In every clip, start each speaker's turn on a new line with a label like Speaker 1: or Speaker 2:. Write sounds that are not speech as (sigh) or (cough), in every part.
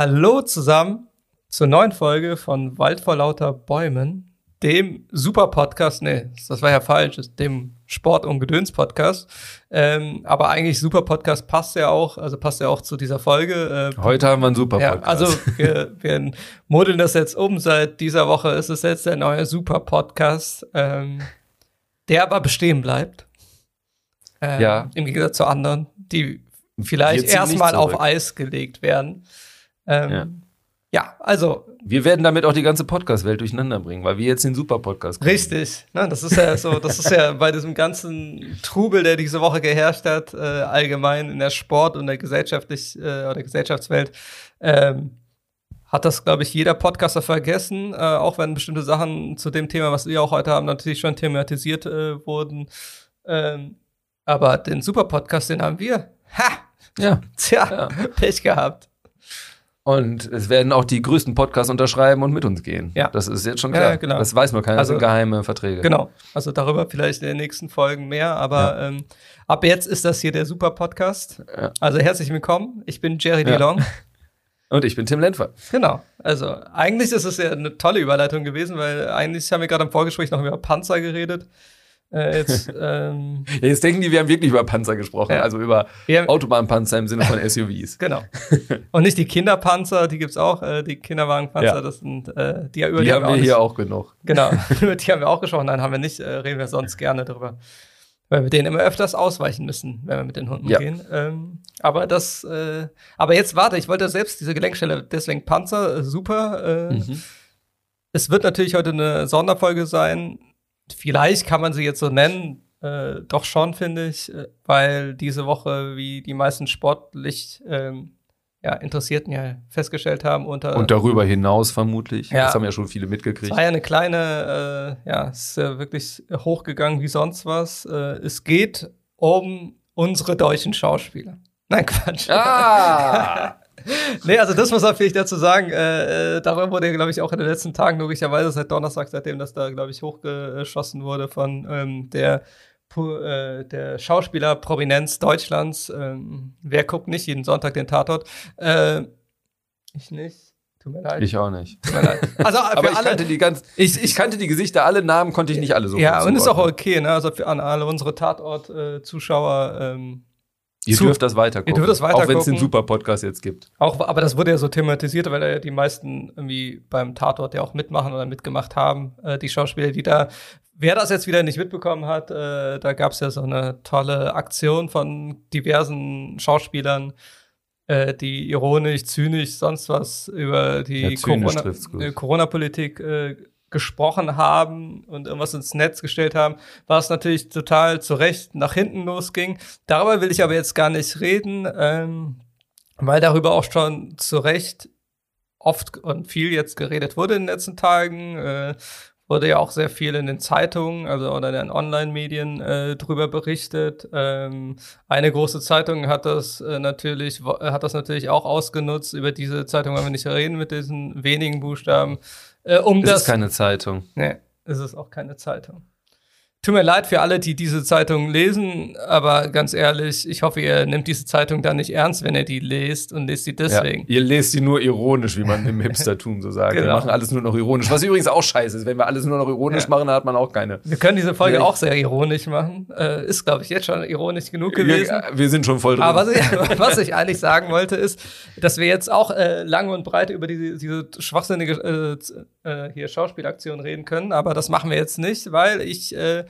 Speaker 1: Hallo zusammen zur neuen Folge von Wald vor lauter Bäumen, dem Super-Podcast, nee, das war ja falsch, dem Sport- und Gedöns-Podcast. Ähm, aber eigentlich Super-Podcast passt ja auch, also passt ja auch zu dieser Folge.
Speaker 2: Äh, Heute haben wir einen Super-Podcast.
Speaker 1: Ja, also wir, wir modeln das jetzt um. Seit dieser Woche ist es jetzt der neue Super-Podcast, ähm, der aber bestehen bleibt. Äh, ja. Im Gegensatz zu anderen, die vielleicht erstmal auf Eis gelegt werden. Ähm, ja. ja. also.
Speaker 2: Wir werden damit auch die ganze Podcast-Welt durcheinander bringen, weil wir jetzt den Super-Podcast
Speaker 1: kriegen. Richtig. Ne, das ist ja so, das ist ja bei diesem ganzen Trubel, der diese Woche geherrscht hat, äh, allgemein in der Sport- und der gesellschaftlich äh, oder Gesellschaftswelt, ähm, hat das, glaube ich, jeder Podcaster vergessen, äh, auch wenn bestimmte Sachen zu dem Thema, was wir auch heute haben, natürlich schon thematisiert äh, wurden. Ähm, aber den Super-Podcast, den haben wir. Ha! Ja. Tja, ja. Pech gehabt.
Speaker 2: Und es werden auch die größten Podcasts unterschreiben und mit uns gehen. Ja. Das ist jetzt schon klar. Ja, genau. Das weiß man keiner. Also, das sind geheime Verträge.
Speaker 1: Genau. Also darüber vielleicht in den nächsten Folgen mehr. Aber ja. ähm, ab jetzt ist das hier der super Podcast. Ja. Also herzlich willkommen. Ich bin Jerry ja. DeLong. (laughs)
Speaker 2: Und ich bin Tim Lenfer.
Speaker 1: Genau. Also eigentlich ist es ja eine tolle Überleitung gewesen, weil eigentlich haben wir gerade im Vorgespräch noch über Panzer geredet.
Speaker 2: Äh, jetzt, (laughs) ähm, ja, jetzt denken die, wir haben wirklich über Panzer gesprochen, ja. also über Autobahnpanzer im Sinne von SUVs. (laughs)
Speaker 1: Genau. (laughs) Und nicht die Kinderpanzer, die gibt's auch, äh, die Kinderwagenpanzer, ja. das sind äh,
Speaker 2: die, über die, die haben wir, auch hier auch genug.
Speaker 1: Genau, über die haben wir auch gesprochen, nein, haben wir nicht, äh, reden wir sonst gerne drüber. Weil wir denen immer öfters ausweichen müssen, wenn wir mit den Hunden ja. gehen. Ähm, aber das, äh, aber jetzt warte, ich wollte selbst diese Gelenkstelle, deswegen Panzer, äh, super. Mhm. Es wird natürlich heute eine Sonderfolge sein, vielleicht kann man sie jetzt so nennen, äh, doch schon, finde ich, äh, weil diese Woche, wie die meisten sportlich ähm, ja, Interessierten ja festgestellt haben. Unter,
Speaker 2: Und darüber hinaus vermutlich. Ja, das haben ja schon viele mitgekriegt. Es
Speaker 1: war ja eine kleine, äh, ja, ist ja wirklich hochgegangen wie sonst was. Äh, es geht um unsere deutschen Schauspieler. Nein, Quatsch. Ah! (laughs) nee, also das muss man vielleicht dazu sagen. Äh, äh darüber wurde, glaube ich, auch in den letzten Tagen logischerweise seit Donnerstag, seitdem das da, glaube ich, hochgeschossen wurde von ähm, der äh, der Schauspieler-Prominenz Deutschlands. Ähm, wer guckt nicht jeden Sonntag den Tatort? Äh, ich nicht.
Speaker 2: Tut mir leid. Ich auch nicht. Tut mir leid. Also Aber ich alle, kannte die ganz, ich, ich, kannte die Gesichter, alle Namen konnte ich nicht alle so.
Speaker 1: Ja, und ist auch okay, ne? Also für an alle unsere Tatort-Zuschauer. Ähm,
Speaker 2: Ihr zu, dürft das weiter gucken. Ihr dürft das weiter Auch wenn es den Super-Podcast jetzt gibt.
Speaker 1: Auch, aber das wurde ja so thematisiert, weil ja die meisten irgendwie beim Tatort ja auch mitmachen oder mitgemacht haben. Äh, die Schauspieler, die da, wer das jetzt wieder nicht mitbekommen hat, äh, da gab es ja so eine tolle Aktion von diversen Schauspielern, äh, die ironisch, zynisch, sonst was über die ja, Corona-Politik Corona äh, gesprochen haben und irgendwas ins Netz gestellt haben, war es natürlich total zu Recht nach hinten losging. Darüber will ich aber jetzt gar nicht reden, ähm, weil darüber auch schon zu Recht oft und viel jetzt geredet wurde in den letzten Tagen. Äh, wurde ja auch sehr viel in den Zeitungen, also oder in den Online-Medien äh, drüber berichtet. Ähm, eine große Zeitung hat das äh, natürlich hat das natürlich auch ausgenutzt. Über diese Zeitung wollen wir nicht reden mit diesen wenigen Buchstaben.
Speaker 2: Äh, um es das, ist keine Zeitung.
Speaker 1: Nee, es ist auch keine Zeitung. Tut mir leid für alle, die diese Zeitung lesen, aber ganz ehrlich, ich hoffe, ihr nehmt diese Zeitung dann nicht ernst, wenn ihr die lest und lest sie deswegen.
Speaker 2: Ja, ihr lest sie nur ironisch, wie man im (laughs) Hipstertum so sagt. genau. Wir machen alles nur noch ironisch. Was übrigens auch scheiße ist. Wenn wir alles nur noch ironisch ja. machen, dann hat man auch keine.
Speaker 1: Wir können diese Folge ja. auch sehr ironisch machen. Äh, ist, glaube ich, jetzt schon ironisch genug gewesen.
Speaker 2: Wir, wir sind schon voll drin.
Speaker 1: Aber was ich, (laughs) was ich eigentlich sagen wollte, ist, dass wir jetzt auch äh, lange und breit über diese, diese schwachsinnige äh, äh, hier Schauspielaktion reden können. Aber das machen wir jetzt nicht, weil ich äh,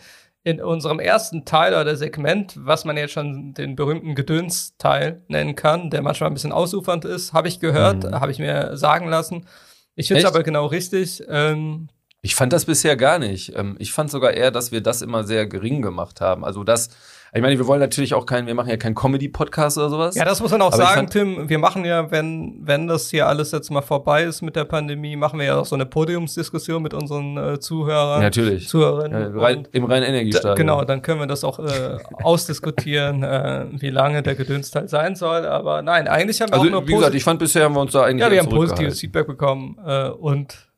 Speaker 1: in unserem ersten Teil oder Segment, was man jetzt schon den berühmten Gedönsteil nennen kann, der manchmal ein bisschen ausufernd ist, habe ich gehört, mhm. habe ich mir sagen lassen. Ich finde es aber genau richtig. Ähm,
Speaker 2: ich fand das bisher gar nicht. Ähm, ich fand sogar eher, dass wir das immer sehr gering gemacht haben. Also das ich meine, wir wollen natürlich auch keinen, wir machen ja keinen Comedy-Podcast oder sowas.
Speaker 1: Ja, das muss man auch sagen, Tim. Wir machen ja, wenn, wenn das hier alles jetzt mal vorbei ist mit der Pandemie, machen wir ja auch so eine Podiumsdiskussion mit unseren äh, Zuhörern.
Speaker 2: natürlich.
Speaker 1: Zuhörerinnen.
Speaker 2: Ja, rein, Im reinen Energiestadion.
Speaker 1: Genau, dann können wir das auch äh, ausdiskutieren, (laughs) äh, wie lange der Gedönsteil sein soll. Aber nein, eigentlich haben wir
Speaker 2: also,
Speaker 1: auch nur
Speaker 2: wie gesagt, ich fand bisher haben wir uns da eigentlich
Speaker 1: Ja, wir haben positives Feedback bekommen äh, und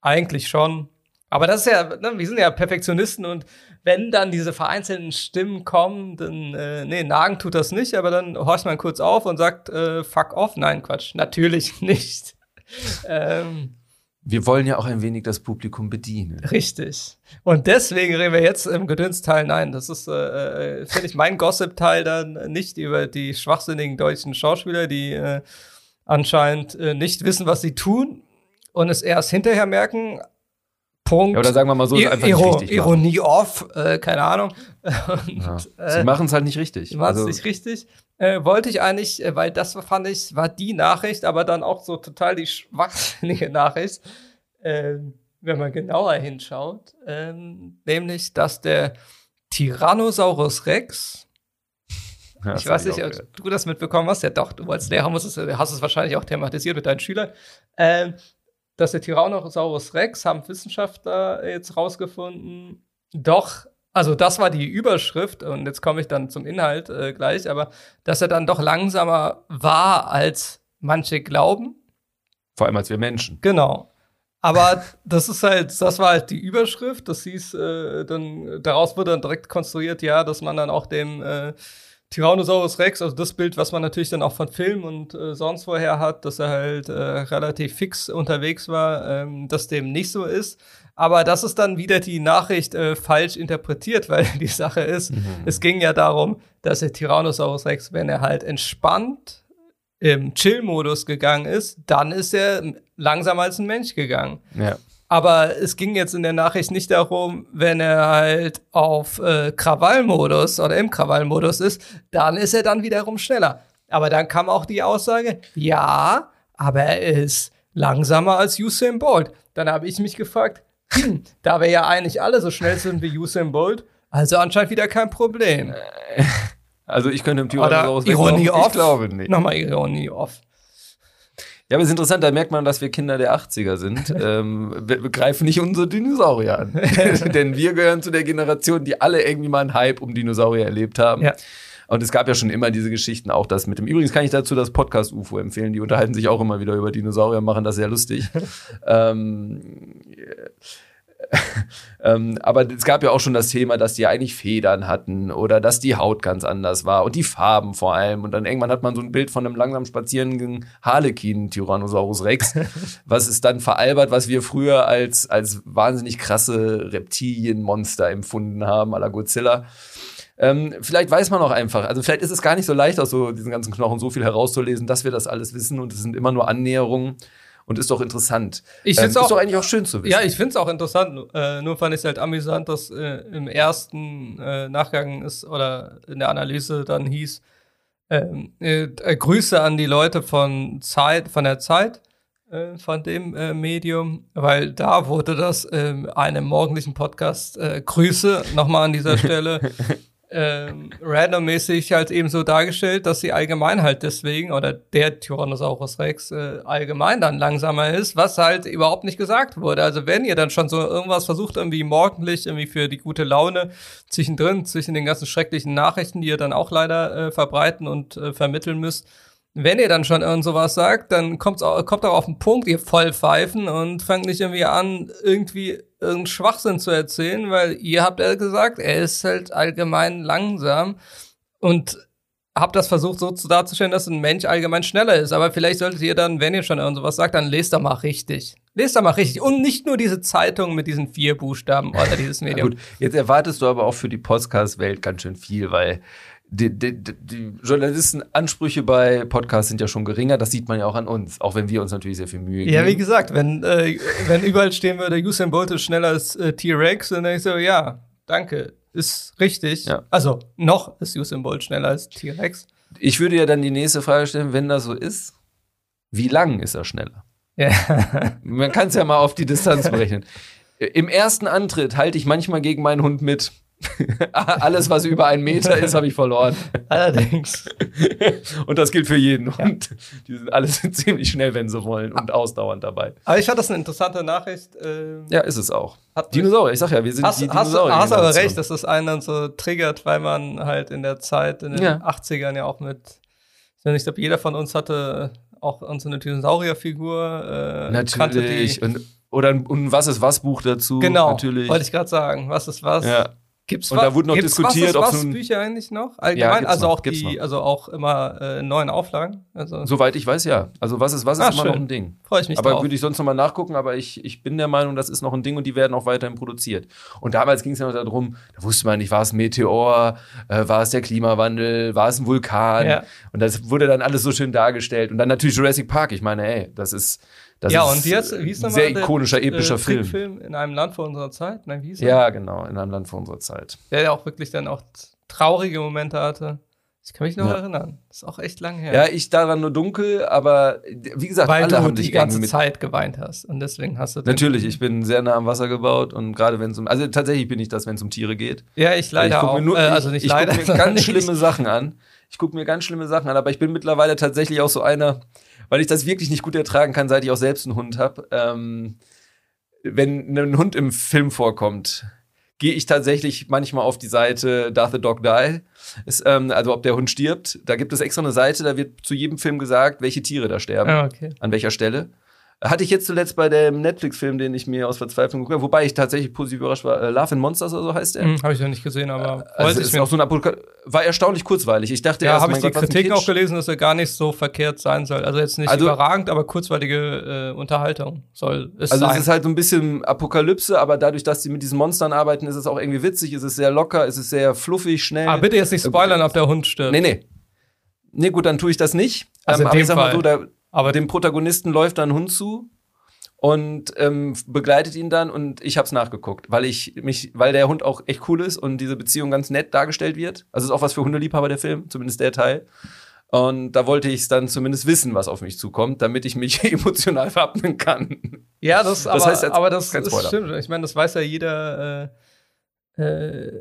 Speaker 1: eigentlich schon Aber das ist ja, ne, wir sind ja Perfektionisten und wenn dann diese vereinzelten Stimmen kommen, dann, äh, nee, Nagen tut das nicht, aber dann horcht man kurz auf und sagt, äh, fuck off. Nein, Quatsch, natürlich (laughs) nicht. ähm,
Speaker 2: wir wollen ja auch ein wenig das Publikum bedienen.
Speaker 1: Richtig. Und deswegen reden wir jetzt im Gedönsteil. Nein, das ist, äh, äh, finde ich, mein Gossip-Teil dann nicht über die schwachsinnigen deutschen Schauspieler, die äh, anscheinend äh, nicht wissen, was sie tun und es erst hinterher merken. Punkt.
Speaker 2: Ja, oder sagen wir mal so, ist einfach Iro nicht richtig
Speaker 1: Ironie machen. off, äh, keine Ahnung. (laughs)
Speaker 2: Und, ja. Äh, sie machen es halt nicht richtig.
Speaker 1: Sie machen es also, nicht richtig. Äh, wollte ich eigentlich, äh, weil das fand ich, war die Nachricht, aber dann auch so total die schwachsinnige (laughs) Nachricht, ähm, wenn man genauer hinschaut, ähm, nämlich, dass der Tyrannosaurus Rex (laughs) ja, ich weiß nicht, ob du das mitbekommen hast. Ja, doch, du als Lehrer musst es, hast es wahrscheinlich auch thematisiert mit deinen Schülern. Ähm, dass der Tyrannosaurus Rex, haben Wissenschaftler jetzt rausgefunden, doch, also das war die Überschrift und jetzt komme ich dann zum Inhalt äh, gleich, aber dass er dann doch langsamer war, als manche glauben.
Speaker 2: Vor allem als wir Menschen.
Speaker 1: Genau. Aber das ist halt, das war halt die Überschrift. Das hieß, äh, dann, daraus wurde dann direkt konstruiert, ja, dass man dann auch dem äh, Tyrannosaurus Rex, also das Bild, was man natürlich dann auch von Film und äh, sonst woher hat, dass er halt äh, relativ fix unterwegs war, ähm, dass dem nicht so ist. Aber das ist dann wieder die Nachricht äh, falsch interpretiert, weil (laughs) die Sache ist, mhm. es ging ja darum, dass der Tyrannosaurus Rex, wenn er halt entspannt im Chill-Modus gegangen ist, dann ist er langsamer als ein Mensch gegangen.
Speaker 2: Ja.
Speaker 1: Aber es ging jetzt in der Nachricht nicht darum, wenn er halt auf äh, Krawallmodus oder im Krawallmodus ist, dann ist er dann wiederum schneller. Aber dann kam auch die Aussage, ja, aber er ist langsamer als Usain Bolt. Dann habe ich mich gefragt, hm, da wir ja eigentlich alle so schnell sind wie Usain Bolt, also anscheinend wieder kein Problem.
Speaker 2: Also ich könnte im Tyrannosaurus
Speaker 1: Ironie off.
Speaker 2: Ich glaube nicht.
Speaker 1: Nochmal Ironie off.
Speaker 2: Ja, aber es ist interessant, da merkt man, dass wir Kinder der 80er sind. (laughs) ähm, wir, wir, greifen nicht unsere Dinosaurier an. (laughs) Denn wir gehören zu der Generation, die alle irgendwie mal einen Hype um Dinosaurier erlebt haben. Ja. Und es gab ja schon immer diese Geschichten, auch das mit dem. Übrigens kann ich dazu das Podcast UFO empfehlen. Die unterhalten sich auch immer wieder über Dinosaurier, machen das sehr lustig. (laughs) ähm, (laughs) ähm, aber es gab ja auch schon das Thema, dass die eigentlich Federn hatten oder dass die Haut ganz anders war und die Farben vor allem. Und dann irgendwann hat man so ein Bild von einem langsam spazierenden Harlekin Tyrannosaurus Rex, (laughs) was ist dann veralbert, was wir früher als, als wahnsinnig krasse Reptilienmonster empfunden haben, à la Godzilla. Ähm, vielleicht weiß man auch einfach, also vielleicht ist es gar nicht so leicht, aus so diesen ganzen Knochen so viel herauszulesen, dass wir das alles wissen und es sind immer nur Annäherungen und ist doch interessant.
Speaker 1: Ich finde es ähm, auch,
Speaker 2: ist doch eigentlich auch schön zu wissen.
Speaker 1: Ja, ich finde es auch interessant. Äh, nur fand ich es halt amüsant, dass äh, im ersten äh, Nachgang ist oder in der Analyse dann hieß, ähm, äh, Grüße an die Leute von Zeit, von der Zeit äh, von dem äh, Medium, weil da wurde das in einem morgendlichen Podcast Grüße nochmal an dieser (laughs) Stelle ähm, randommäßig halt eben so dargestellt, dass sie allgemein halt deswegen oder der Tyrannosaurus Rex äh, allgemein dann langsamer ist, was halt überhaupt nicht gesagt wurde. Also wenn ihr dann schon so irgendwas versucht, irgendwie morgendlich, irgendwie für die gute Laune zwischendrin, zwischen den ganzen schrecklichen Nachrichten, die ihr dann auch leider äh, verbreiten und äh, vermitteln müsst, wenn ihr dann schon irgend sowas sagt, dann kommt's auch, kommt auch auf den Punkt, ihr voll pfeifen und fangt nicht irgendwie an, irgendwie irgendeinen Schwachsinn zu erzählen, weil ihr habt ja gesagt, er ist halt allgemein langsam und habt das versucht so zu darzustellen, dass ein Mensch allgemein schneller ist. Aber vielleicht solltet ihr dann, wenn ihr schon irgend sowas sagt, dann lest doch mal richtig. Lest doch mal richtig. Und nicht nur diese Zeitung mit diesen vier Buchstaben oder dieses (laughs) Medium.
Speaker 2: gut, jetzt erwartest du aber auch für die Podcast-Welt ganz schön viel, weil die, die, die Journalistenansprüche bei Podcasts sind ja schon geringer, das sieht man ja auch an uns, auch wenn wir uns natürlich sehr viel Mühe geben.
Speaker 1: Ja, wie gesagt, wenn, äh, wenn überall stehen würde, Usain Bolt ist schneller als äh, T-Rex, dann denke ich so, ja, danke, ist richtig. Ja. Also, noch ist Usain Bolt schneller als T-Rex.
Speaker 2: Ich würde ja dann die nächste Frage stellen, wenn das so ist, wie lang ist er schneller? Ja. Man kann es ja mal auf die Distanz berechnen. (laughs) Im ersten Antritt halte ich manchmal gegen meinen Hund mit. (laughs) Alles, was über einen Meter ist, habe ich verloren.
Speaker 1: Allerdings. (laughs)
Speaker 2: Und das gilt für jeden. Ja. Und die sind alle (laughs) ziemlich schnell, wenn sie wollen und ausdauernd dabei.
Speaker 1: Aber ich fand das eine interessante Nachricht. Ähm,
Speaker 2: ja, ist es auch. Dinosaurier, ich sag ja, wir sind
Speaker 1: hast,
Speaker 2: die
Speaker 1: Dinosaurier. Hast, hast aber recht, dass das einen dann so triggert, weil man halt in der Zeit, in den ja. 80ern ja auch mit, ich glaube, jeder von uns hatte auch so eine Dinosaurierfigur.
Speaker 2: Äh, Natürlich.
Speaker 1: Die,
Speaker 2: und Oder ein, ein Was ist was Buch dazu.
Speaker 1: Genau,
Speaker 2: natürlich.
Speaker 1: wollte ich gerade sagen. Was ist was?
Speaker 2: Ja.
Speaker 1: Gibt's
Speaker 2: Und da wurde noch
Speaker 1: gibt's
Speaker 2: diskutiert, ob
Speaker 1: was, was
Speaker 2: ein-
Speaker 1: Bücher eigentlich noch?
Speaker 2: Ja,
Speaker 1: Allgemein,
Speaker 2: gibt's
Speaker 1: also
Speaker 2: noch,
Speaker 1: auch die,
Speaker 2: noch.
Speaker 1: also auch immer äh, neuen Auflagen. Also
Speaker 2: Soweit ich weiß, ja. Also was ist was ist
Speaker 1: Ah,
Speaker 2: immer
Speaker 1: schön.
Speaker 2: noch ein Ding.
Speaker 1: freue ich mich
Speaker 2: Aber
Speaker 1: drauf.
Speaker 2: würde ich sonst nochmal nachgucken, aber ich, ich bin der Meinung, das ist noch ein Ding und die werden auch weiterhin produziert. Und damals ging es ja noch darum, da wusste man nicht, war es Meteor, äh, war es der Klimawandel, war es ein Vulkan.
Speaker 1: Ja.
Speaker 2: Und das wurde dann alles so schön dargestellt. Und dann natürlich Jurassic Park. Ich meine, ey, das ist, das
Speaker 1: ja, und wie, heißt, wie ist
Speaker 2: ein
Speaker 1: nochmal
Speaker 2: sehr
Speaker 1: der,
Speaker 2: ikonischer, epischer
Speaker 1: äh,
Speaker 2: Film.
Speaker 1: Trickfilm in einem Land vor unserer Zeit? Nein, wie hieß er?
Speaker 2: Ja, genau, in einem Land vor unserer Zeit.
Speaker 1: Der ja auch wirklich dann auch traurige Momente hatte. Ich kann mich noch
Speaker 2: Ja.
Speaker 1: erinnern. ist auch echt lang her.
Speaker 2: Ja, ich daran nur dunkel, aber wie gesagt,
Speaker 1: Weil
Speaker 2: alle
Speaker 1: du
Speaker 2: haben
Speaker 1: die
Speaker 2: sich
Speaker 1: ganze Zeit geweint hast. Und deswegen hast du
Speaker 2: Natürlich, ich bin sehr nah am Wasser gebaut und gerade wenn es um, also tatsächlich bin ich das, wenn es um Tiere geht.
Speaker 1: Ja, ich leider
Speaker 2: ich
Speaker 1: auch.
Speaker 2: Mir nur,
Speaker 1: äh, also nicht
Speaker 2: ich,
Speaker 1: leider.
Speaker 2: Ich gucke mir ganz
Speaker 1: ich-
Speaker 2: schlimme Sachen an. Ich gucke mir ganz schlimme Sachen an, aber ich bin mittlerweile tatsächlich auch so einer, weil ich das wirklich nicht gut ertragen kann, seit ich auch selbst einen Hund habe. Ähm, wenn ein Hund im Film vorkommt, gehe ich tatsächlich manchmal auf die Seite Does the Dog Die? Ist, ähm, also ob der Hund stirbt. Da gibt es extra eine Seite, da wird zu jedem Film gesagt, welche Tiere da sterben
Speaker 1: Ah, okay.
Speaker 2: an welcher Stelle. Hatte ich jetzt zuletzt bei dem Netflix-Film, den ich mir aus Verzweiflung geguckt habe, wobei ich tatsächlich positiv überrascht war. Äh, Love and Monsters oder so heißt der.
Speaker 1: Hm, habe ich noch nicht gesehen, aber
Speaker 2: Also
Speaker 1: wollte
Speaker 2: ist auch so ein Apoka war erstaunlich kurzweilig. Ich dachte
Speaker 1: Ja, habe ich die
Speaker 2: Gott, was ein
Speaker 1: Kritik auch gelesen, dass er gar nicht so verkehrt sein soll. Also jetzt nicht
Speaker 2: Also-
Speaker 1: überragend, aber kurzweilige äh, Unterhaltung soll es
Speaker 2: Also
Speaker 1: sein.
Speaker 2: es ist halt so ein bisschen Apokalypse, aber dadurch, dass sie mit diesen Monstern arbeiten, ist es auch irgendwie witzig, ist es sehr locker, ist es sehr fluffig, schnell.
Speaker 1: Ah, bitte jetzt nicht spoilern, ob der Hund stirbt.
Speaker 2: nee, nee. Nee, gut, dann tue ich das nicht.
Speaker 1: Also in
Speaker 2: aber ich sag mal
Speaker 1: Fall.
Speaker 2: so, da,
Speaker 1: aber
Speaker 2: dem Protagonisten läuft dann ein Hund zu und ähm, begleitet ihn dann und ich hab's nachgeguckt, weil ich mich, weil der Hund auch echt cool ist und diese Beziehung ganz nett dargestellt wird. Also ist auch was für Hundeliebhaber der Film, zumindest der Teil. Und da wollte ich dann zumindest wissen, was auf mich zukommt, damit ich mich (laughs) emotional wappnen kann.
Speaker 1: ja, das, aber,
Speaker 2: heißt jetzt
Speaker 1: aber das
Speaker 2: Spoiler.
Speaker 1: stimmt. Ich meine, das weiß ja jeder, äh, äh,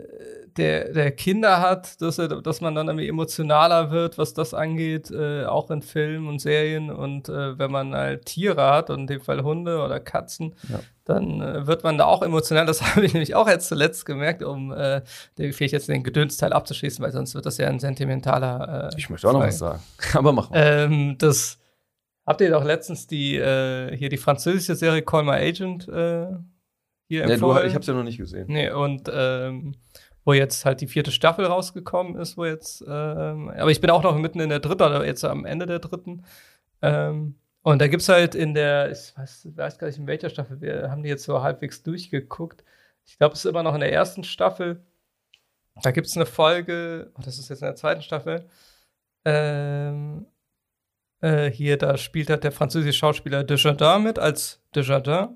Speaker 1: der, der Kinder hat, dass, er, dass man dann irgendwie emotionaler wird, was das angeht, äh, auch in Filmen und Serien. Und äh, wenn man halt Tiere hat, und in dem Fall Hunde oder Katzen,
Speaker 2: Ja.
Speaker 1: dann äh, wird man da auch emotional. Das (laughs) habe ich nämlich auch jetzt zuletzt gemerkt, um äh, den, vielleicht jetzt den Gedönsteil abzuschließen, weil sonst wird das ja ein sentimentaler. Äh,
Speaker 2: Ich möchte auch noch
Speaker 1: Frage.
Speaker 2: was sagen. (laughs) Aber mach mal.
Speaker 1: Ähm, das habt ihr doch letztens die äh, hier die französische Serie Call My Agent äh, hier
Speaker 2: Ja, du,
Speaker 1: empfohlen.
Speaker 2: ich hab's ja noch nicht gesehen.
Speaker 1: nee, und ähm, wo jetzt halt die vierte Staffel rausgekommen ist, wo jetzt, ähm, aber ich bin auch noch mitten in der dritten, oder jetzt am Ende der dritten. Ähm, und da gibt's halt in der, ich weiß, weiß gar nicht in welcher Staffel, wir haben die jetzt so halbwegs durchgeguckt. Ich glaube, es ist immer noch in der ersten Staffel. Da gibt's eine Folge, oh, das ist jetzt in der zweiten Staffel. Ähm, äh, hier, da spielt halt der französische Schauspieler Desjardins mit als Desjardins.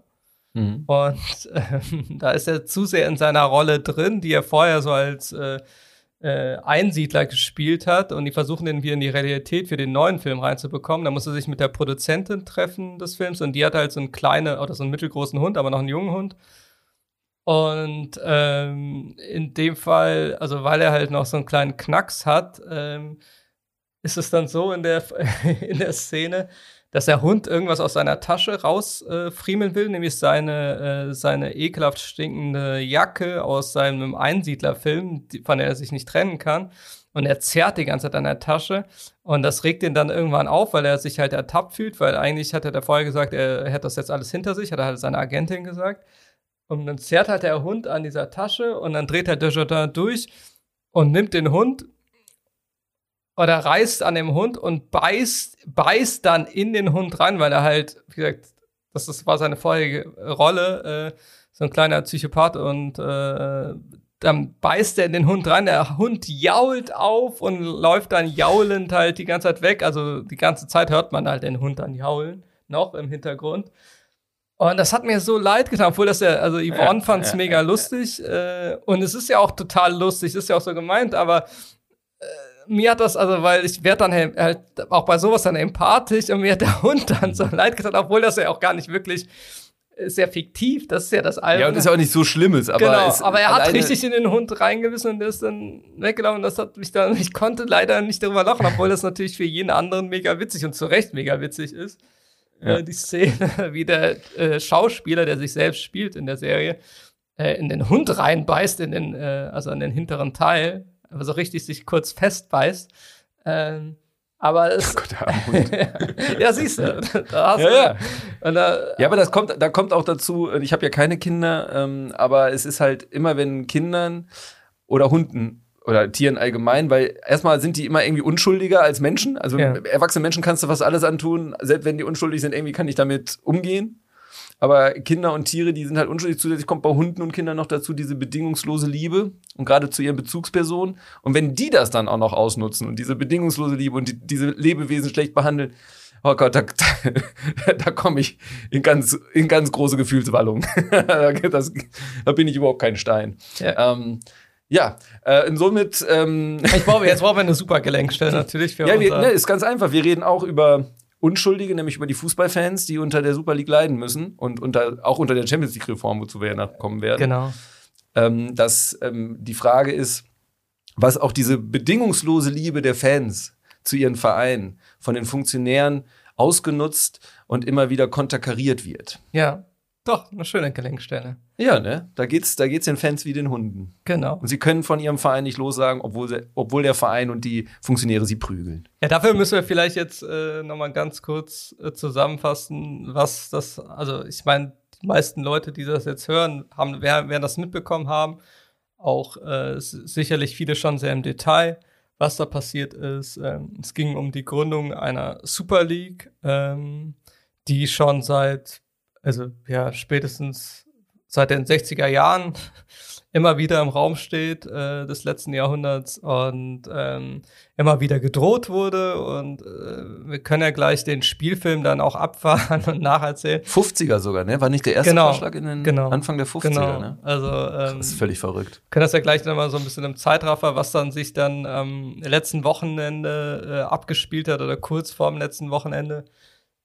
Speaker 2: Mhm.
Speaker 1: Und (laughs) ähm, da ist er zu sehr in seiner Rolle drin, die er vorher so als äh, äh, Einsiedler gespielt hat. Und die versuchen den wieder in die Realität für den neuen Film reinzubekommen. Da muss er sich mit der Produzentin treffen des Films. Und die hat halt so einen kleinen oder so einen mittelgroßen Hund, aber noch einen jungen Hund. Und ähm, in dem Fall, also weil er halt noch so einen kleinen Knacks hat, ähm, ist es dann so in der, (laughs) in der Szene, dass der Hund irgendwas aus seiner Tasche rausfriemeln äh, will, nämlich seine, äh, seine ekelhaft stinkende Jacke aus seinem Einsiedlerfilm, von der er sich nicht trennen kann. Und er zerrt die ganze Zeit an der Tasche. Und das regt ihn dann irgendwann auf, weil er sich halt ertappt fühlt, weil eigentlich hat er da vorher gesagt, er hätte das jetzt alles hinter sich, hat er halt seine Agentin gesagt. Und dann zerrt halt der Hund an dieser Tasche und dann dreht halt Desjardins durch und nimmt den Hund oder reißt an dem Hund und beißt, beißt dann in den Hund rein, weil er halt, wie gesagt, das ist, war seine vorherige Rolle, äh, so ein kleiner Psychopath und äh, dann beißt er in den Hund rein, der Hund jault auf und läuft dann jaulend halt die ganze Zeit weg. Also die ganze Zeit hört man halt den Hund dann jaulen, noch im Hintergrund. Und das hat mir so leid getan, obwohl das ja, also Yvonne
Speaker 2: Ja,
Speaker 1: fand's
Speaker 2: ja,
Speaker 1: mega
Speaker 2: ja,
Speaker 1: lustig äh, und es ist ja auch total lustig, ist ja auch so gemeint, aber mir hat das, also weil ich werde dann halt, halt auch bei sowas dann empathisch und mir hat der (laughs) Hund dann so leid getan, obwohl das ja auch gar nicht wirklich ist ja fiktiv, das ist ja das Alberne.
Speaker 2: Ja, und ist ja auch nicht so Schlimmes, aber.
Speaker 1: genau, aber er hat richtig in den Hund reingebissen und der ist dann weggelaufen. Das hat mich dann, (laughs) ich konnte leider nicht darüber lachen, obwohl das natürlich für jeden anderen mega witzig und zu Recht mega witzig ist.
Speaker 2: Ja.
Speaker 1: Äh, die Szene, (laughs) wie der äh, Schauspieler, der sich selbst spielt in der Serie, äh, in den Hund reinbeißt, in den, äh, also an den hinteren Teil, also richtig sich kurz festbeißt. Ähm, Aber es,
Speaker 2: Oh Gott, (laughs)
Speaker 1: ja, siehst du. Da hast
Speaker 2: Ja, ja.
Speaker 1: Und da,
Speaker 2: Ja, aber das kommt, da kommt auch dazu, äh, ich habe ja keine Kinder, ähm, aber es ist halt immer, wenn Kindern oder Hunden oder Tieren allgemein, weil erstmal sind die immer irgendwie unschuldiger als Menschen. Also
Speaker 1: Ja.
Speaker 2: erwachsene Menschen kannst du fast alles antun, selbst wenn die unschuldig sind, irgendwie kann ich damit umgehen. Aber Kinder und Tiere, die sind halt unschuldig. Zusätzlich kommt bei Hunden und Kindern noch dazu diese bedingungslose Liebe und gerade zu ihren Bezugspersonen. Und wenn die das dann auch noch ausnutzen und diese bedingungslose Liebe und die, diese Lebewesen schlecht behandeln, oh Gott, da, da, (laughs) da komme ich in ganz, in ganz große Gefühlswallung. (laughs) das, da bin ich überhaupt kein Stein.
Speaker 1: Ja.
Speaker 2: Ähm, ja, äh, und somit ähm,
Speaker 1: ich brauche, jetzt brauchen wir eine (laughs) super Gelenkstelle natürlich für
Speaker 2: ja, wir, ne, ist ganz einfach. Wir reden auch über Unschuldige, nämlich über die Fußballfans, die unter der Super League leiden müssen und unter, auch unter der Champions League-Reform, wozu wir ja nachkommen werden.
Speaker 1: Genau.
Speaker 2: Ähm, dass ähm, die Frage ist, was auch diese bedingungslose Liebe der Fans zu ihren Vereinen von den Funktionären ausgenutzt und immer wieder konterkariert wird.
Speaker 1: Ja, doch, eine schöne Gelenkstelle.
Speaker 2: Ja, ne? Da geht's, da geht's den Fans wie den Hunden.
Speaker 1: Genau.
Speaker 2: Und sie können von ihrem Verein nicht lossagen, obwohl, sie, obwohl der Verein und die Funktionäre sie prügeln.
Speaker 1: Ja, dafür müssen wir vielleicht jetzt äh, nochmal ganz kurz äh, zusammenfassen, was das, also ich meine, die meisten Leute, die das jetzt hören, haben, wer, werden das mitbekommen haben. Auch äh, sicherlich viele schon sehr im Detail, was da passiert ist. Ähm, es ging um die Gründung einer Super League, ähm, die schon seit, also ja, spätestens seit den 60er Jahren (laughs) immer wieder im Raum steht äh, des letzten Jahrhunderts und ähm, immer wieder gedroht wurde. Und äh, wir können ja gleich den Spielfilm dann auch abfahren (laughs) und nacherzählen.
Speaker 2: 50er sogar, ne? War nicht der erste
Speaker 1: Genau,
Speaker 2: Vorschlag in den
Speaker 1: genau.
Speaker 2: Anfang der 50er,
Speaker 1: Genau.
Speaker 2: ne?
Speaker 1: Also ähm,
Speaker 2: Das ist völlig verrückt.
Speaker 1: können das ja gleich nochmal so ein bisschen im Zeitraffer, was dann sich dann am letzten Wochenende äh, abgespielt hat oder kurz vor dem letzten Wochenende,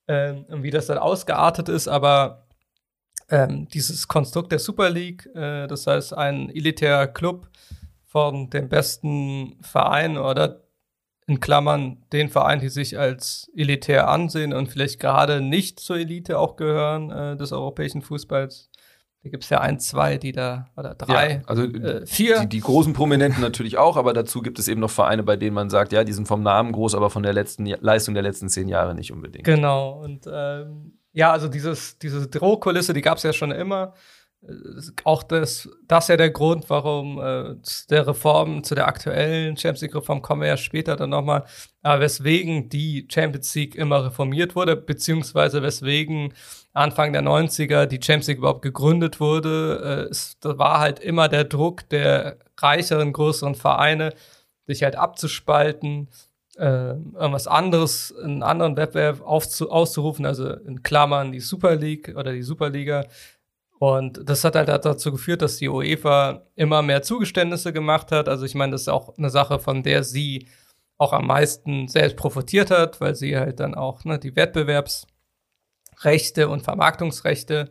Speaker 1: ähm, und wie das dann ausgeartet ist. Aber ähm, dieses Konstrukt der Super League, äh, das heißt ein elitärer Club von dem besten Verein oder in Klammern den Verein, die sich als elitär ansehen und vielleicht gerade nicht zur Elite auch gehören äh, des europäischen Fußballs. Da gibt es ja ein, zwei, die da, oder drei,
Speaker 2: Ja, also
Speaker 1: äh, vier.
Speaker 2: die, die großen Prominenten natürlich auch, aber dazu gibt es eben noch Vereine, bei denen man sagt, ja, die sind vom Namen groß, aber von der letzten Leistung der letzten zehn Jahre nicht unbedingt.
Speaker 1: Genau. Und ähm, ja, also dieses, diese Drohkulisse, die gab es ja schon immer. Auch das, das ist ja der Grund, warum äh, zu der Reform, zu der aktuellen Champions League-Reform kommen wir ja später dann nochmal, aber weswegen die Champions League immer reformiert wurde, beziehungsweise weswegen Anfang der 90er die Champions League überhaupt gegründet wurde. Äh, es, da war halt immer der Druck der reicheren, größeren Vereine, sich halt abzuspalten, äh, irgendwas anderes, einen anderen Wettbewerb auszurufen, also in Klammern die Super League oder die Superliga. Und das hat halt dazu geführt, dass die UEFA immer mehr Zugeständnisse gemacht hat. Also ich meine, das ist auch eine Sache, von der sie auch am meisten selbst profitiert hat, weil sie halt dann auch ne, die Wettbewerbsrechte und Vermarktungsrechte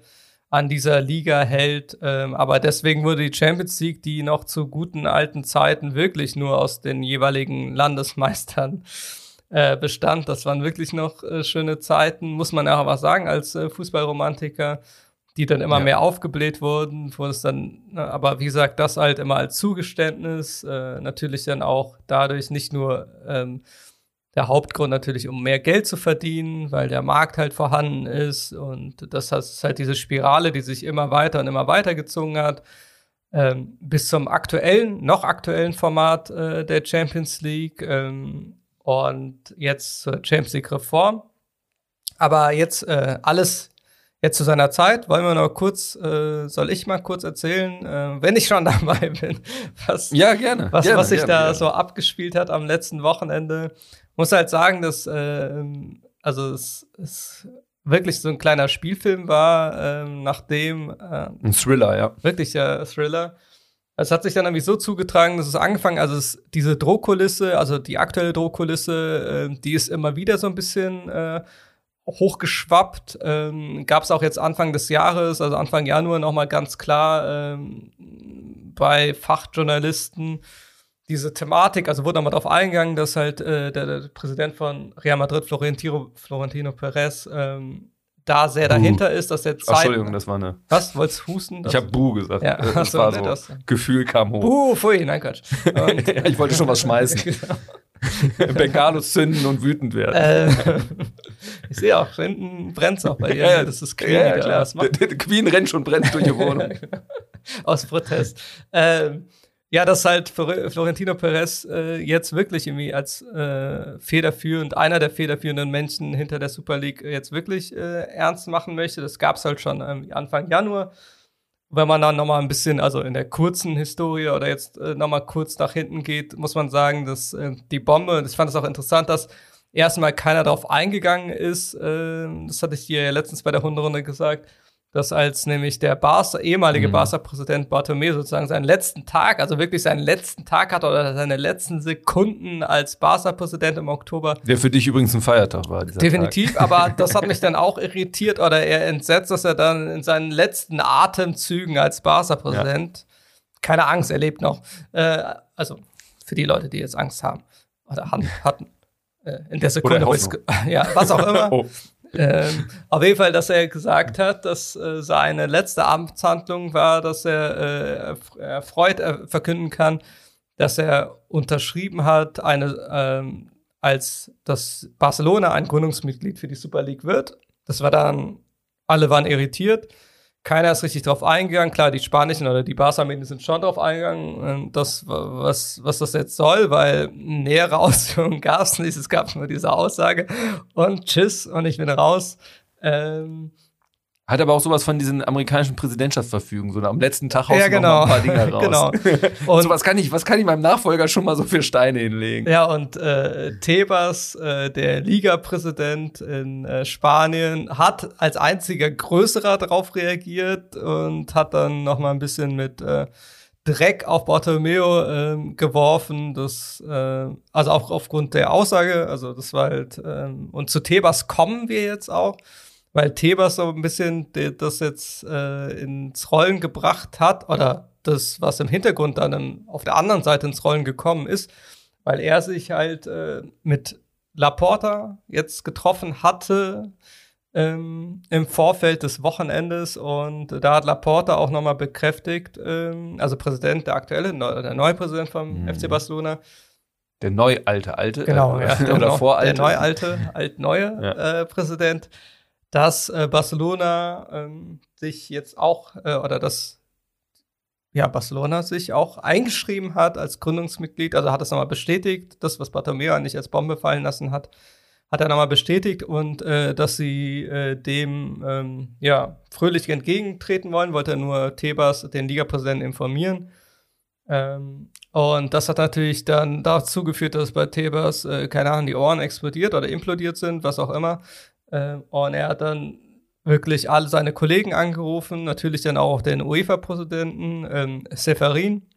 Speaker 1: an dieser Liga hält. Ähm, aber deswegen wurde die Champions League, die noch zu guten alten Zeiten wirklich nur aus den jeweiligen Landesmeistern äh, bestand. Das waren wirklich noch äh, schöne Zeiten, muss man ja auch was sagen als äh, Fußballromantiker, die dann immer
Speaker 2: Ja.
Speaker 1: mehr aufgebläht wurden, wo es dann, aber wie gesagt, das halt immer als Zugeständnis, äh, natürlich dann auch dadurch nicht nur ähm, der Hauptgrund natürlich, um mehr Geld zu verdienen, weil der Markt halt vorhanden ist und das ist halt diese Spirale, die sich immer weiter und immer weiter gezogen hat, ähm, bis zum aktuellen, noch aktuellen Format äh, der Champions League ähm, und jetzt zur Champions League Reform. Aber jetzt äh, alles jetzt zu seiner Zeit. Wollen wir noch kurz, äh, soll ich mal kurz erzählen, äh, wenn ich schon (laughs) dabei bin, was,
Speaker 2: Ja, gerne.
Speaker 1: was,
Speaker 2: gerne,
Speaker 1: was sich
Speaker 2: gerne,
Speaker 1: da so abgespielt hat am letzten Wochenende. Muss halt sagen, dass ähm, also es, es wirklich so ein kleiner Spielfilm war, ähm, nachdem äh,
Speaker 2: Ein Thriller, ja.
Speaker 1: wirklich der Thriller. Es hat sich dann irgendwie so zugetragen, dass es angefangen, also es, diese Drohkulisse, also die aktuelle Drohkulisse, äh, die ist immer wieder so ein bisschen äh, hochgeschwappt. Ähm, Gab es auch jetzt Anfang des Jahres, also Anfang Januar noch mal ganz klar ähm, bei Fachjournalisten diese Thematik, also wurde nochmal darauf eingegangen, dass halt äh, der, der Präsident von Real Madrid, Florentino, Florentino Perez, ähm, da sehr dahinter ist, dass er Zeit.
Speaker 2: Entschuldigung, das war eine.
Speaker 1: Was? Wolltest husten?
Speaker 2: Ich habe Bu gesagt.
Speaker 1: Ja,
Speaker 2: das war so.
Speaker 1: das-
Speaker 2: Gefühl kam hoch.
Speaker 1: Uh, pfui, nein, Quatsch. Und, (laughs)
Speaker 2: Ja, ich wollte schon was schmeißen. (laughs)
Speaker 1: genau. (laughs)
Speaker 2: Bengalos zünden und wütend werden.
Speaker 1: Äh, ich sehe auch, hinten brennt es auch bei dir.
Speaker 2: Ja,
Speaker 1: das ist Queen,
Speaker 2: ja, ja,
Speaker 1: die
Speaker 2: klar. Der, der Queen rennt schon brennt durch die Wohnung.
Speaker 1: Aus Protest. Ähm, ja, dass halt Flor- Florentino Perez äh, jetzt wirklich irgendwie als äh, federführend, einer der federführenden Menschen hinter der Super League jetzt wirklich äh, ernst machen möchte. Das gab es halt schon ähm, Anfang Januar. Wenn man dann nochmal ein bisschen, also in der kurzen Historie oder jetzt äh, nochmal kurz nach hinten geht, muss man sagen, dass äh, die Bombe, ich fand es auch interessant, dass erstmal keiner darauf eingegangen ist. Äh, das hatte ich dir ja letztens bei der Hunderunde gesagt, dass als nämlich der Barca, ehemalige
Speaker 2: Mhm.
Speaker 1: Barca-Präsident Bartomeu sozusagen seinen letzten Tag, also wirklich seinen letzten Tag hatte oder seine letzten Sekunden als Barca-Präsident im Oktober,
Speaker 2: Der für dich übrigens ein Feiertag war. Dieser
Speaker 1: Definitiv, aber das hat mich (laughs) dann auch irritiert oder eher entsetzt, dass er dann in seinen letzten Atemzügen als Barca-Präsident keine Angst erlebt noch. Äh, also für die Leute, die jetzt Angst haben oder hatten. Äh, in der Sekunde, (laughs) ja, was auch immer.
Speaker 2: Tag. (laughs) Oh.
Speaker 1: Ähm, auf jeden Fall, dass er gesagt hat, dass äh, seine letzte Amtshandlung war, dass er äh, erf- erfreut äh, verkünden kann, dass er unterschrieben hat, eine, ähm, als dass Barcelona ein Gründungsmitglied für die Super League wird. Das war dann, alle waren irritiert. Keiner ist richtig drauf eingegangen. Klar, die spanischen oder die Barca-Medien sind schon drauf eingegangen, ähm, das, was, was das jetzt soll, weil nähere (laughs) Ausführungen gab es nicht. Es gab nur diese Aussage und tschüss und ich bin raus. Ähm,
Speaker 2: Hat aber auch sowas von diesen amerikanischen Präsidentschaftsverfügungen, so am letzten Tag haust
Speaker 1: ja,
Speaker 2: du noch mal
Speaker 1: genau.
Speaker 2: ein paar Dinge (laughs) raus.
Speaker 1: genau. (laughs) Und
Speaker 2: so, was kann ich, was kann ich meinem Nachfolger schon mal so für Steine hinlegen?
Speaker 1: Ja, und äh, Tebas, äh, der Liga-Präsident in äh, Spanien, hat als einziger größerer darauf reagiert und hat dann noch mal ein bisschen mit äh, Dreck auf Bartomeo ähm, geworfen. Das, äh, also auch aufgrund der Aussage, also das war halt, ähm, und zu Tebas kommen wir jetzt auch, weil Tebas so ein bisschen das jetzt äh, ins Rollen gebracht hat, oder das, was im Hintergrund dann auf der anderen Seite ins Rollen gekommen ist, weil er sich halt äh, mit Laporta jetzt getroffen hatte ähm, im Vorfeld des Wochenendes und da hat Laporta auch nochmal bekräftigt, ähm, also Präsident, der aktuelle, neu, der neue Präsident vom
Speaker 2: Mhm.
Speaker 1: FC Barcelona,
Speaker 2: Der neu alte alte
Speaker 1: genau,
Speaker 2: äh,
Speaker 1: ja, (laughs)
Speaker 2: oder
Speaker 1: genau,
Speaker 2: voralte.
Speaker 1: der neu alte, alt-neue
Speaker 2: Ja.
Speaker 1: äh, Präsident, dass äh, Barcelona ähm, sich jetzt auch, äh, oder dass ja, Barcelona sich auch eingeschrieben hat als Gründungsmitglied, also hat es nochmal bestätigt, das, was Bartomeu nicht als Bombe fallen lassen hat, hat er nochmal bestätigt und äh, dass sie äh, dem ähm, ja, fröhlich entgegentreten wollen, wollte er nur Tebas, den Ligapräsidenten, informieren. Ähm, und das hat natürlich dann dazu geführt, dass bei Tebas, äh, keine Ahnung, die Ohren explodiert oder implodiert sind, was auch immer. Ähm, und er hat dann wirklich alle seine Kollegen angerufen, natürlich dann auch den UEFA-Präsidenten ähm, Seferin.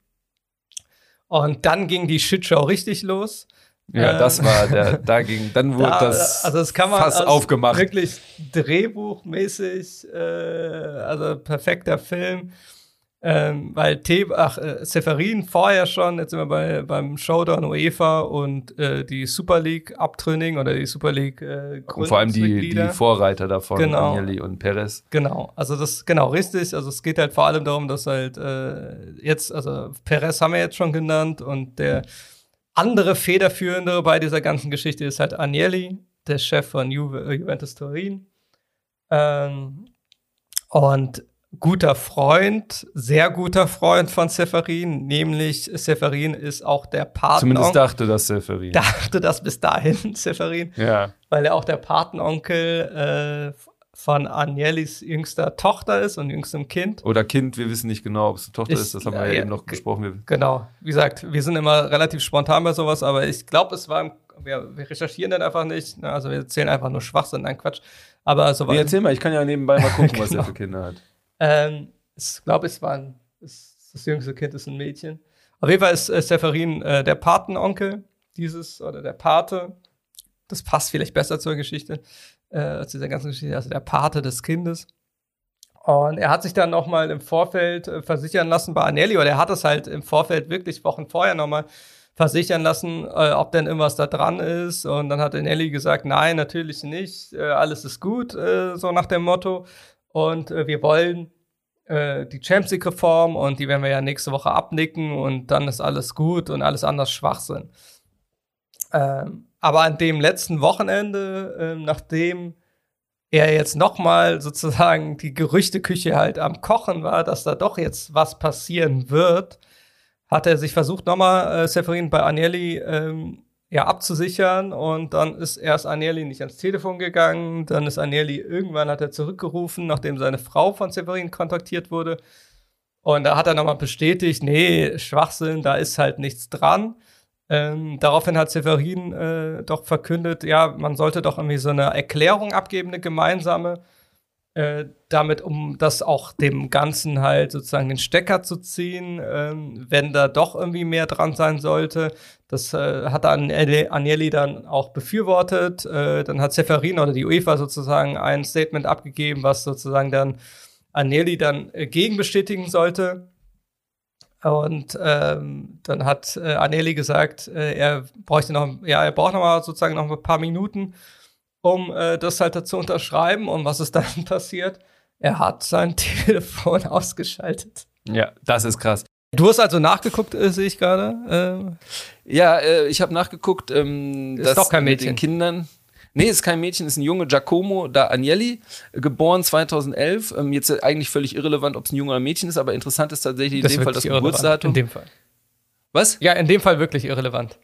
Speaker 1: Und dann ging die Shitshow richtig los.
Speaker 2: Ja,
Speaker 1: Äh,
Speaker 2: das war der, (laughs) da ging, dann wurde
Speaker 1: Da,
Speaker 2: das,
Speaker 1: also das kann man
Speaker 2: Fass aufgemacht.
Speaker 1: Wirklich drehbuchmäßig, äh, also perfekter Film. Ähm, weil Te ach, äh, Seferin vorher schon, jetzt sind wir bei, beim Showdown UEFA und äh, die Super League Abtrünnigen oder die Super League äh,
Speaker 2: und vor allem die, die. Vorreiter davon,
Speaker 1: Genau.
Speaker 2: Agnelli und Perez.
Speaker 1: Genau, also das genau richtig. Also es geht halt vor allem darum, dass halt äh, jetzt, also Perez haben wir jetzt schon genannt und der andere Federführende bei dieser ganzen Geschichte ist halt Agnelli, der Chef von Juve, äh, Juventus Turin. Ähm, und guter Freund, sehr guter Freund von Seferin, nämlich Seferin ist auch der Partner.
Speaker 2: Zumindest dachte das Seferin.
Speaker 1: dachte das bis dahin, (laughs) Seferin
Speaker 2: Ja.
Speaker 1: weil er auch der Patenonkel äh, von Agnellis jüngster Tochter ist und jüngstem Kind.
Speaker 2: Oder Kind, wir wissen nicht genau, ob es eine Tochter
Speaker 1: Ich-
Speaker 2: ist, das haben wir
Speaker 1: ja,
Speaker 2: ja, eben noch
Speaker 1: ge-
Speaker 2: besprochen. Wir,
Speaker 1: Genau, wie gesagt, wir sind immer relativ spontan bei sowas, aber ich glaube, es war, wir, wir recherchieren dann einfach nicht, ne? also wir erzählen einfach nur Schwachsinn, nein, Quatsch. Aber so
Speaker 2: nee, erzähl mal, ich kann ja nebenbei mal (laughs) gucken, was er
Speaker 1: Genau.
Speaker 2: für Kinder hat.
Speaker 1: Ähm, ich glaube, es war ein, es, das jüngste Kind ist ein Mädchen. Auf jeden Fall ist äh, Seferin äh, der Patenonkel dieses oder der Pate. Das passt vielleicht besser zur Geschichte, äh, zu dieser ganzen Geschichte, also der Pate des Kindes. Und er hat sich dann noch mal im Vorfeld äh, versichern lassen bei Anelli, oder er hat es halt im Vorfeld wirklich Wochen vorher noch mal versichern lassen, äh, ob denn irgendwas da dran ist. Und dann hat Anelli gesagt, nein, natürlich nicht, äh, alles ist gut, äh, so nach dem Motto. Und äh, wir wollen äh, die Champions League Reform und die werden wir ja nächste Woche abnicken und dann ist alles gut und alles anders Schwachsinn. Ähm, aber an dem letzten Wochenende, ähm, nachdem er jetzt nochmal sozusagen die Gerüchteküche halt am Kochen war, dass da doch jetzt was passieren wird, hat er sich versucht, nochmal äh, Severin bei Agnelli ähm, ja, abzusichern und dann ist erst Agnelli nicht ans Telefon gegangen, dann ist Agnelli irgendwann hat er zurückgerufen, nachdem seine Frau von Severin kontaktiert wurde. Und da hat er nochmal bestätigt, nee, Schwachsinn, da ist halt nichts dran. Ähm, daraufhin hat Severin äh, doch verkündet, ja, man sollte doch irgendwie so eine Erklärung abgeben, eine gemeinsame, äh, damit, um das auch dem Ganzen halt sozusagen den Stecker zu ziehen, ähm, wenn da doch irgendwie mehr dran sein sollte. Das äh, hat Agnelli dann auch befürwortet. Äh, dann hat Severin oder die UEFA sozusagen ein Statement abgegeben, was sozusagen dann Agnelli dann äh, gegenbestätigen sollte. Und ähm, dann hat äh, Aneli gesagt, äh, er bräuchte noch, ja, er braucht noch mal sozusagen noch ein paar Minuten, um äh, das halt zu unterschreiben. Und was ist dann (laughs) passiert? Er hat sein (laughs) Telefon ausgeschaltet.
Speaker 2: Ja, das ist krass.
Speaker 1: Du hast also nachgeguckt, äh, sehe ich gerade.
Speaker 2: Äh, ja, äh, ich habe nachgeguckt. Ähm,
Speaker 1: ist doch kein Mädchen.
Speaker 2: Mit den Kindern. Nee, ist kein Mädchen, ist ein Junge, Giacomo da Agnelli, geboren 2011. Ähm, jetzt eigentlich völlig irrelevant, ob es ein Junge oder ein Mädchen ist, aber interessant ist tatsächlich
Speaker 1: das
Speaker 2: in dem Fall das Geburtsdatum.
Speaker 1: In dem Fall.
Speaker 2: Was?
Speaker 1: Ja, in dem Fall wirklich irrelevant.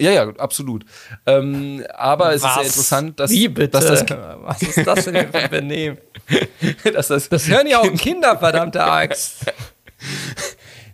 Speaker 2: Ja, ja, absolut. Ähm, aber es ist sehr interessant, dass,
Speaker 1: Wie bitte?
Speaker 2: dass das
Speaker 1: Was ist das denn für ein (laughs) Benehmen?
Speaker 2: dass das,
Speaker 1: das hören ja auch Kinder, verdammte Axt. (laughs)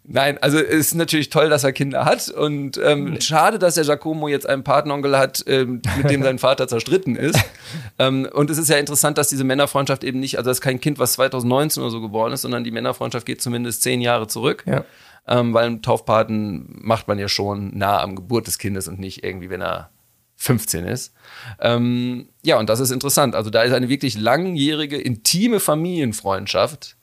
Speaker 2: Nein, also es ist natürlich toll, dass er Kinder hat und ähm, schade, dass der Giacomo jetzt einen Patenonkel hat, ähm, mit dem sein Vater zerstritten ist. (laughs) ähm, und es ist ja interessant, dass diese Männerfreundschaft eben nicht, also das ist kein Kind, was 2019 oder so geboren ist, sondern die Männerfreundschaft geht zumindest zehn Jahre zurück.
Speaker 1: Ja.
Speaker 2: Ähm, weil einen Taufpaten macht man ja schon nah am Geburt des Kindes und nicht irgendwie, wenn er 15 ist. Ähm, ja, und das ist interessant. Also da ist eine wirklich langjährige, intime Familienfreundschaft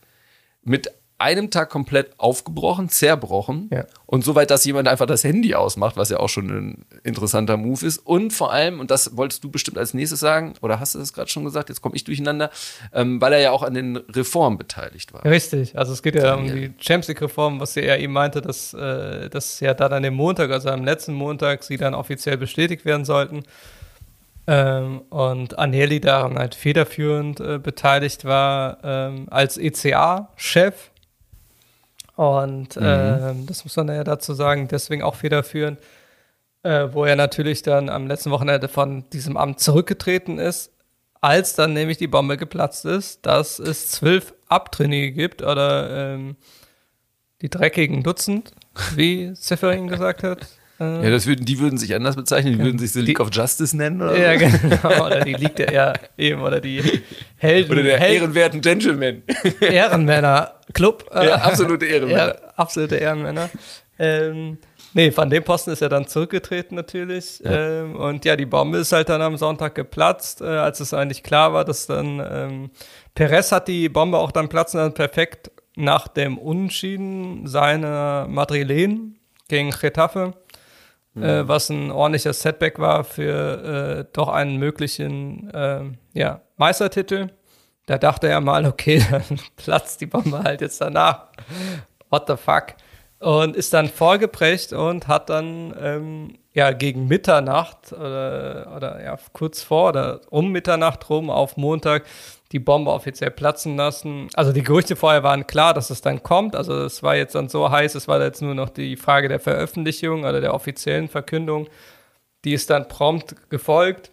Speaker 2: mit einem Tag komplett aufgebrochen, zerbrochen.
Speaker 1: Ja.
Speaker 2: Und soweit, dass jemand einfach das Handy ausmacht, was ja auch schon ein interessanter Move ist. Und vor allem, und das wolltest du bestimmt als nächstes sagen, oder hast du das gerade schon gesagt, jetzt komme ich durcheinander, ähm, weil er ja auch an den Reformen beteiligt war.
Speaker 1: Richtig, also es geht ja um die Champions League-Reform, was er eben meinte, dass, äh, dass ja dann an dem Montag, also am letzten Montag, sie dann offiziell bestätigt werden sollten. Ähm, und Aneli daran halt federführend äh, beteiligt war ähm, als ECA-Chef und mhm. äh, das muss man ja dazu sagen, deswegen auch federführend, äh, wo er natürlich dann am letzten Wochenende von diesem Amt zurückgetreten ist, als dann nämlich die Bombe geplatzt ist, dass es zwölf Abtrünnige gibt oder ähm, die dreckigen Dutzend, wie Seferin gesagt hat. (laughs)
Speaker 2: Äh, ja, das würden, die würden sich anders bezeichnen, die ja. würden sich The League of Justice nennen, oder?
Speaker 1: Ja, genau. Oder die League der ja, eben, oder die Helden.
Speaker 2: Oder der Helden, ehrenwerten Gentlemen.
Speaker 1: Ehrenmänner-Club.
Speaker 2: Ja, absolute Ehrenmänner. Ja,
Speaker 1: absolute Ehrenmänner. Ähm, nee, von dem Posten ist er dann zurückgetreten natürlich. Ja. Ähm, und ja, die Bombe ist halt dann am Sonntag geplatzt, äh, als es eigentlich klar war, dass dann ähm, Perez hat die Bombe auch dann platzen dann perfekt nach dem Unschieden seiner Madrilen gegen Getafe mhm. äh, was ein ordentlicher Setback war für äh, doch einen möglichen äh, ja, Meistertitel. Da dachte er mal, (laughs) okay, dann platzt die Bombe halt jetzt danach. What the fuck? Und ist dann vorgeprägt und hat dann ähm, ja gegen Mitternacht oder, oder ja kurz vor oder um Mitternacht rum auf Montag die Bombe offiziell platzen lassen. Also die Gerüchte vorher waren klar, dass es dann kommt. Also es war jetzt dann so heiß, es war jetzt nur noch die Frage der Veröffentlichung oder der offiziellen Verkündung. Die ist dann prompt gefolgt.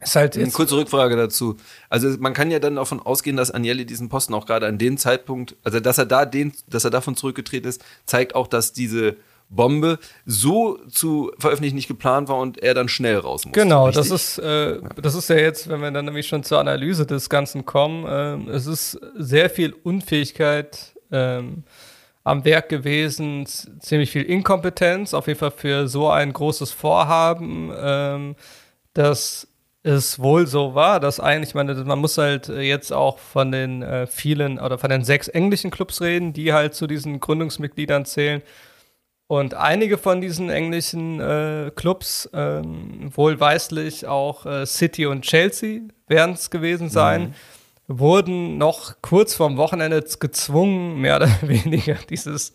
Speaker 2: Ist halt jetzt Eine kurze Rückfrage dazu. Also man kann ja dann davon ausgehen, dass Agnelli diesen Posten auch gerade an dem Zeitpunkt, also dass er da den, dass er davon zurückgetreten ist, zeigt auch, dass diese Bombe so zu veröffentlichen nicht geplant war und er dann schnell raus musste.
Speaker 1: Genau, richtig? das ist, äh, das ist ja jetzt, wenn wir dann nämlich schon zur Analyse des Ganzen kommen, äh, es ist sehr viel Unfähigkeit ähm, am Werk gewesen, ziemlich viel Inkompetenz, auf jeden Fall für so ein großes Vorhaben, ähm, dass es wohl so war, dass eigentlich, meine, man muss halt jetzt auch von den äh, vielen oder von den sechs englischen Clubs reden, die halt zu diesen Gründungsmitgliedern zählen. Und einige von diesen englischen äh, Clubs, ähm, wohlweislich auch äh, City und Chelsea werden es gewesen sein, mhm. wurden noch kurz vorm Wochenende gezwungen, mehr oder (laughs) weniger dieses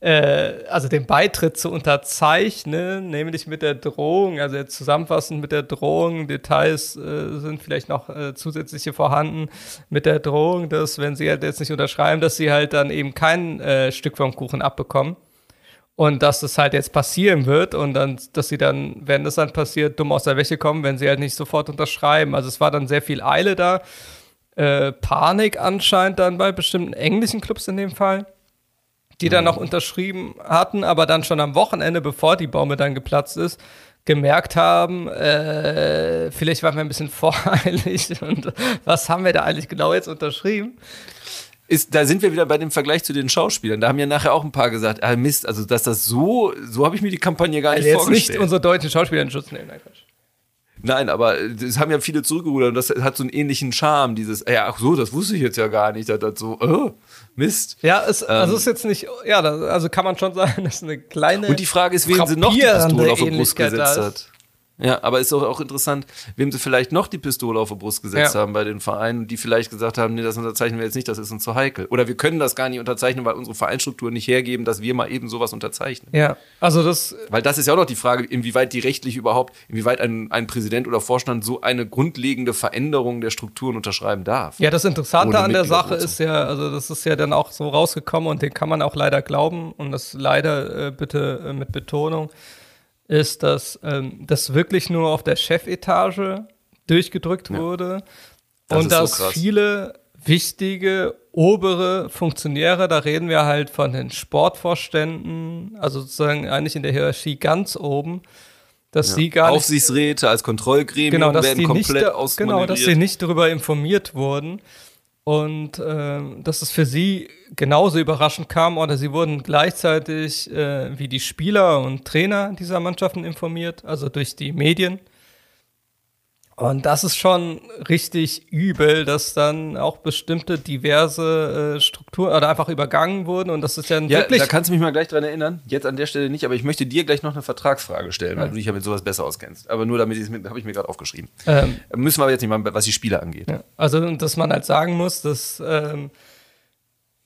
Speaker 1: äh, also den Beitritt zu unterzeichnen, nämlich mit der Drohung, also jetzt zusammenfassend mit der Drohung, Details äh, sind vielleicht noch äh, zusätzliche vorhanden, mit der Drohung, dass wenn sie halt jetzt nicht unterschreiben, dass sie halt dann eben kein äh, Stück vom Kuchen abbekommen. Und dass das halt jetzt passieren wird und dann, dass sie dann, wenn das dann passiert, dumm aus der Wäsche kommen, wenn sie halt nicht sofort unterschreiben. Also es war dann sehr viel Eile da. Äh, Panik anscheinend dann bei bestimmten englischen Clubs in dem Fall die dann noch unterschrieben hatten, aber dann schon am Wochenende, bevor die Bombe dann geplatzt ist, gemerkt haben, äh, vielleicht waren wir ein bisschen (laughs) voreilig und was haben wir da eigentlich genau jetzt unterschrieben?
Speaker 2: Ist, da sind wir wieder bei dem Vergleich zu den Schauspielern. Da haben ja nachher auch ein paar gesagt, ah Mist, also dass das so, so habe ich mir die Kampagne gar nicht also jetzt vorgestellt.
Speaker 1: nicht unsere deutschen Schauspieler in Schutz nehmen, nein, Quatsch.
Speaker 2: Nein, aber es haben ja viele zurückgerudert und das hat so einen ähnlichen Charme, dieses, ja, ach so, das wusste ich jetzt ja gar nicht, das hat so, oh, Mist.
Speaker 1: Ja, es, ähm, also ist jetzt nicht, ja, also kann man schon sagen, (laughs) das ist eine kleine.
Speaker 2: Und die Frage ist, wen sie noch die Pistole auf die Brust gesetzt hat. Ja, aber ist auch, auch interessant, wem sie vielleicht noch die Pistole auf die Brust gesetzt ja. haben bei den Vereinen, die vielleicht gesagt haben, nee, das unterzeichnen wir jetzt nicht, das ist uns zu heikel. Oder wir können das gar nicht unterzeichnen, weil unsere Vereinsstrukturen nicht hergeben, dass wir mal eben sowas unterzeichnen.
Speaker 1: Ja, also das.
Speaker 2: Weil das ist ja auch noch die Frage, inwieweit die rechtlich überhaupt, inwieweit ein, ein Präsident oder Vorstand so eine grundlegende Veränderung der Strukturen unterschreiben darf.
Speaker 1: Ja, das Interessante an der Sache ist ja, also das ist ja dann auch so rausgekommen und den kann man auch leider glauben und das leider äh, bitte äh, mit Betonung ist, dass ähm, das wirklich nur auf der Chefetage durchgedrückt ja. wurde das und dass so viele wichtige obere Funktionäre, da reden wir halt von den Sportvorständen, also sozusagen eigentlich in der Hierarchie ganz oben, dass ja. sie gar
Speaker 2: nicht, Aufsichtsräte als Kontrollgremium genau, werden komplett
Speaker 1: nicht, Genau, dass sie nicht darüber informiert wurden und äh, dass es für sie genauso überraschend kam oder sie wurden gleichzeitig äh, wie die Spieler und Trainer dieser Mannschaften informiert, also durch die Medien. Und das ist schon richtig übel, dass dann auch bestimmte diverse äh, Strukturen oder einfach übergangen wurden. Und das ist ja,
Speaker 2: ja wirklich. Da kannst du mich mal gleich dran erinnern. Jetzt an der Stelle nicht, aber ich möchte dir gleich noch eine Vertragsfrage stellen, ja. weil du dich ja mit sowas besser auskennst. Aber nur damit, habe ich mir gerade aufgeschrieben. Ähm, Müssen wir aber jetzt nicht mal, was die Spieler angeht. Ja.
Speaker 1: Also, dass man halt sagen muss, dass. Ähm,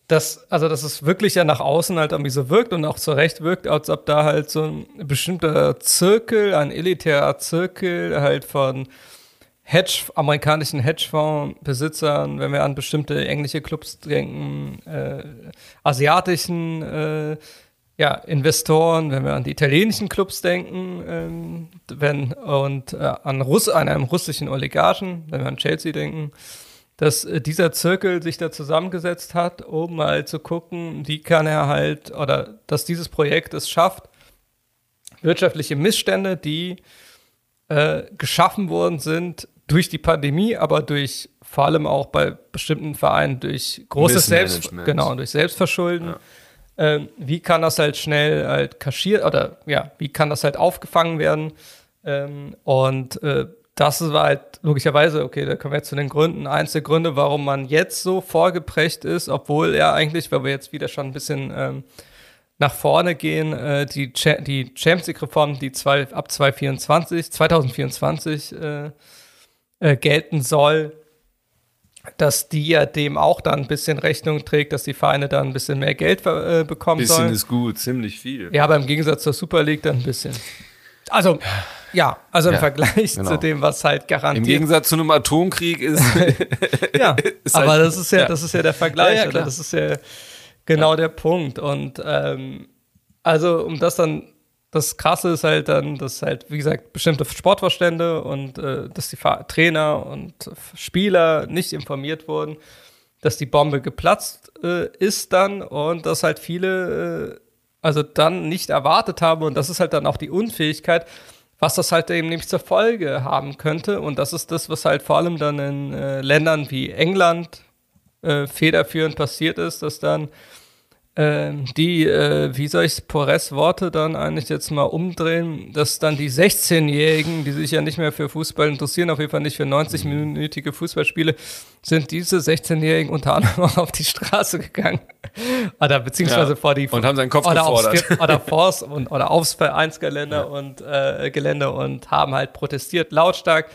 Speaker 1: dass, also dass es wirklich ja nach außen halt irgendwie so wirkt und auch zu Recht wirkt, als ob da halt so ein bestimmter Zirkel, ein elitärer Zirkel halt von Hedge, amerikanischen Hedgefondsbesitzern, wenn wir an bestimmte englische Clubs denken, äh, asiatischen äh, ja, Investoren, wenn wir an die italienischen Clubs denken, ähm, wenn, und äh, an, Russ an einem russischen Oligarchen, wenn wir an Chelsea denken, dass äh, dieser Zirkel sich da zusammengesetzt hat, um mal zu gucken, wie kann er halt, oder dass dieses Projekt es schafft, wirtschaftliche Missstände, die äh, geschaffen worden sind, durch die Pandemie, aber durch vor allem auch bei bestimmten Vereinen durch großes Selbst, genau, durch Selbstverschulden. Ja. Ähm, wie kann das halt schnell halt kaschiert oder ja, wie kann das halt aufgefangen werden? Ähm, und äh, das war halt logischerweise, okay, da kommen wir jetzt zu den Gründen. Eins der Gründe, warum man jetzt so vorgeprägt ist, obwohl er eigentlich, weil wir jetzt wieder schon ein bisschen ähm, nach vorne gehen, äh, die, Cha die Champions League-Reform, die zwei, ab 2024, 2024 äh, äh, gelten soll, dass die ja dem auch dann ein bisschen Rechnung trägt, dass die Vereine dann ein bisschen mehr Geld äh, bekommen
Speaker 2: bisschen
Speaker 1: sollen.
Speaker 2: Bisschen ist gut, ziemlich viel.
Speaker 1: Ja, aber im Gegensatz zur Super League dann ein bisschen. Also, ja, also im ja, Vergleich genau. zu dem, was halt garantiert.
Speaker 2: Im Gegensatz zu einem Atomkrieg ist. (laughs)
Speaker 1: ja, (laughs) ist aber halt, das ist ja, ja, das ist ja der Vergleich, ja, oder? Das ist ja genau der Punkt. Und ähm, also, um das dann das Krasse ist halt dann, dass halt, wie gesagt, bestimmte Sportvorstände und äh, dass die Trainer und Spieler nicht informiert wurden, dass die Bombe geplatzt äh, ist dann und dass halt viele äh, also dann nicht erwartet haben und das ist halt dann auch die Unfähigkeit, was das halt eben nämlich zur Folge haben könnte und das ist das, was halt vor allem dann in äh, Ländern wie England äh, federführend passiert ist, dass dann die, äh, wie soll ich Pores Worte dann eigentlich jetzt mal umdrehen, dass dann die 16-Jährigen, die sich ja nicht mehr für Fußball interessieren, auf jeden Fall nicht für 90-minütige Fußballspiele, sind diese 16-Jährigen unter anderem (laughs) auf die Straße gegangen. oder beziehungsweise ja. vor die
Speaker 2: und haben seinen Kopf
Speaker 1: oder
Speaker 2: gefordert.
Speaker 1: Aufs, oder (laughs) vors und oder aufs Vereinsgelände ja. und äh, Gelände und haben halt protestiert lautstark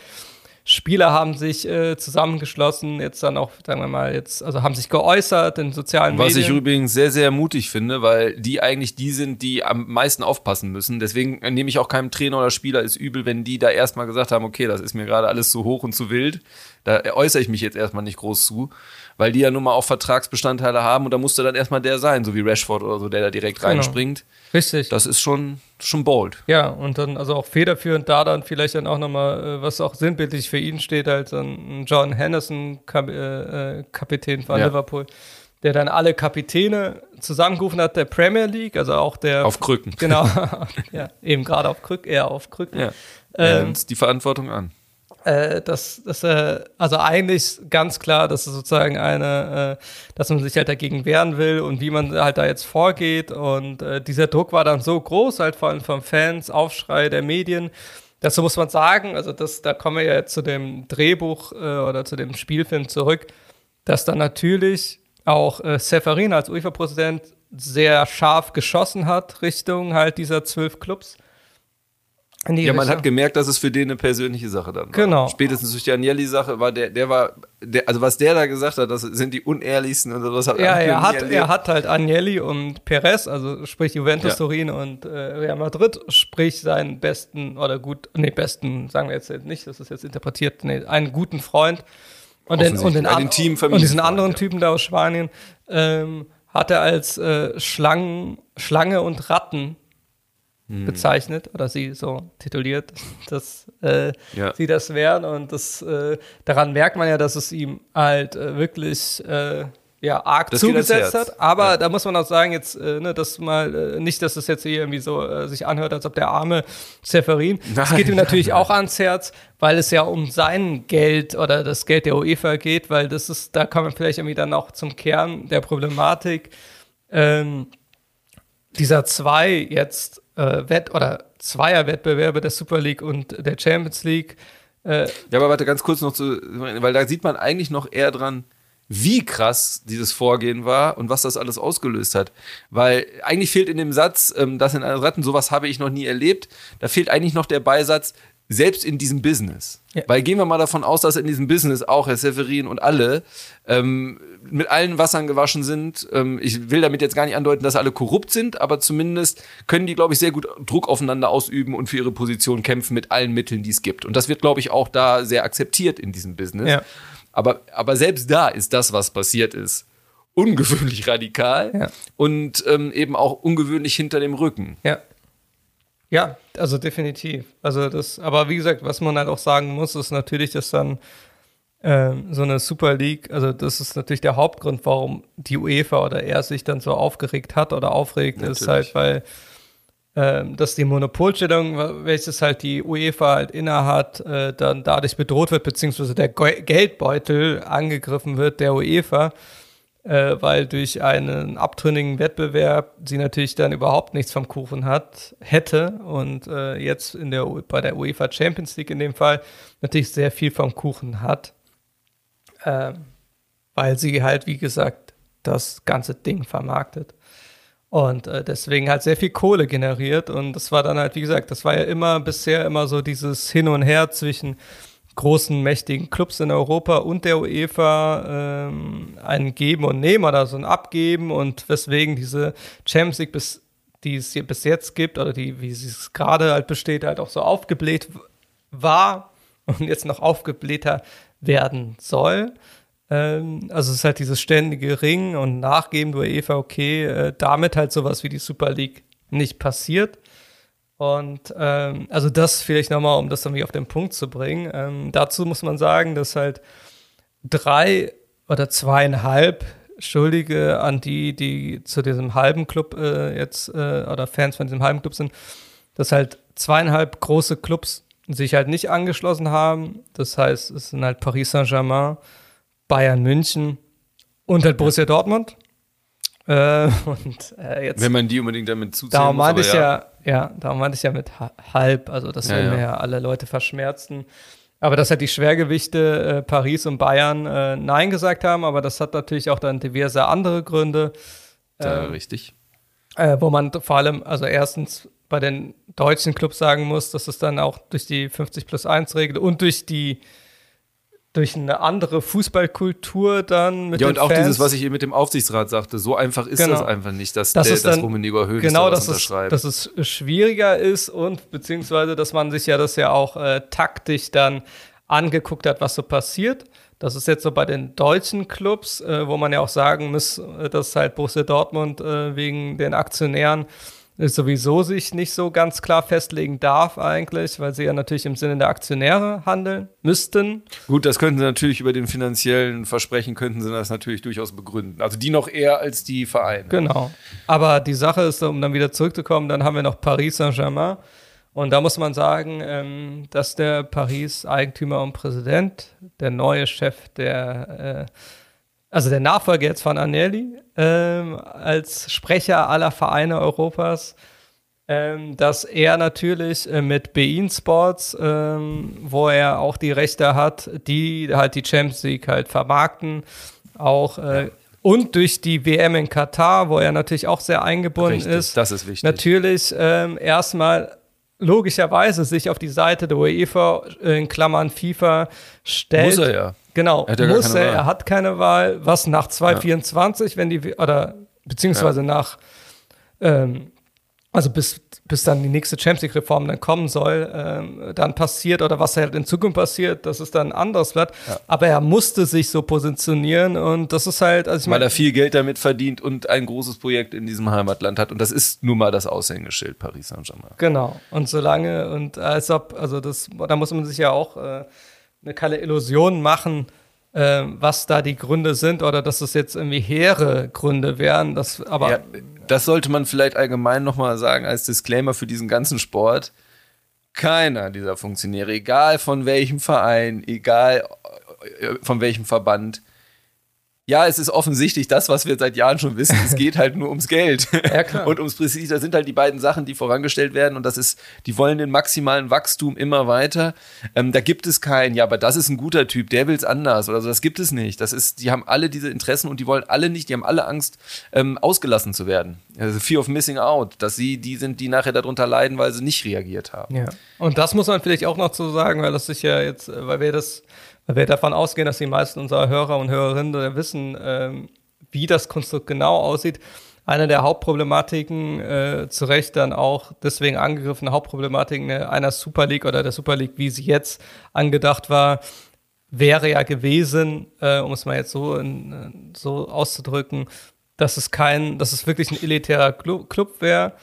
Speaker 1: Spieler haben sich äh, zusammengeschlossen, jetzt dann auch, sagen wir mal, jetzt, also haben sich geäußert in sozialen
Speaker 2: Was
Speaker 1: Medien.
Speaker 2: ich übrigens sehr, sehr mutig finde, weil die eigentlich die sind, die am meisten aufpassen müssen. Deswegen nehme ich auch keinem Trainer oder Spieler ist übel, wenn die da erstmal gesagt haben, okay, das ist mir gerade alles zu hoch und zu wild. Da äußere ich mich jetzt erstmal nicht groß zu, weil die ja nun mal auch Vertragsbestandteile haben und da musste dann erstmal der sein, so wie Rashford oder so, der da direkt
Speaker 1: Genau.
Speaker 2: reinspringt.
Speaker 1: Richtig.
Speaker 2: Das ist schon, schon bold.
Speaker 1: Ja, und dann also auch federführend da dann vielleicht dann auch nochmal, äh, was auch sinnbildlich für ihn steht, halt dann ein John Henderson, Kap äh, äh, Kapitän von
Speaker 2: Ja.
Speaker 1: Liverpool, der dann alle Kapitäne zusammengerufen hat der Premier League, also auch der
Speaker 2: Auf Krücken.
Speaker 1: genau, (laughs) ja, eben gerade auf Krücken, eher auf Krücken.
Speaker 2: Ja.
Speaker 1: Ähm,
Speaker 2: die Verantwortung an.
Speaker 1: Äh, dass, dass äh, also eigentlich ganz klar, dass es sozusagen eine, äh, dass man sich halt dagegen wehren will und wie man halt da jetzt vorgeht. Und äh, dieser Druck war dann so groß, halt vor allem von Fans, Aufschrei der Medien. Dazu muss man sagen, also das, da kommen wir ja jetzt zu dem Drehbuch äh, oder zu dem Spielfilm zurück, dass dann natürlich auch äh, Seferin als UEFA-Präsident sehr scharf geschossen hat Richtung halt dieser zwölf Clubs.
Speaker 2: Ja, man
Speaker 1: Richtung.
Speaker 2: hat gemerkt, dass es für den eine persönliche Sache dann war.
Speaker 1: Genau.
Speaker 2: Spätestens durch die Agnelli-Sache war der, der war, der, also was der da gesagt hat, das sind die unehrlichsten und sowas. hab
Speaker 1: Ja, er hat,
Speaker 2: erlebt.
Speaker 1: er hat halt Agnelli und Perez, also sprich Juventus
Speaker 2: Ja.
Speaker 1: Turin und äh, Real Madrid, sprich seinen besten oder gut, nee, besten, sagen wir jetzt nicht, das ist jetzt interpretiert, nee, einen guten Freund und den, und den, an-
Speaker 2: Den
Speaker 1: und diesen anderen
Speaker 2: ja.
Speaker 1: Typen da aus Spanien ähm, hat er als äh, Schlangen, Schlange und Ratten
Speaker 2: Hm.
Speaker 1: bezeichnet oder sie so tituliert, (laughs) dass äh,
Speaker 2: Ja.
Speaker 1: sie das wären und das äh, daran merkt man ja, dass es ihm halt äh, wirklich äh, ja arg
Speaker 2: Das
Speaker 1: zugesetzt hat. Aber
Speaker 2: Ja.
Speaker 1: da muss man auch sagen jetzt, äh, ne, dass mal äh, nicht, dass es jetzt hier irgendwie so äh, sich anhört, als ob der arme Seferin. Es geht ihm natürlich
Speaker 2: nein, (laughs)
Speaker 1: auch ans Herz, weil es ja um sein Geld oder das Geld der UEFA geht, weil das ist, da kommen wir vielleicht irgendwie dann auch zum Kern der Problematik. Ähm, dieser zwei jetzt äh, Wett- oder Zweierwettbewerbe der Super League und der Champions League. Äh,
Speaker 2: Ja, aber warte, ganz kurz noch zu, weil da sieht man eigentlich noch eher dran, wie krass dieses Vorgehen war und was das alles ausgelöst hat. Weil eigentlich fehlt in dem Satz, ähm, das in Ratten, sowas habe ich noch nie erlebt, da fehlt eigentlich noch der Beisatz, selbst in diesem Business.
Speaker 1: Ja.
Speaker 2: Weil gehen wir mal davon aus, dass in diesem Business auch Herr Severin und alle ähm, mit allen Wassern gewaschen sind. Ähm, ich will damit jetzt gar nicht andeuten, dass alle korrupt sind, aber zumindest können die, glaube ich, sehr gut Druck aufeinander ausüben und für ihre Position kämpfen mit allen Mitteln, die es gibt. Und das wird, glaube ich, auch da sehr akzeptiert in diesem Business.
Speaker 1: Ja.
Speaker 2: Aber, aber selbst da ist das, was passiert ist, ungewöhnlich radikal
Speaker 1: Ja.
Speaker 2: und ähm, eben auch ungewöhnlich hinter dem Rücken.
Speaker 1: ja. Ja, also definitiv. Also das, aber wie gesagt, was man halt auch sagen muss, ist natürlich, dass dann ähm, so eine Super League, also das ist natürlich der Hauptgrund, warum die UEFA oder er sich dann so aufgeregt hat oder aufregt, ist
Speaker 2: Natürlich.
Speaker 1: halt, weil ähm, dass die Monopolstellung, welches halt die UEFA halt innehat, äh, dann dadurch bedroht wird, beziehungsweise der Ge Geldbeutel angegriffen wird der UEFA, äh, weil durch einen abtrünnigen Wettbewerb sie natürlich dann überhaupt nichts vom Kuchen hat, hätte und äh, jetzt in der, bei der UEFA Champions League in dem Fall natürlich sehr viel vom Kuchen hat, ähm, weil sie halt, wie gesagt, das ganze Ding vermarktet. Und äh, deswegen halt sehr viel Kohle generiert. Und das war dann halt, wie gesagt, das war ja immer bisher immer so dieses Hin und Her zwischen großen, mächtigen Clubs in Europa und der UEFA ähm, ein Geben und Nehmen oder so ein Abgeben und weswegen diese Champions League bis die es hier bis jetzt gibt oder die, wie sie es gerade halt besteht, halt auch so aufgebläht war und jetzt noch aufgeblähter werden soll. Ähm, also es ist halt dieses ständige Ringen und Nachgeben der UEFA, okay, äh, damit halt sowas wie die Super League nicht passiert. Und ähm, also das vielleicht nochmal, um das irgendwie auf den Punkt zu bringen. Ähm, dazu muss man sagen, dass halt drei oder zweieinhalb Schuldige an die, die zu diesem halben Club äh, jetzt äh, oder Fans von diesem halben Club sind, dass halt zweieinhalb große Clubs sich halt nicht angeschlossen haben. Das heißt, es sind halt Paris Saint-Germain, Bayern München und halt Borussia Dortmund. Äh, (laughs) und äh, jetzt
Speaker 2: Wenn man die unbedingt damit zuzählen
Speaker 1: Darum
Speaker 2: muss.
Speaker 1: meinte ich ja, ja, darum meinte ich ja mit ha- halb, also das
Speaker 2: Ja,
Speaker 1: will
Speaker 2: ja.
Speaker 1: mir ja alle Leute verschmerzen. Aber dass halt die Schwergewichte äh, Paris und Bayern äh, Nein gesagt haben, aber das hat natürlich auch dann diverse andere Gründe,
Speaker 2: Ja,
Speaker 1: ähm,
Speaker 2: richtig.
Speaker 1: äh, wo man vor allem, also erstens bei den deutschen Clubs sagen muss, dass es dann auch durch die 50 plus 1 Regel und durch die durch eine andere Fußballkultur dann
Speaker 2: mit Ja, und auch Fans. dieses, was ich eben mit dem Aufsichtsrat sagte, so einfach ist genau. das einfach nicht, dass,
Speaker 1: das
Speaker 2: der,
Speaker 1: ist dann, dass Rummenigge Hönes genau, da dass unterschreibt. Es, dass es schwieriger ist und beziehungsweise, dass man sich ja das ja auch äh, taktisch dann angeguckt hat, was so passiert. Das ist jetzt so bei den deutschen Clubs, äh, wo man ja auch sagen muss, äh, dass halt Borussia Dortmund äh, wegen den Aktionären sowieso sich nicht so ganz klar festlegen darf eigentlich, weil sie ja natürlich im Sinne der Aktionäre handeln müssten.
Speaker 2: Gut, das könnten sie natürlich über den finanziellen Versprechen könnten sie das natürlich durchaus begründen. Also die noch eher als die Vereine.
Speaker 1: Genau. Aber die Sache ist, um dann wieder zurückzukommen, dann haben wir noch Paris Saint-Germain. Und da muss man sagen, ähm, dass der Paris-Eigentümer und Präsident, der neue Chef der äh, also der Nachfolger jetzt von Anelli ähm, als Sprecher aller Vereine Europas, ähm, dass er natürlich äh, mit Bein Sports, ähm, wo er auch die Rechte hat, die halt die Champions League halt vermarkten, auch äh, und durch die WM in Katar, wo er natürlich auch sehr eingebunden Richtig, ist.
Speaker 2: Das ist wichtig.
Speaker 1: Natürlich ähm, erstmal logischerweise sich auf die Seite der UEFA in Klammern FIFA stellt.
Speaker 2: Muss er ja.
Speaker 1: Genau, er muss er, er hat keine Wahl. Was nach 2024, ja. wenn die, oder beziehungsweise ja. nach, ähm, also bis, bis dann die nächste Champions League-Reform dann kommen soll, ähm, dann passiert oder was halt in Zukunft passiert, dass es dann anders wird. Ja. Aber er musste sich so positionieren und das ist halt,
Speaker 2: also Weil er viel Geld damit verdient und ein großes Projekt in diesem Heimatland hat und das ist nun mal das Aushängeschild Paris Saint-Germain.
Speaker 1: Genau. Und solange und als ob, also das, da muss man sich ja auch äh, eine keine Illusion machen, äh, was da die Gründe sind oder dass es jetzt irgendwie hehre Gründe wären. Das, aber ja,
Speaker 2: das sollte man vielleicht allgemein nochmal sagen als Disclaimer für diesen ganzen Sport. Keiner dieser Funktionäre, egal von welchem Verein, egal äh, von welchem Verband, ja, es ist offensichtlich das, was wir seit Jahren schon wissen. Es geht halt nur ums Geld (laughs) ja, klar. und ums Prestige. Das sind halt die beiden Sachen, die vorangestellt werden. Und das ist, die wollen den maximalen Wachstum immer weiter. Ähm, da gibt es keinen, ja, aber das ist ein guter Typ, der will es anders oder so. Das gibt es nicht. Das ist, die haben alle diese Interessen und die wollen alle nicht, die haben alle Angst, ähm, ausgelassen zu werden. Also Fear of Missing Out, dass sie die sind, die nachher darunter leiden, weil sie nicht reagiert haben.
Speaker 1: Ja. Und das muss man vielleicht auch noch zu sagen, weil das sich ja jetzt, weil wir das weil wir davon ausgehen, dass die meisten unserer Hörer und Hörerinnen wissen, ähm, wie das Konstrukt genau aussieht. Eine der Hauptproblematiken, äh, zu Recht dann auch deswegen angegriffene Hauptproblematiken einer Super League oder der Super League, wie sie jetzt angedacht war, wäre ja gewesen, äh, um es mal jetzt so, in, so auszudrücken, dass es kein, dass es wirklich ein elitärer Club, Club wäre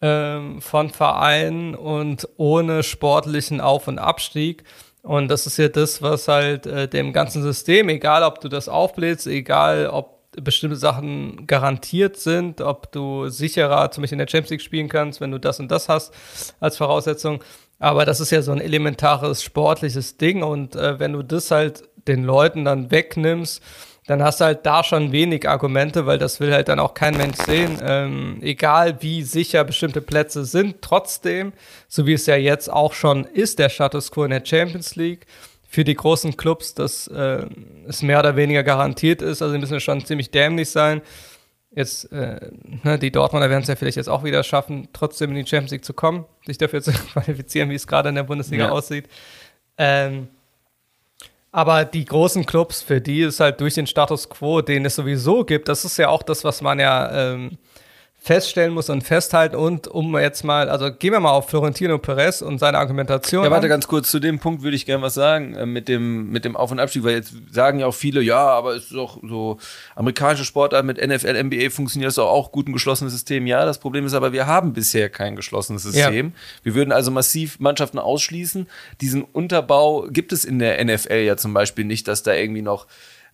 Speaker 1: ähm, von Vereinen und ohne sportlichen Auf- und Abstieg und das ist ja das, was halt äh, dem ganzen System, egal ob du das aufbläst, egal ob bestimmte Sachen garantiert sind, ob du sicherer zum Beispiel in der Champions League spielen kannst, wenn du das und das hast als Voraussetzung. Aber das ist ja so ein elementares sportliches Ding und äh, wenn du das halt den Leuten dann wegnimmst, dann hast du halt da schon wenig Argumente, weil das will halt dann auch kein Mensch sehen. Ähm, egal wie sicher bestimmte Plätze sind, trotzdem, so wie es ja jetzt auch schon ist, der Status quo in der Champions League, für die großen Clubs, dass äh, es mehr oder weniger garantiert ist. Also die müssen schon ziemlich dämlich sein. Jetzt, äh, ne, die Dortmunder werden es ja vielleicht jetzt auch wieder schaffen, trotzdem in die Champions League zu kommen, sich dafür zu (laughs) qualifizieren, wie es gerade in der Bundesliga ja. aussieht. Ähm, aber die großen Clubs, für die ist halt durch den Status quo, den es sowieso gibt, das ist ja auch das, was man ja ähm, feststellen muss und festhalten. Und um jetzt mal, also gehen wir mal auf Florentino Perez und seine Argumentation.
Speaker 2: Ja, warte an. ganz kurz, zu dem Punkt würde ich gerne was sagen, äh, mit, dem, mit dem Auf- und Abstieg, weil jetzt sagen ja auch viele, ja, aber es ist doch so, amerikanische Sportart mit NFL, NBA funktioniert das doch auch gut, ein geschlossenes System. Ja, das Problem ist aber, wir haben bisher kein geschlossenes System. Ja. Wir würden also massiv Mannschaften ausschließen. Diesen Unterbau gibt es in der NFL ja zum Beispiel nicht, dass da irgendwie noch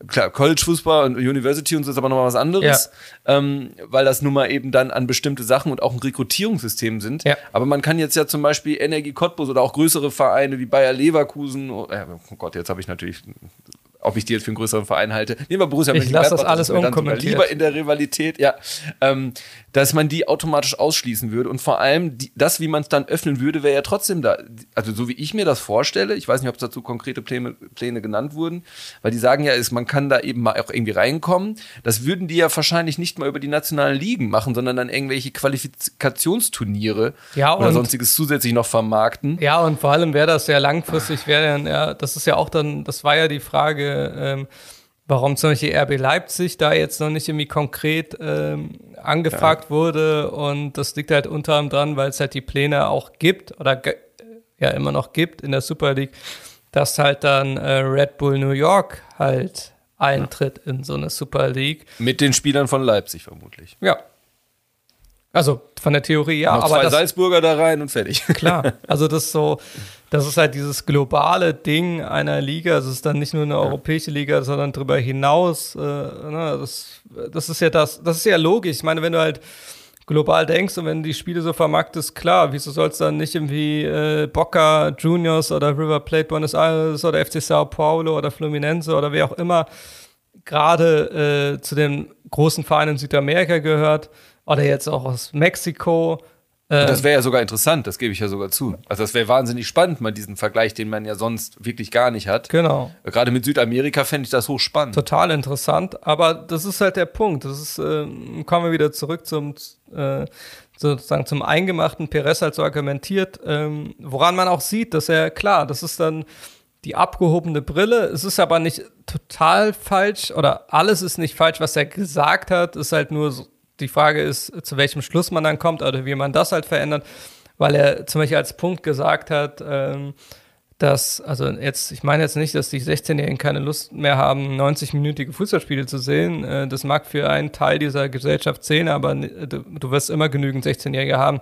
Speaker 2: klar, College-Fußball und University und so ist aber nochmal was anderes, ja. ähm, weil das nun mal eben dann an bestimmte Sachen und auch ein Rekrutierungssystem sind. Ja. Aber man kann jetzt ja zum Beispiel Energie Cottbus oder auch größere Vereine wie Bayer Leverkusen, oh, oh Gott, jetzt habe ich natürlich ob ich die jetzt für einen größeren Verein halte. Nehmen wir Borussia
Speaker 1: Ich lasse das alles unkommentiert.
Speaker 2: Lieber in der Rivalität, ja. Ähm, dass man die automatisch ausschließen würde. Und vor allem, die, das, wie man es dann öffnen würde, wäre ja trotzdem da. Also so wie ich mir das vorstelle, ich weiß nicht, ob dazu konkrete Pläne, Pläne genannt wurden, weil die sagen ja, ist, man kann da eben mal auch irgendwie reinkommen. Das würden die ja wahrscheinlich nicht mal über die nationalen Ligen machen, sondern dann irgendwelche Qualifikationsturniere
Speaker 1: Ja,
Speaker 2: oder sonstiges zusätzlich noch vermarkten.
Speaker 1: Ja, und vor allem wäre das ja langfristig, wäre dann, ja, das ist ja auch dann, das war ja die Frage, ähm, warum zum Beispiel RB Leipzig da jetzt noch nicht irgendwie konkret ähm, angefragt wurde. Und das liegt halt unter anderem dran, weil es halt die Pläne auch gibt oder ja immer noch gibt in der Super League, dass halt dann äh, Red Bull New York halt eintritt in so eine Super League.
Speaker 2: Mit den Spielern von Leipzig vermutlich.
Speaker 1: Ja. Also von der Theorie ja,
Speaker 2: noch
Speaker 1: aber
Speaker 2: zwei
Speaker 1: das,
Speaker 2: Salzburger da rein und fertig.
Speaker 1: Klar, also das so, (laughs) das ist halt dieses globale Ding einer Liga. Also es ist dann nicht nur eine europäische Liga, sondern darüber hinaus. Äh, ne, das, das ist ja das, das ist ja logisch. Ich meine, wenn du halt global denkst und wenn die Spiele so vermarktest, klar, wieso soll es dann nicht irgendwie äh, Boca Juniors oder River Plate Buenos Aires oder FC Sao Paulo oder Fluminense oder wer auch immer gerade äh, zu den großen Vereinen in Südamerika gehört oder jetzt auch aus Mexiko.
Speaker 2: Das wäre ja sogar interessant, das gebe ich ja sogar zu. Also das wäre wahnsinnig spannend, mal diesen Vergleich, den man ja sonst wirklich gar nicht hat.
Speaker 1: genau.
Speaker 2: Gerade mit Südamerika fände ich das hochspannend.
Speaker 1: total interessant, aber das ist halt der Punkt. Das ist, äh, kommen wir wieder zurück zum äh, sozusagen zum Eingemachten. Perez halt so argumentiert, ähm, woran man auch sieht, dass er, klar, das ist dann die abgehobene Brille. Es ist aber nicht total falsch oder alles ist nicht falsch, was er gesagt hat. Es ist halt nur so, die Frage ist, zu welchem Schluss man dann kommt oder wie man das halt verändert, weil er zum Beispiel als Punkt gesagt hat, ähm, dass, also jetzt, ich meine jetzt nicht, dass die 16-Jährigen keine Lust mehr haben, 90-minütige Fußballspiele zu sehen. Äh, Das mag für einen Teil dieser Gesellschaft zählen, aber du, du wirst immer genügend 16-Jährige haben,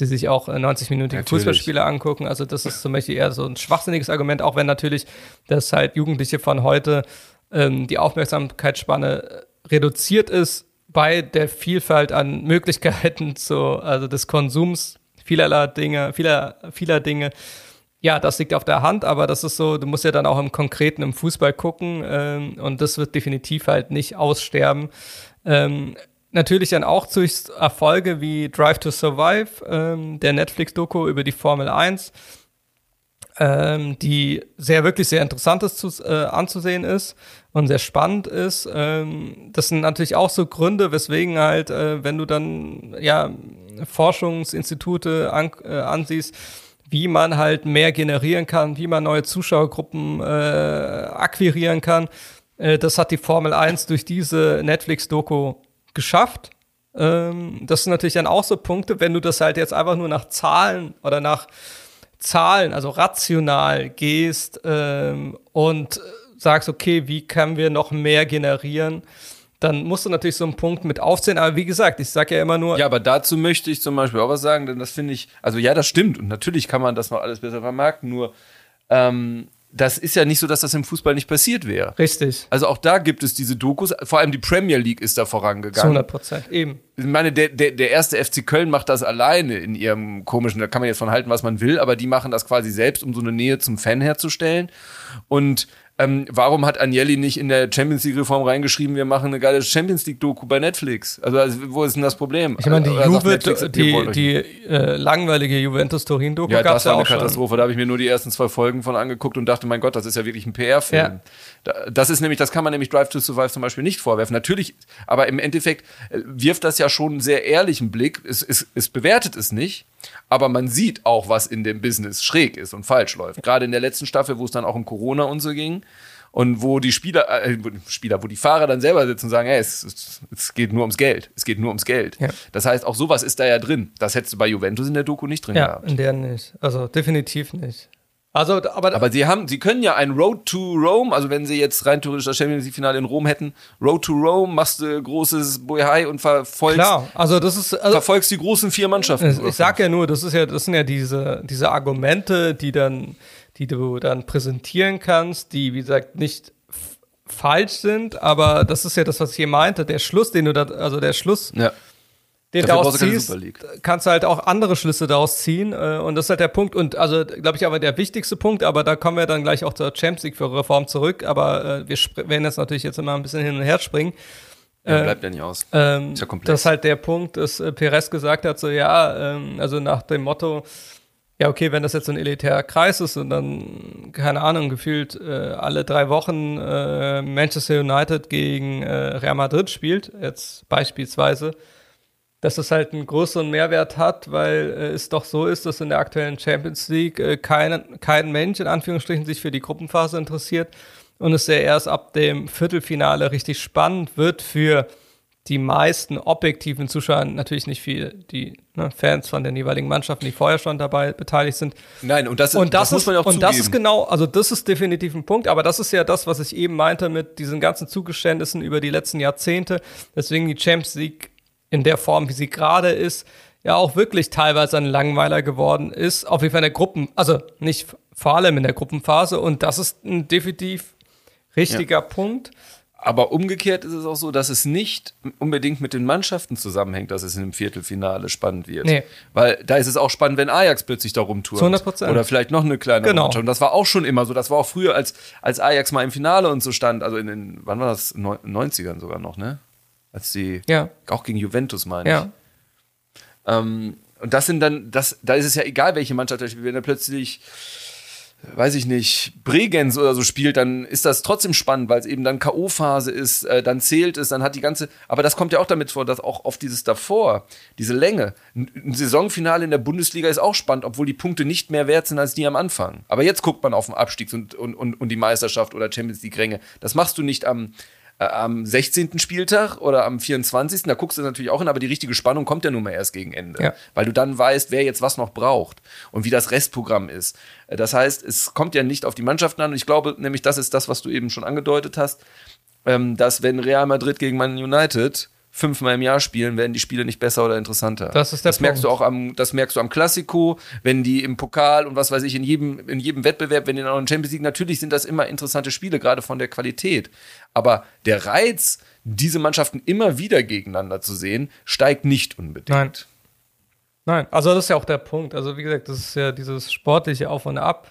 Speaker 1: die sich auch äh, 90-minütige
Speaker 2: Natürlich.
Speaker 1: Fußballspiele angucken. Also das ist zum Beispiel eher so ein schwachsinniges Argument, auch wenn natürlich, dass halt Jugendliche von heute ähm, die Aufmerksamkeitsspanne äh, reduziert ist bei der Vielfalt an Möglichkeiten (laughs) zu, also des Konsums vielerlei Dinge, vieler, vieler Dinge. Ja, das liegt auf der Hand, aber das ist so, du musst ja dann auch im Konkreten im Fußball gucken ähm, und das wird definitiv halt nicht aussterben. Ähm, natürlich dann auch durch Erfolge wie Drive to Survive, ähm, der Netflix-Doku über die Formel 1, ähm, die sehr, wirklich sehr interessant ist zu, äh, anzusehen ist und sehr spannend ist. Ähm, das sind natürlich auch so Gründe, weswegen halt, äh, wenn du dann ja Forschungsinstitute an, äh, ansiehst, wie man halt mehr generieren kann, wie man neue Zuschauergruppen äh, akquirieren kann. Äh, das hat die Formel 1 durch diese Netflix-Doku geschafft. Ähm, das sind natürlich dann auch so Punkte, wenn du das halt jetzt einfach nur nach Zahlen oder nach Zahlen, also rational gehst ähm, und sagst, okay, wie können wir noch mehr generieren, dann musst du natürlich so einen Punkt mit aufzählen. Aber wie gesagt, ich sage ja immer nur,
Speaker 2: Ja, aber dazu möchte ich zum Beispiel auch was sagen, denn das finde ich, also ja, das stimmt und natürlich kann man das noch alles besser vermarkten, nur ähm, das ist ja nicht so, dass das im Fußball nicht passiert wäre.
Speaker 1: richtig,
Speaker 2: Also auch da gibt es diese Dokus, vor allem die Premier League ist da vorangegangen.
Speaker 1: 100 Prozent, eben.
Speaker 2: Ich meine, der, der, der erste FC Köln macht das alleine in ihrem komischen, da kann man jetzt von halten, was man will, aber die machen das quasi selbst, um so eine Nähe zum Fan herzustellen. Und ähm, warum hat Agnelli nicht in der Champions League-Reform reingeschrieben, wir machen eine geile Champions League-Doku bei Netflix? Also, also wo ist denn das Problem?
Speaker 1: Ich meine, die,
Speaker 2: sagt
Speaker 1: Juve, die, die äh, langweilige
Speaker 2: ja,
Speaker 1: gab
Speaker 2: das
Speaker 1: es ja
Speaker 2: war eine
Speaker 1: auch schon.
Speaker 2: Katastrophe. Da habe ich mir nur die ersten zwei Folgen von angeguckt und dachte, mein Gott, das ist ja wirklich ein PR-Film.
Speaker 1: Ja.
Speaker 2: Da- Das ist nämlich, das kann man nämlich Drive to Survive zum Beispiel nicht vorwerfen. Natürlich, aber im Endeffekt äh, wirft das ja schon einen sehr ehrlichen Blick. Es, es, es bewertet es nicht, aber man sieht auch, was in dem Business schräg ist und falsch läuft. Gerade in der letzten Staffel, wo es dann auch um Corona und so ging. Und wo die Spieler, äh, Spieler, wo die Fahrer dann selber sitzen und sagen, hey, es, es, es geht nur ums Geld. Es geht nur ums Geld.
Speaker 1: Ja.
Speaker 2: Das heißt, auch sowas ist da ja drin. Das hättest du bei Juventus in der Doku nicht drin
Speaker 1: Ja,
Speaker 2: gehabt.
Speaker 1: in der nicht. Also definitiv nicht. Also, aber,
Speaker 2: Aber sie haben, sie können ja ein Road to Rome, also wenn sie jetzt rein theoretisch das Champions League Finale in Rom hätten, Road to Rome, machst du großes Bohai und verfolgst,
Speaker 1: klar, also das ist, also,
Speaker 2: verfolgst die großen vier Mannschaften.
Speaker 1: ich sag ja nur, das ist ja, das sind ja diese, diese Argumente, die dann, die du dann präsentieren kannst, die, wie gesagt, nicht falsch sind, aber das ist ja das, was ich hier meinte, der Schluss, den du da, also der Schluss,
Speaker 2: ja.
Speaker 1: Den
Speaker 2: Dafür
Speaker 1: daraus ziehst, kannst du halt auch andere Schlüsse daraus ziehen. Äh, und das ist halt der Punkt. Und also, glaube ich, aber der wichtigste Punkt, aber da kommen wir dann gleich auch zur Champions League für Reform zurück. Aber äh, wir werden jetzt natürlich jetzt immer ein bisschen hin und her springen.
Speaker 2: Ja, bleibt ja nicht aus.
Speaker 1: Ähm, ist ja komplex. Das ist halt der Punkt, dass äh, Perez gesagt hat, so ja, ähm, also nach dem Motto, ja, okay, wenn das jetzt so ein elitärer Kreis ist und dann, keine Ahnung, gefühlt äh, alle drei Wochen äh, Manchester United gegen äh, Real Madrid spielt, jetzt beispielsweise, dass es halt einen größeren Mehrwert hat, weil äh, es doch so ist, dass in der aktuellen Champions League äh, kein, kein Mensch in Anführungsstrichen sich für die Gruppenphase interessiert und es ja erst ab dem Viertelfinale richtig spannend wird für die meisten objektiven Zuschauer, natürlich nicht viel, die ne, Fans von den jeweiligen Mannschaften, die vorher schon dabei beteiligt sind.
Speaker 2: Nein, und das, ist,
Speaker 1: und das, das muss man auch Und zugeben. das ist genau, also das ist definitiv ein Punkt, aber das ist ja das, was ich eben meinte mit diesen ganzen Zugeständnissen über die letzten Jahrzehnte. Deswegen die Champions League in der Form, wie sie gerade ist, ja auch wirklich teilweise ein Langweiler geworden ist. Auf jeden Fall in der Gruppen, also nicht vor allem in der Gruppenphase. Und das ist ein definitiv richtiger ja. Punkt.
Speaker 2: Aber umgekehrt ist es auch so, dass es nicht unbedingt mit den Mannschaften zusammenhängt, dass es in einem Viertelfinale spannend wird. Nee. Weil da ist es auch spannend, wenn Ajax plötzlich da rumtourt.
Speaker 1: 100 Prozent.
Speaker 2: Oder vielleicht noch eine kleine
Speaker 1: genau. Mannschaft.
Speaker 2: Und das war auch schon immer so. Das war auch früher, als, als Ajax mal im Finale und so stand. Also in den, wann war das? 90ern sogar noch, ne? Als die,
Speaker 1: ja.
Speaker 2: auch gegen Juventus, meine
Speaker 1: ja.
Speaker 2: ich. Ähm, und das sind dann, das, da ist es ja egal, welche Mannschaft, wenn er plötzlich weiß ich nicht, Bregenz oder so spielt, dann ist das trotzdem spannend, weil es eben dann K.O.-Phase ist, äh, dann zählt es, dann hat die ganze, aber das kommt ja auch damit vor, dass auch auf dieses davor, diese Länge, ein, ein Saisonfinale in der Bundesliga ist auch spannend, obwohl die Punkte nicht mehr wert sind als die am Anfang. Aber jetzt guckt man auf den Abstieg und, und, und, und die Meisterschaft oder Champions League-Ränge. Das machst du nicht am, äh, am 16. Spieltag oder am 24. Da guckst du natürlich auch hin, aber die richtige Spannung kommt ja nun mal erst gegen Ende. Ja. Weil du dann weißt, wer jetzt was noch braucht und wie das Restprogramm ist. Äh, das heißt, es kommt ja nicht auf die Mannschaften an. Und ich glaube nämlich, das ist das, was du eben schon angedeutet hast, ähm, dass wenn Real Madrid gegen Man United fünfmal im Jahr spielen, werden die Spiele nicht besser oder interessanter.
Speaker 1: Das ist der
Speaker 2: das Punkt. merkst du auch am, das merkst du am Klassiko, wenn die im Pokal und was weiß ich in jedem in jedem Wettbewerb, wenn die in der Champions League natürlich sind das immer interessante Spiele, gerade von der Qualität. Aber der Reiz, diese Mannschaften immer wieder gegeneinander zu sehen, steigt nicht unbedingt.
Speaker 1: Nein. Nein, also das ist ja auch der Punkt. Also wie gesagt, das ist ja dieses sportliche Auf und Ab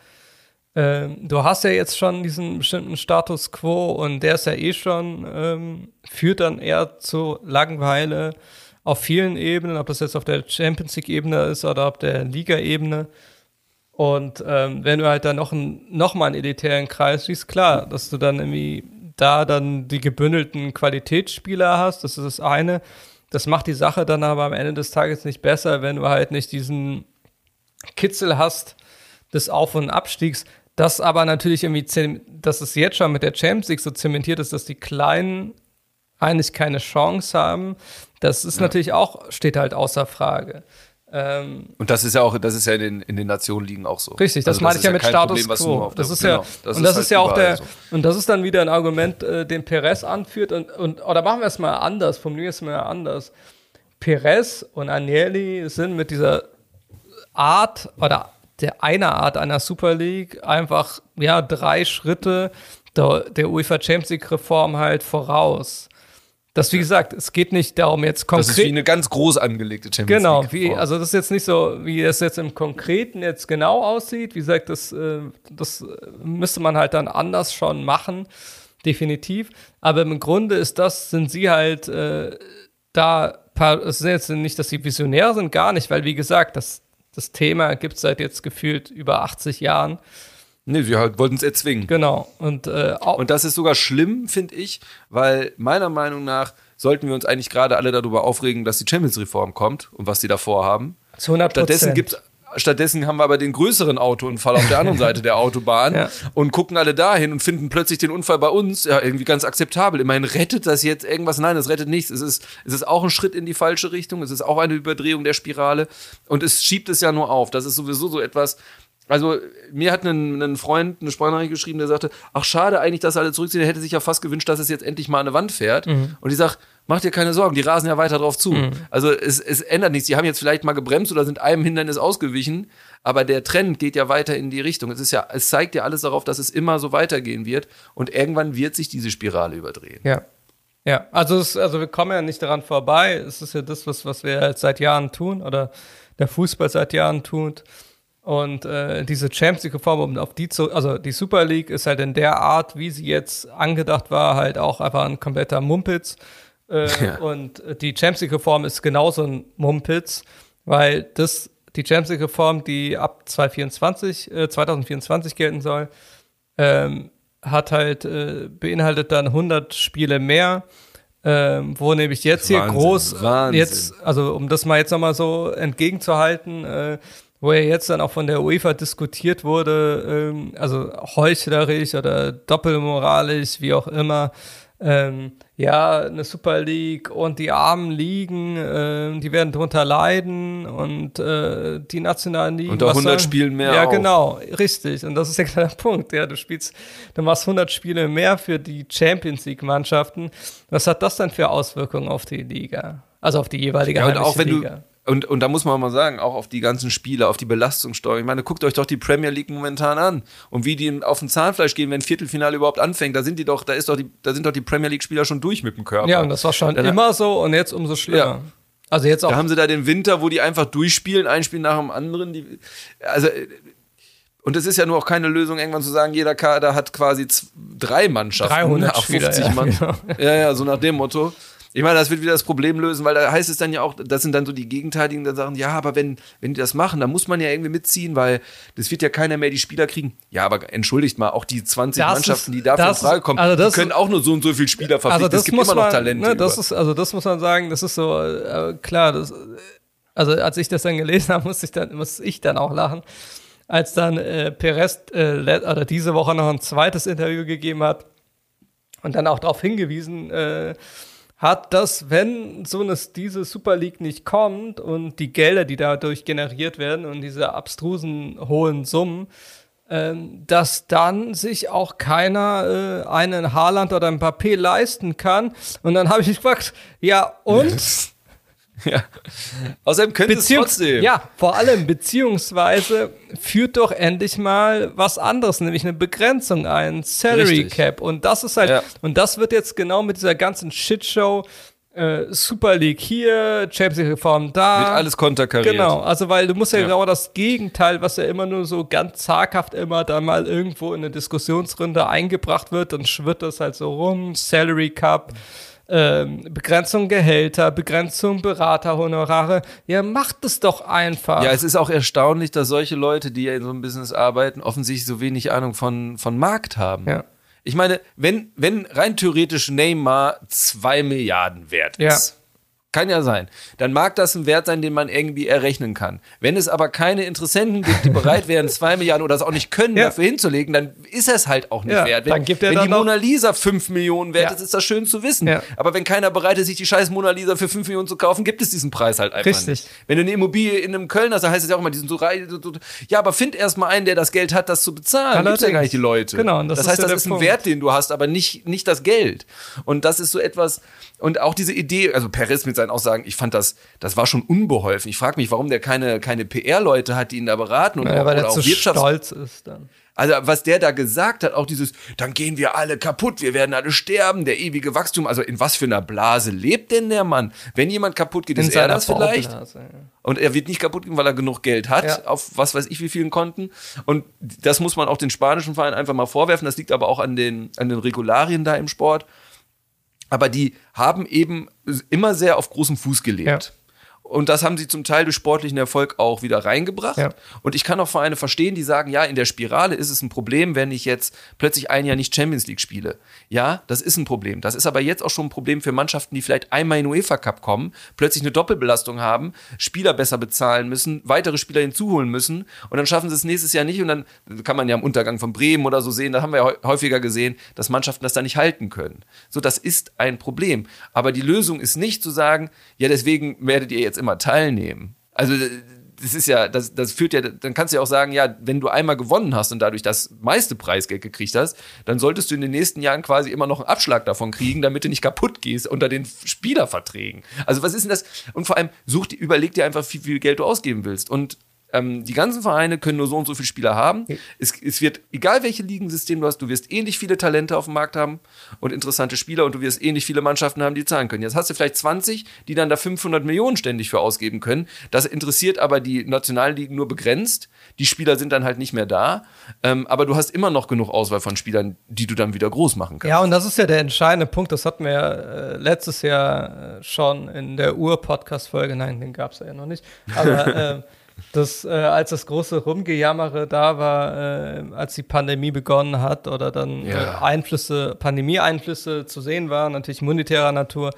Speaker 1: ähm, du hast ja jetzt schon diesen bestimmten Status quo und der ist ja eh schon, ähm, führt dann eher zu Langeweile auf vielen Ebenen, ob das jetzt auf der Champions League-Ebene ist oder auf der Liga-Ebene. Und ähm, wenn du halt dann noch, ein, noch mal einen elitären Kreis siehst, klar, dass du dann irgendwie da dann die gebündelten Qualitätsspieler hast, das ist das eine. Das macht die Sache dann aber am Ende des Tages nicht besser, wenn du halt nicht diesen Kitzel hast des Auf- und Abstiegs. Das aber natürlich irgendwie, dass es jetzt schon mit der Champions League so zementiert ist, dass die Kleinen eigentlich keine Chance haben, das ist ja. natürlich auch, steht halt außer Frage.
Speaker 2: Ähm, und das ist ja auch, das ist ja in den, in den Nationenligen auch so.
Speaker 1: Richtig, das also meine ich ja mit Status Problem, quo. Das ist genau, ja, das und das ist, ist ja auch der, so. und das ist dann wieder ein Argument, äh, den Perez anführt und, und oder machen wir es mal anders, formulieren wir es mal anders. Perez und Agnelli sind mit dieser Art oder der einer Art einer Super League einfach ja drei Schritte der, der UEFA Champions League Reform halt voraus. Das, wie gesagt, es geht nicht darum, jetzt konkret. Das ist
Speaker 2: wie eine ganz groß angelegte
Speaker 1: Champions genau, League. Genau, also das ist jetzt nicht so, wie es jetzt im Konkreten jetzt genau aussieht. Wie gesagt, das, äh, das müsste man halt dann anders schon machen, definitiv. Aber im Grunde ist das, sind sie halt äh, da, es ist jetzt nicht, dass sie visionär sind, gar nicht, weil wie gesagt, das, das Thema gibt es seit jetzt gefühlt über 80 Jahren.
Speaker 2: Nee, sie halt wollten es erzwingen.
Speaker 1: Genau. Und, äh,
Speaker 2: und das ist sogar schlimm, finde ich, weil meiner Meinung nach sollten wir uns eigentlich gerade alle darüber aufregen, dass die Champions-Reform kommt und was die davor haben.
Speaker 1: Zu 100
Speaker 2: Stattdessen gibt es Stattdessen haben wir aber den größeren Autounfall auf der anderen (laughs) Seite der Autobahn ja. und gucken alle dahin und finden plötzlich den Unfall bei uns ja irgendwie ganz akzeptabel. Immerhin rettet das jetzt irgendwas. Nein, es rettet nichts. Es ist, es ist auch ein Schritt in die falsche Richtung. Es ist auch eine Überdrehung der Spirale und es schiebt es ja nur auf. Das ist sowieso so etwas, also mir hat ein, ein Freund eine Sprachnachricht geschrieben, der sagte, ach schade eigentlich, dass alle zurückziehen. Er hätte sich ja fast gewünscht, dass es jetzt endlich mal an eine Wand fährt. Mhm. Und ich sag, mach dir keine Sorgen, die rasen ja weiter drauf zu. Mhm. Also es, es ändert nichts. Die haben jetzt vielleicht mal gebremst oder sind einem Hindernis ausgewichen, aber der Trend geht ja weiter in die Richtung. Es ist ja, es zeigt ja alles darauf, dass es immer so weitergehen wird und irgendwann wird sich diese Spirale überdrehen.
Speaker 1: Ja. Ja, also, es, also wir kommen ja nicht daran vorbei. Es ist ja das, was, was wir jetzt seit Jahren tun oder der Fußball seit Jahren tut. Und äh, diese Champions League-Reform, um auf die zu, also die Super League ist halt in der Art, wie sie jetzt angedacht war, halt auch einfach ein kompletter Mumpitz. Äh, (laughs) ja. Und die Champions League-Reform ist genauso ein Mumpitz, weil das die Champions League-Reform, die ab 2024, äh, 2024 gelten soll, ähm, hat halt äh, beinhaltet dann 100 Spiele mehr, ähm, wo nämlich jetzt Wahnsinn, hier groß Wahnsinn. jetzt, also um das mal jetzt nochmal so entgegenzuhalten, äh, wo ja jetzt dann auch von der UEFA diskutiert wurde, ähm, also heuchlerisch oder doppelmoralisch, wie auch immer, ähm, ja, eine Super League und die armen Ligen, äh, die werden drunter leiden und äh, die nationalen Ligen.
Speaker 2: Und auch 100 Spiele mehr.
Speaker 1: Ja, auch. genau, richtig. Und das ist der (laughs) Punkt. Ja, du spielst, du machst 100 Spiele mehr für die Champions League Mannschaften. Was hat das dann für Auswirkungen auf die Liga? Also auf die jeweilige
Speaker 2: ja, und auch wenn Liga? Du und, und da muss man mal sagen, auch auf die ganzen Spiele, auf die Belastungssteuer. Ich meine, guckt euch doch die Premier League momentan an und wie die auf dem Zahnfleisch gehen, wenn Viertelfinale überhaupt anfängt. Da sind die doch, da ist doch die, da sind doch die Premier League Spieler schon durch mit dem Körper.
Speaker 1: Ja, und das war schon da, immer so und jetzt umso schlimmer. Ja.
Speaker 2: Also jetzt auch. Da haben sie da den Winter, wo die einfach durchspielen, ein Spiel nach dem anderen. Die, also und es ist ja nur auch keine Lösung, irgendwann zu sagen, jeder Kader hat quasi drei Mannschaften.
Speaker 1: 300 50 Spieler, ja,
Speaker 2: Mann. Genau. Ja, ja, so nach dem Motto. Ich meine, das wird wieder das Problem lösen, weil da heißt es dann ja auch, das sind dann so die Gegenteiligen, die sagen, ja, aber wenn, wenn die das machen, dann muss man ja irgendwie mitziehen, weil das wird ja keiner mehr die Spieler kriegen. Ja, aber entschuldigt mal, auch die 20 das Mannschaften, die dafür in Frage kommen, also das, die können auch nur so und so viele Spieler also verpflichten. Also
Speaker 1: das es gibt immer noch Talente. Ne, das ist, also das muss man sagen, das ist so, äh, klar, das, also als ich das dann gelesen (laughs) habe, musste ich dann, muss ich dann auch lachen als dann äh, Perez äh, oder diese Woche noch ein zweites Interview gegeben hat und dann auch darauf hingewiesen äh, hat, dass wenn so eine, diese Super League nicht kommt und die Gelder, die dadurch generiert werden und diese abstrusen hohen Summen, ähm, dass dann sich auch keiner äh, einen Haaland oder ein Papé leisten kann. Und dann habe ich mich gefragt, ja und?
Speaker 2: Ja. Außerdem könnte Beziehung, es trotzdem.
Speaker 1: Ja, vor allem, beziehungsweise führt doch endlich mal was anderes, nämlich eine Begrenzung ein, Salary Richtig. Cap. Und das ist halt, ja. und das wird jetzt genau mit dieser ganzen Shitshow äh, Super League hier, Champions League Reform da. Wird
Speaker 2: alles konterkariert.
Speaker 1: Genau, also weil du musst ja, ja, genau das Gegenteil, was ja immer nur so ganz zaghaft immer da mal irgendwo in eine Diskussionsrunde eingebracht wird, dann schwirrt das halt so rum, Salary Cup. Mhm ähm, Begrenzung Gehälter, Begrenzung Beraterhonorare. Ja, macht es doch einfach.
Speaker 2: Ja, es ist auch erstaunlich, dass solche Leute, die ja in so einem Business arbeiten, offensichtlich so wenig Ahnung von, von Markt haben. Ja. Ich meine, wenn, wenn rein theoretisch Neymar zwei Milliarden wert ist, ja. Kann ja sein. Dann mag das ein Wert sein, den man irgendwie errechnen kann. Wenn es aber keine Interessenten gibt, die bereit wären, (laughs) zwei Milliarden oder es auch nicht können, ja. dafür hinzulegen, dann ist es halt auch nicht ja, wert. Wenn,
Speaker 1: dann gibt er
Speaker 2: wenn
Speaker 1: dann
Speaker 2: die Mona Lisa fünf Millionen wert ja. ist, ist das schön zu wissen. Aber wenn keiner bereit ist, sich die scheiß Mona Lisa für fünf Millionen zu kaufen, gibt es diesen Preis halt einfach Richtig. nicht. Wenn du eine Immobilie in einem Köln hast, dann heißt es ja auch immer, die sind so reich. Ja, aber find erst mal einen, der das Geld hat, das zu bezahlen. Gibt ja gar nicht die Leute.
Speaker 1: Genau,
Speaker 2: das, das heißt, das ist ein Punkt. Wert, den du hast, aber nicht, nicht das Geld. Und das ist so etwas, und auch diese Idee, also Perez mit seinen Aussagen, ich fand das, das war schon unbeholfen. Ich frage mich, warum der keine, keine PR-Leute hat, die ihn da beraten und
Speaker 1: naja,
Speaker 2: auch,
Speaker 1: weil er zu stolz ist dann.
Speaker 2: Also was der da gesagt hat, auch dieses, dann gehen wir alle kaputt, wir werden alle sterben, der ewige Wachstum. Also in was für einer Blase lebt denn der Mann? Wenn jemand kaputt geht, in ist er das vielleicht? Ja. Und er wird nicht kaputt gehen, weil er genug Geld hat, ja. auf was weiß ich wie vielen Konten. Und das muss man auch den spanischen Vereinen einfach mal vorwerfen. Das liegt aber auch an den, an den Regularien da im Sport aber die haben eben immer sehr auf großem Fuß gelebt. Und das haben sie zum Teil durch sportlichen Erfolg auch wieder reingebracht. Ja. Und ich kann auch Vereine verstehen, die sagen, ja, in der Spirale ist es ein Problem, wenn ich jetzt plötzlich ein Jahr nicht Champions League spiele. Ja, das ist ein Problem. Das ist aber jetzt auch schon ein Problem für Mannschaften, die vielleicht einmal in den UEFA Cup kommen, plötzlich eine Doppelbelastung haben, Spieler besser bezahlen müssen, weitere Spieler hinzuholen müssen und dann schaffen sie es nächstes Jahr nicht und dann kann man ja im Untergang von Bremen oder so sehen, da haben wir ja häufiger gesehen, dass Mannschaften das da nicht halten können. So, das ist ein Problem. Aber die Lösung ist nicht zu sagen, ja, deswegen werdet ihr jetzt immer teilnehmen. Also das ist ja, das, das führt ja, dann kannst du ja auch sagen, ja, wenn du einmal gewonnen hast und dadurch das meiste Preisgeld gekriegt hast, dann solltest du in den nächsten Jahren quasi immer noch einen Abschlag davon kriegen, damit du nicht kaputt gehst unter den Spielerverträgen. Also was ist denn das? Und vor allem such, überleg dir einfach, wie viel Geld du ausgeben willst. Und ähm, die ganzen Vereine können nur so und so viele Spieler haben. Es, es wird, egal welche Ligensystem du hast, du wirst ähnlich viele Talente auf dem Markt haben und interessante Spieler und du wirst ähnlich viele Mannschaften haben, die zahlen können. Jetzt hast du vielleicht 20, die dann da 500 Millionen ständig für ausgeben können. Das interessiert aber die Nationalligen nur begrenzt. Die Spieler sind dann halt nicht mehr da. Ähm, aber du hast immer noch genug Auswahl von Spielern, die du dann wieder groß machen kannst.
Speaker 1: Ja, und das ist ja der entscheidende Punkt. Das hatten wir ja äh, letztes Jahr äh, schon in der Ur-Podcast-Folge. Nein, den gab es ja noch nicht. Aber (laughs) äh, das, äh, als das große Rumgejammere da war, äh, als die Pandemie begonnen hat oder dann
Speaker 2: Ja.
Speaker 1: äh, Einflüsse, Pandemie-Einflüsse zu sehen waren, natürlich monetärer Natur,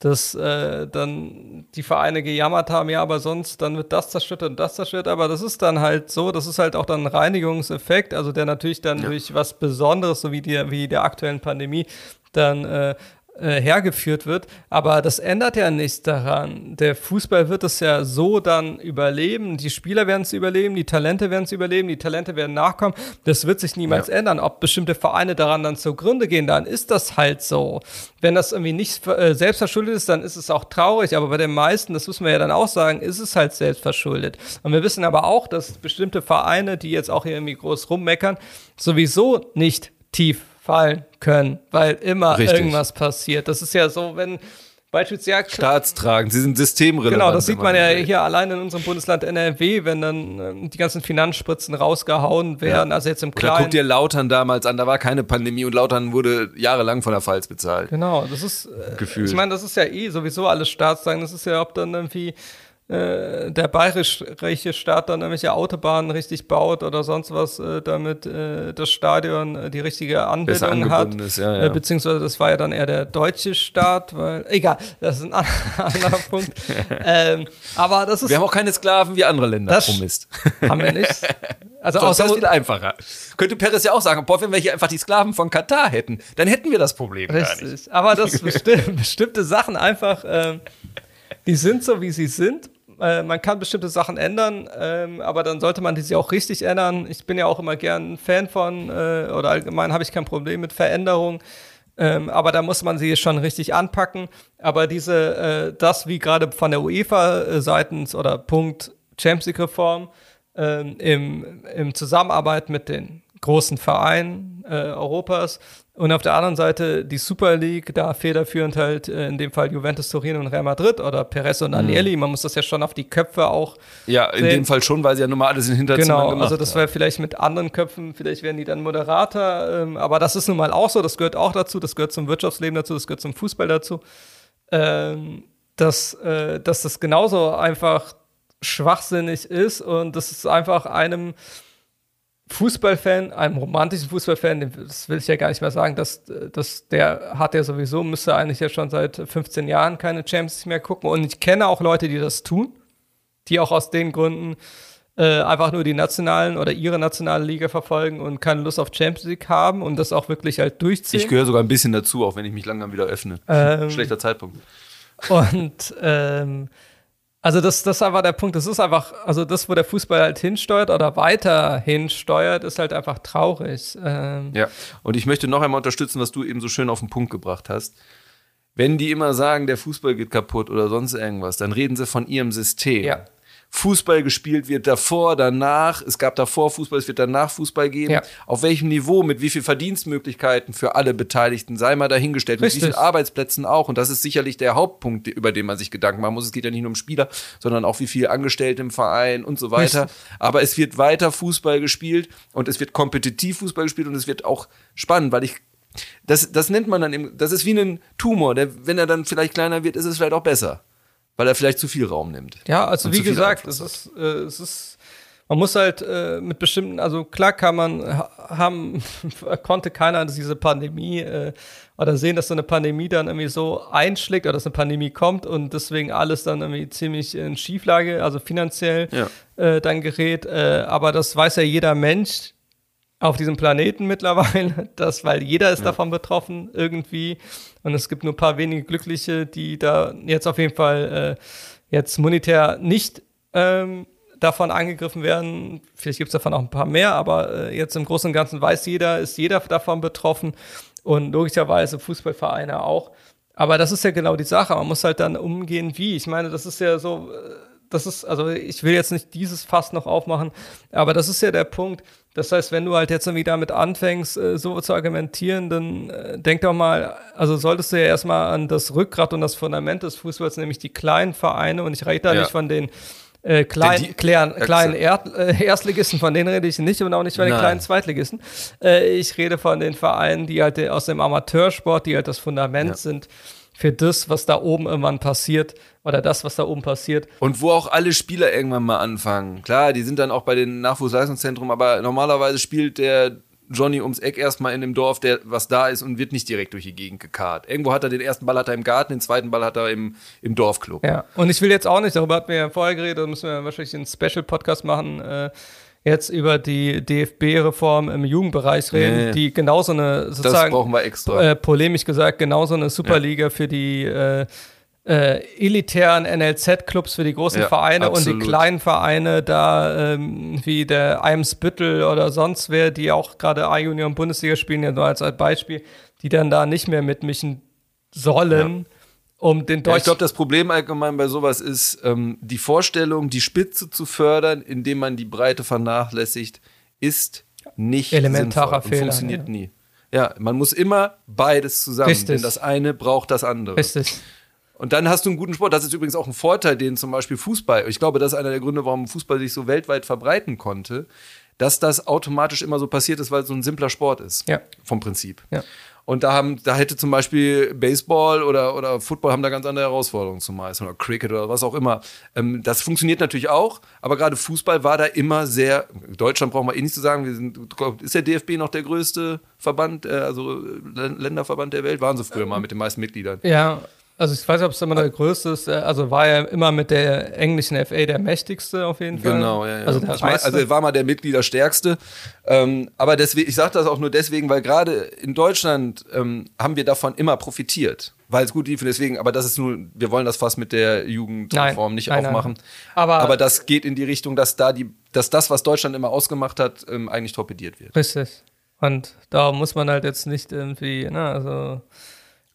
Speaker 1: dass äh, dann die Vereine gejammert haben, ja, aber sonst, dann wird das zerstört und das zerstört. Aber das ist dann halt so, das ist halt auch dann ein Reinigungseffekt, also der natürlich dann durch was Besonderes, so wie die, wie der aktuellen Pandemie, dann äh, äh, hergeführt wird. Aber das ändert ja nichts daran. Der Fußball wird es ja so dann überleben. Die Spieler werden es überleben, die Talente werden es überleben, die Talente werden nachkommen. Das wird sich niemals
Speaker 2: Ja.
Speaker 1: ändern. Ob bestimmte Vereine daran dann zugrunde gehen, dann ist das halt so. Wenn das irgendwie nicht äh, selbst verschuldet ist, dann ist es auch traurig. Aber bei den meisten, das müssen wir ja dann auch sagen, ist es halt selbst verschuldet. Und wir wissen aber auch, dass bestimmte Vereine, die jetzt auch hier irgendwie groß rummeckern, sowieso nicht tief fallen können, weil immer
Speaker 2: Richtig.
Speaker 1: irgendwas passiert. Das ist ja so, wenn beispielsweise
Speaker 2: Staatstragend, sie sind systemrelevant.
Speaker 1: Genau, das sieht man ja
Speaker 2: will.
Speaker 1: hier allein in unserem Bundesland NRW, wenn dann ähm, die ganzen Finanzspritzen rausgehauen werden, also jetzt im
Speaker 2: Oder
Speaker 1: Kleinen.
Speaker 2: guck dir Lautern damals an, da war keine Pandemie und Lautern wurde jahrelang von der Pfalz bezahlt.
Speaker 1: Genau, das ist äh,
Speaker 2: Gefühlt.
Speaker 1: Ich meine, das ist ja eh sowieso alles Staatssagen. Das ist ja, ob dann irgendwie äh, der bayerische Staat dann irgendwelche Autobahnen richtig baut oder sonst was, äh, damit äh, das Stadion äh, die richtige Anbindung hat.
Speaker 2: ist, ja,
Speaker 1: Äh,
Speaker 2: ja.
Speaker 1: beziehungsweise das war ja dann eher der deutsche Staat, weil, egal, das ist ein an- (laughs) anderer Punkt. (laughs) Ähm, aber das ist,
Speaker 2: Wir haben auch keine Sklaven wie andere Länder.
Speaker 1: Das-
Speaker 2: Mist. (laughs)
Speaker 1: haben wir nicht. Also
Speaker 2: Sonst
Speaker 1: außer,
Speaker 2: es viel einfacher. Könnte Peres ja auch sagen, boah, wenn wir hier einfach die Sklaven von Katar hätten, dann hätten wir das Problem gar nicht.
Speaker 1: Richtig. Aber dass besti bestimmte Sachen einfach, ähm, die sind so, wie sie sind. Äh, man kann bestimmte Sachen ändern, ähm, aber dann sollte man diese auch richtig ändern. Ich bin ja auch immer gern Fan von, äh, oder allgemein habe ich kein Problem mit Veränderung. Ähm, aber da muss man sie schon richtig anpacken. Aber diese, äh, das wie gerade von der UEFA äh, seitens oder Punkt Champions League Reform ähm, im, im Zusammenarbeit mit den großen Vereinen äh, Europas und auf der anderen Seite die Super League, da federführend halt äh, in dem Fall Juventus Turin und Real Madrid oder Perez und Agnelli. Man muss das ja schon auf die Köpfe auch
Speaker 2: Ja, in
Speaker 1: Sehen.
Speaker 2: dem Fall schon, weil sie ja nun mal alles in Hinterzimmern
Speaker 1: Genau,
Speaker 2: gemacht
Speaker 1: also das wäre vielleicht mit anderen Köpfen, vielleicht werden die dann Moderator, ähm, aber das ist nun mal auch so, das gehört auch dazu, das gehört zum Wirtschaftsleben dazu, das gehört zum Fußball dazu, ähm, dass, äh, dass das genauso einfach schwachsinnig ist und das ist einfach einem Fußballfan, einem romantischen Fußballfan, das will ich ja gar nicht mehr sagen, dass, dass der hat ja sowieso, müsste eigentlich ja schon seit 15 Jahren keine Champions League mehr gucken und ich kenne auch Leute, die das tun, die auch aus den Gründen äh, einfach nur die nationalen oder ihre nationale Liga verfolgen und keine Lust auf Champions League haben und das auch wirklich halt durchziehen.
Speaker 2: Ich gehöre sogar ein bisschen dazu, auch wenn ich mich langsam wieder öffne.
Speaker 1: Ähm,
Speaker 2: Schlechter Zeitpunkt.
Speaker 1: Und ähm, also das, das ist einfach der Punkt. Das ist einfach, also das, wo der Fußball halt hinsteuert oder weiter hinsteuert, ist halt einfach traurig. Ähm,
Speaker 2: Ja, und ich möchte noch einmal unterstützen, was du eben so schön auf den Punkt gebracht hast. Wenn die immer sagen, der Fußball geht kaputt oder sonst irgendwas, dann reden sie von ihrem System.
Speaker 1: Ja.
Speaker 2: Fußball gespielt wird davor, danach, es gab davor Fußball, es wird danach Fußball geben.
Speaker 1: Ja.
Speaker 2: Auf welchem Niveau, mit wie viel Verdienstmöglichkeiten für alle Beteiligten, sei mal dahingestellt, mit wie
Speaker 1: Richtig.
Speaker 2: vielen Arbeitsplätzen auch. Und das ist sicherlich der Hauptpunkt, über den man sich Gedanken machen muss. Es geht ja nicht nur um Spieler, sondern auch wie viele Angestellte im Verein und so weiter.
Speaker 1: Richtig.
Speaker 2: Aber es wird weiter Fußball gespielt und es wird kompetitiv Fußball gespielt und es wird auch spannend, weil ich das, das nennt man dann, im, das ist wie ein Tumor, der, wenn er dann vielleicht kleiner wird, ist es vielleicht auch besser, weil er vielleicht zu viel Raum nimmt.
Speaker 1: Ja, also wie gesagt, es ist, äh, es ist, man muss halt äh, mit bestimmten, also klar kann man ha- haben, (laughs) konnte keiner diese Pandemie äh, oder sehen, dass so eine Pandemie dann irgendwie so einschlägt oder dass eine Pandemie kommt und deswegen alles dann irgendwie ziemlich in Schieflage, also finanziell
Speaker 2: Ja.
Speaker 1: äh, dann gerät. Äh, aber das weiß ja jeder Mensch auf diesem Planeten mittlerweile, (laughs) das, weil jeder ist davon betroffen irgendwie. Und es gibt nur ein paar wenige Glückliche, die da jetzt auf jeden Fall äh, jetzt monetär nicht ähm, davon angegriffen werden. Vielleicht gibt es davon auch ein paar mehr, aber äh, jetzt im Großen und Ganzen weiß jeder, ist jeder davon betroffen und logischerweise Fußballvereine auch. Aber das ist ja genau die Sache. Man muss halt dann umgehen, wie. Ich meine, das ist ja so, äh, das ist, also ich will jetzt nicht dieses Fass noch aufmachen, aber das ist ja der Punkt. Das heißt, wenn du halt jetzt irgendwie damit anfängst, äh, so zu argumentieren, dann äh, denk doch mal, also solltest du ja erstmal an das Rückgrat und das Fundament des Fußballs, nämlich die kleinen Vereine, und ich rede da ja. nicht von den äh, klein, die, kleinen, kleinen Erd, äh, Erstligisten, von denen rede ich nicht und auch nicht von den Nein. kleinen Zweitligisten. Äh, ich rede von den Vereinen, die halt aus dem Amateursport, die halt das Fundament ja. sind für das, was da oben irgendwann passiert oder das, was da oben passiert.
Speaker 2: Und wo auch alle Spieler irgendwann mal anfangen. Klar, die sind dann auch bei den Nachwuchsleistungszentren, aber normalerweise spielt der Johnny ums Eck erstmal in dem Dorf, der was da ist und wird nicht direkt durch die Gegend gekarrt. Irgendwo hat er den ersten Ball hat er im Garten, den zweiten Ball hat er im, im Dorfclub.
Speaker 1: Ja, und ich will jetzt auch nicht, darüber hatten wir ja vorher geredet, da müssen wir wahrscheinlich einen Special-Podcast machen, äh, jetzt über die DFB-Reform im Jugendbereich reden, nee, die genauso eine sozusagen das
Speaker 2: brauchen wir extra.
Speaker 1: Äh, polemisch gesagt genauso eine Superliga ja. für die äh, äh, elitären NLZ-Clubs für die großen ja, Vereine absolut. und die kleinen Vereine da ähm, wie der Eimsbüttel oder sonst wer, die auch gerade A-Union Bundesliga spielen, ja nur als, als Beispiel, die dann da nicht mehr mitmischen sollen. Ja. Um den
Speaker 2: ja, ich glaube, das Problem allgemein bei sowas ist, ähm, die Vorstellung, die Spitze zu fördern, indem man die Breite vernachlässigt, ist nicht
Speaker 1: elementarer Fehler.
Speaker 2: Funktioniert ja. nie. Ja, man muss immer beides zusammen, Richtig. denn das eine braucht das andere.
Speaker 1: Richtig.
Speaker 2: Und dann hast du einen guten Sport. Das ist übrigens auch ein Vorteil, den zum Beispiel Fußball, ich glaube, das ist einer der Gründe, warum Fußball sich so weltweit verbreiten konnte, dass das automatisch immer so passiert ist, weil es so ein simpler Sport ist.
Speaker 1: Ja.
Speaker 2: Vom Prinzip.
Speaker 1: Ja.
Speaker 2: Und da haben, da hätte zum Beispiel Baseball oder, oder Football haben da ganz andere Herausforderungen zu meistern oder Cricket oder was auch immer. Ähm, das funktioniert natürlich auch, aber gerade Fußball war da immer sehr, Deutschland brauchen wir eh nicht zu sagen, wir sind, ist der DFB noch der größte Verband, äh, also Länderverband der Welt? Waren sie früher mal mit den meisten Mitgliedern.
Speaker 1: Ja, also ich weiß nicht, ob es immer der größte ist. Äh, also war er immer mit der englischen FA der mächtigste auf jeden Fall.
Speaker 2: Genau, ja, ja. Also, der meine, also er war mal der Mitgliederstärkste. Ähm, aber deswegen, ich sage das auch nur deswegen, weil gerade in Deutschland ähm, haben wir davon immer profitiert. Weil es gut lief, deswegen, aber das ist nur, wir wollen das fast mit der Jugendreform nicht nein, aufmachen. Nein, Aber, aber das geht in die Richtung, dass da die, dass das, was Deutschland immer ausgemacht hat, ähm, eigentlich torpediert wird.
Speaker 1: Richtig. Und da muss man halt jetzt nicht irgendwie, ne, also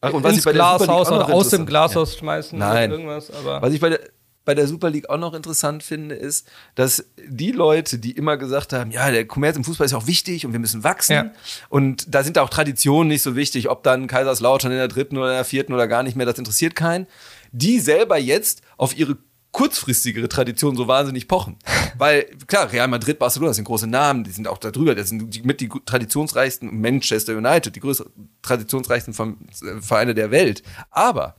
Speaker 2: Ach, und was
Speaker 1: ins
Speaker 2: ich bei
Speaker 1: Glashaus oder aus dem Glashaus ja. schmeißen
Speaker 2: Nein.
Speaker 1: oder irgendwas. Aber
Speaker 2: was ich bei der, bei der Super League auch noch interessant finde, ist, dass die Leute, die immer gesagt haben, ja, der Kommerz im Fußball ist auch wichtig und wir müssen wachsen. Ja. Und da sind auch Traditionen nicht so wichtig, ob dann Kaiserslautern in der dritten oder in der vierten oder gar nicht mehr, das interessiert keinen. Die selber jetzt auf ihre kurzfristigere Tradition so wahnsinnig pochen. Weil, klar, Real Madrid, Barcelona sind große Namen, die sind auch da drüber, das sind die, mit die traditionsreichsten, Manchester United, die größten, traditionsreichsten äh, Vereine der Welt. Aber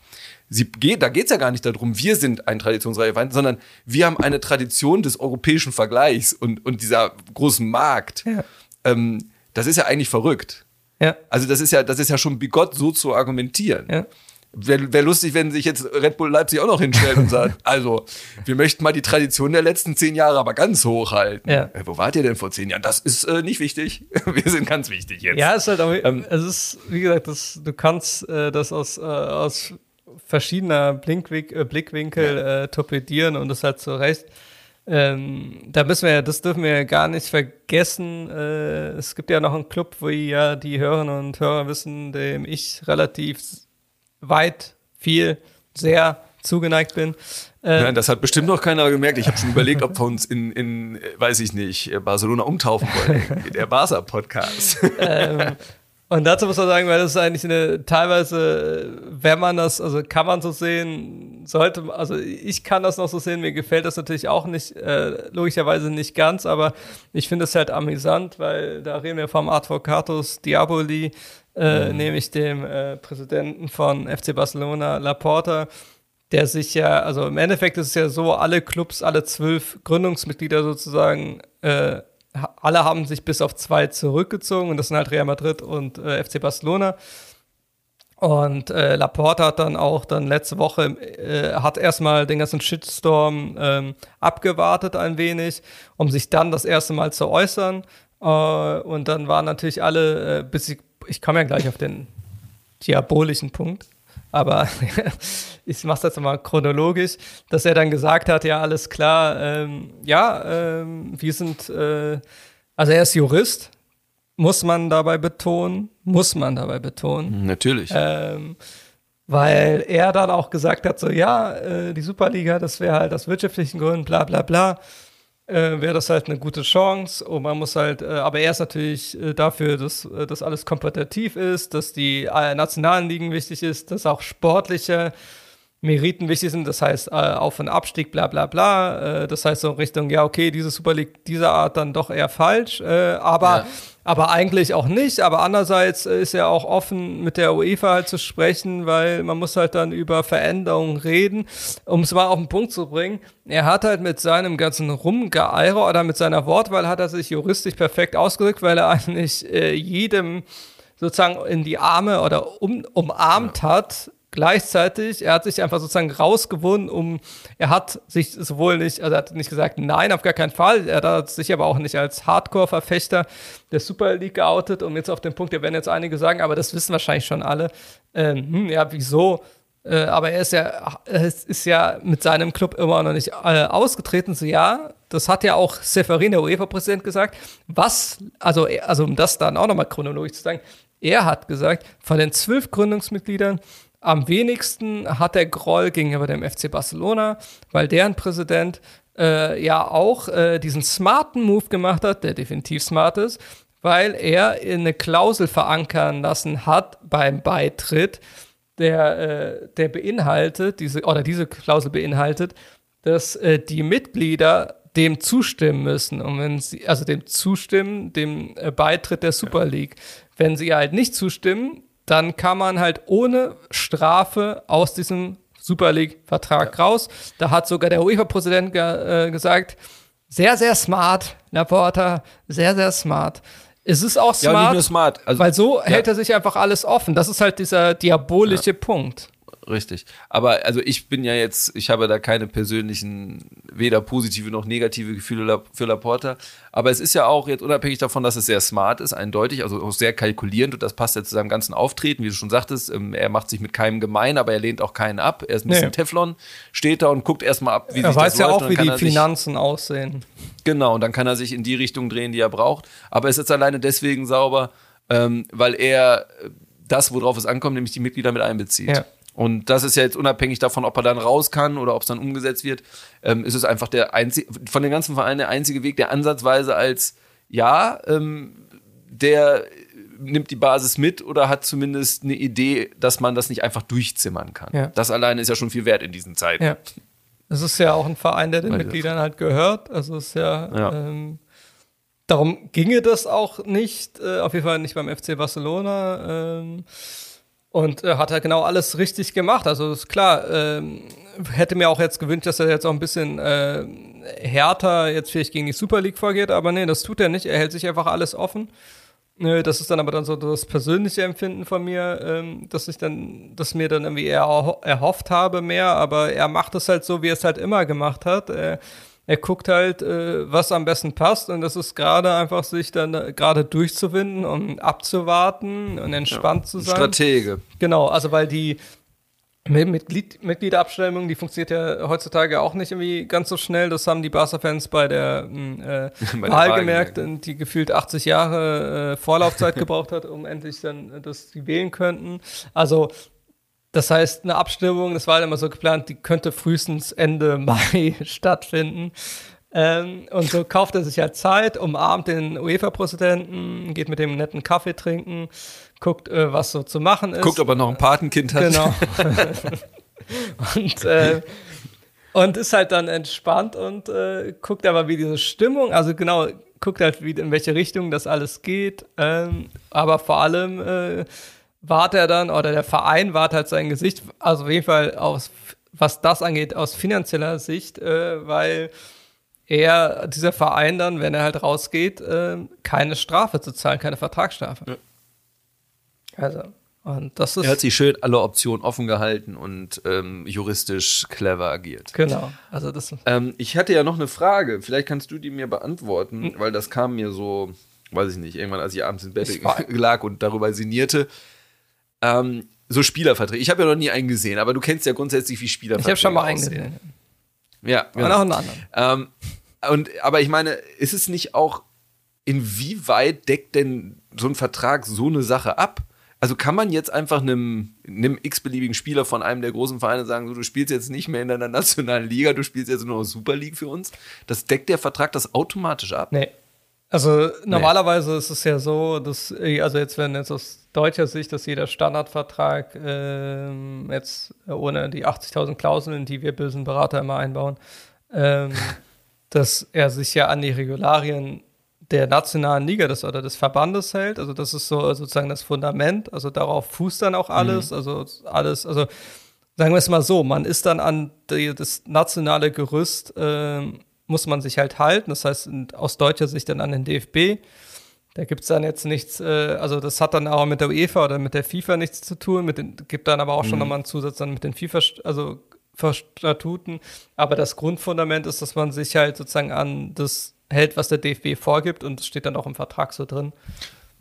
Speaker 2: sie geht, da geht's ja gar nicht darum, wir sind ein traditionsreicher Verein, sondern wir haben eine Tradition des europäischen Vergleichs und, und dieser großen Markt. Ja. Ähm, das ist ja eigentlich verrückt.
Speaker 1: Ja.
Speaker 2: Also das ist ja, das ist ja schon bigott, so zu argumentieren. Ja. Wäre wär lustig, wenn sich jetzt Red Bull Leipzig auch noch hinstellt und sagt, (laughs) also, wir möchten mal die Tradition der letzten zehn Jahre aber ganz hoch halten. Ja. Äh, wo wart ihr denn vor zehn Jahren? Das ist äh, nicht wichtig. (laughs) wir sind ganz wichtig jetzt.
Speaker 1: Ja, es ist halt auch, ähm, es ist, wie gesagt, das, du kannst äh, das aus, äh, aus verschiedener Blinkwink, äh, Blickwinkel ja. torpedieren und das halt zu Recht. Ähm, da müssen wir, das dürfen wir gar nicht vergessen. Äh, es gibt ja noch einen Club, wo ja die Hörerinnen und Hörer wissen, dem ich relativ weit, viel, sehr zugeneigt bin.
Speaker 2: Äh, Nein, das hat bestimmt noch keiner gemerkt. Ich habe schon überlegt, ob wir uns in, in, weiß ich nicht, Barcelona umtaufen wollen. (laughs) Der Barca-Podcast.
Speaker 1: ähm, und dazu muss man sagen, weil das ist eigentlich eine, teilweise, wenn man das, also kann man so sehen, sollte, also ich kann das noch so sehen, mir gefällt das natürlich auch nicht, äh, logischerweise nicht ganz, aber ich finde es halt amüsant, weil da reden wir vom Advocatus Diaboli, äh, mhm. nämlich dem äh, Präsidenten von FC Barcelona, Laporta, der sich ja, also im Endeffekt ist es ja so, alle Clubs, alle zwölf Gründungsmitglieder sozusagen, äh, alle haben sich bis auf zwei zurückgezogen und das sind halt Real Madrid und äh, FC Barcelona. Und äh, Laporta hat dann auch dann letzte Woche äh, hat erstmal den ganzen Shitstorm ähm, abgewartet ein wenig, um sich dann das erste Mal zu äußern. Und dann waren natürlich alle, bis ich, ich komme ja gleich auf den diabolischen Punkt, aber (laughs) ich mache jetzt mal chronologisch, dass er dann gesagt hat, ja, alles klar, ähm, ja, ähm, wir sind, äh, also er ist Jurist, muss man dabei betonen, muss man dabei betonen.
Speaker 2: Natürlich.
Speaker 1: Ähm, weil er dann auch gesagt hat, so ja, äh, die Superliga, das wäre halt aus wirtschaftlichen Gründen, bla bla bla, äh, wäre das halt eine gute Chance. Und man muss halt, äh, aber er ist natürlich äh, dafür, dass äh, das alles kompetitiv ist, dass die äh, nationalen Ligen wichtig ist, dass auch sportliche Meriten wichtig sind, das heißt Auf- und Abstieg, bla bla bla. das heißt so in Richtung, ja, okay, diese Super League dieser Art dann doch eher falsch. aber ja aber eigentlich auch nicht. Aber andererseits ist er auch offen, mit der UEFA halt zu sprechen, weil man muss halt dann über Veränderungen reden. Um es mal auf den Punkt zu bringen, er hat halt mit seinem ganzen Rumgeeire oder mit seiner Wortwahl hat er sich juristisch perfekt ausgedrückt, weil er eigentlich äh, jedem sozusagen in die Arme oder um, umarmt ja. hat, Gleichzeitig, er hat sich einfach sozusagen rausgewunden, um, er hat sich sowohl nicht, also er hat nicht gesagt, nein, auf gar keinen Fall, er hat sich aber auch nicht als Hardcore-Verfechter der Super League geoutet, um jetzt auf den Punkt, da werden jetzt einige sagen, aber das wissen wahrscheinlich schon alle, ähm, hm, ja, wieso? Äh, aber er ist ja, er ist ja mit seinem Club immer noch nicht äh, ausgetreten, so ja, das hat ja auch Seferin, der UEFA-Präsident, gesagt. Was, also, also um das dann auch nochmal chronologisch zu sagen, er hat gesagt, von den zwölf Gründungsmitgliedern am wenigsten hat der Groll gegenüber dem FC Barcelona, weil deren Präsident äh, ja auch äh, diesen smarten Move gemacht hat, der definitiv smart ist, weil er eine Klausel verankern lassen hat beim Beitritt, der, äh, der beinhaltet, diese, oder diese Klausel beinhaltet, dass äh, die Mitglieder dem zustimmen müssen. Und wenn sie, also dem zustimmen, dem äh, Beitritt der Super League. Wenn sie halt nicht zustimmen, dann kann man halt ohne Strafe aus diesem Super League-Vertrag ja. raus. Da hat sogar der UEFA-Präsident ge äh, gesagt, sehr, sehr smart, Laporta, sehr, sehr smart. Es ist auch smart,
Speaker 2: ja, nicht nur smart.
Speaker 1: Also, weil so ja. hält er sich einfach alles offen. Das ist halt dieser diabolische Punkt
Speaker 2: richtig. Aber also ich bin ja jetzt, ich habe da keine persönlichen, weder positive noch negative Gefühle für Laporta. Aber es ist ja auch jetzt unabhängig davon, dass es sehr smart ist, eindeutig, also auch sehr kalkulierend und das passt ja zu seinem ganzen Auftreten, wie du schon sagtest. Ähm, er macht sich mit keinem gemein, aber er lehnt auch keinen ab. Er ist ein bisschen nee. Teflon, steht da und guckt erstmal ab,
Speaker 1: wie er sich weiß das ja läuft. auch, wie die Finanzen aussehen.
Speaker 2: Genau, und dann kann er sich in die Richtung drehen, die er braucht. Aber es ist alleine deswegen sauber, ähm, weil er das, worauf es ankommt, nämlich die Mitglieder mit einbezieht. Ja. Und das ist ja jetzt unabhängig davon, ob er dann raus kann oder ob es dann umgesetzt wird, ähm, ist es einfach der einzige, von den ganzen Vereinen der einzige Weg, der ansatzweise als, ja, ähm, der nimmt die Basis mit oder hat zumindest eine Idee, dass man das nicht einfach durchzimmern kann. Ja. Das alleine ist ja schon viel wert in diesen Zeiten.
Speaker 1: Ja. Es ist ja auch ein Verein, der den Weil Mitgliedern halt gehört. Also es ist ja, ja. Ähm, darum ginge das auch nicht, äh, auf jeden Fall nicht beim FC Barcelona. Ähm, und äh, hat er genau alles richtig gemacht. Also ist klar, ähm, hätte mir auch jetzt gewünscht, dass er jetzt auch ein bisschen äh, härter jetzt vielleicht gegen die Super League vorgeht, aber nee, das tut er nicht. Er hält sich einfach alles offen. Das ist dann aber dann so das persönliche Empfinden von mir, ähm, dass ich dann, dass mir dann irgendwie eher erhofft habe mehr, aber er macht es halt so, wie er es halt immer gemacht hat. Er, er guckt halt, äh, was am besten passt und das ist gerade einfach sich dann äh, gerade durchzuwinden und abzuwarten und entspannt ja, zu sein.
Speaker 2: Stratege.
Speaker 1: Genau, also weil die Mitglied, Mitgliederabstimmung, die funktioniert ja heutzutage auch nicht irgendwie ganz so schnell. Das haben die Barca-Fans bei der hm, äh, (laughs) bei Wahl gemerkt, gemerkt, die gefühlt 80 Jahre äh, Vorlaufzeit (laughs) gebraucht hat, um endlich dann, äh, dass sie wählen könnten. Also das heißt, eine Abstimmung, das war halt immer so geplant, die könnte frühestens Ende (laughs) Mai stattfinden. Ähm, und so kauft er sich halt Zeit, umarmt den UEFA-Präsidenten, geht mit dem netten Kaffee trinken, guckt, äh, was so zu machen ist.
Speaker 2: Guckt, ob er noch ein Patenkind hat.
Speaker 1: Genau. (laughs) und, äh, und ist halt dann entspannt und äh, guckt aber, wie diese Stimmung, also genau, guckt halt, wie, in welche Richtung das alles geht. Ähm, aber vor allem äh, wahrt er dann, oder der Verein wahrt halt sein Gesicht, also auf jeden Fall aus, was das angeht, aus finanzieller Sicht, äh, weil er, dieser Verein dann, wenn er halt rausgeht, äh, keine Strafe zu zahlen, keine Vertragsstrafe. Ja. Also, und das ist.
Speaker 2: Er hat sich schön alle Optionen offen gehalten und ähm, juristisch clever agiert.
Speaker 1: Genau. Also das
Speaker 2: ähm, ich hatte ja noch eine Frage, vielleicht kannst du die mir beantworten, hm. weil das kam mir so, weiß ich nicht, irgendwann, als ich abends im Bett (laughs) lag und darüber sinnierte. Ähm, so Spielerverträge. Ich habe ja noch nie einen gesehen, aber du kennst ja grundsätzlich, wie Spielerverträge
Speaker 1: Ich habe schon mal einen gesehen.
Speaker 2: Ja,
Speaker 1: genau. Und auch einen anderen.
Speaker 2: Ähm, und, aber ich meine, ist es nicht auch, inwieweit deckt denn so ein Vertrag so eine Sache ab? Also kann man jetzt einfach einem, einem x-beliebigen Spieler von einem der großen Vereine sagen, so, du spielst jetzt nicht mehr in deiner (laughs) nationalen Liga, du spielst jetzt nur noch Super League für uns? Das deckt der Vertrag das automatisch ab?
Speaker 1: Nee. Also normalerweise nee. ist es ja so, dass, also jetzt wenn jetzt aus deutscher Sicht, dass jeder Standardvertrag ähm, jetzt ohne die 80.000 Klauseln, die wir bösen Berater immer einbauen, ähm, (laughs) dass er sich ja an die Regularien der nationalen Liga des, oder des Verbandes hält. Also das ist so sozusagen das Fundament. Also darauf fußt dann auch alles. Mhm. Also alles, also sagen wir es mal so, man ist dann an die, das nationale Gerüst, äh, muss man sich halt halten. Das heißt, aus deutscher Sicht dann an den DFB. Da gibt es dann jetzt nichts, äh, also das hat dann auch mit der UEFA oder mit der FIFA nichts zu tun, mit den, gibt dann aber auch mhm. schon nochmal einen Zusatz dann mit den FIFA, also Statuten. Aber das Grundfundament ist, dass man sich halt sozusagen an das hält, was der DFB vorgibt und es steht dann auch im Vertrag so drin.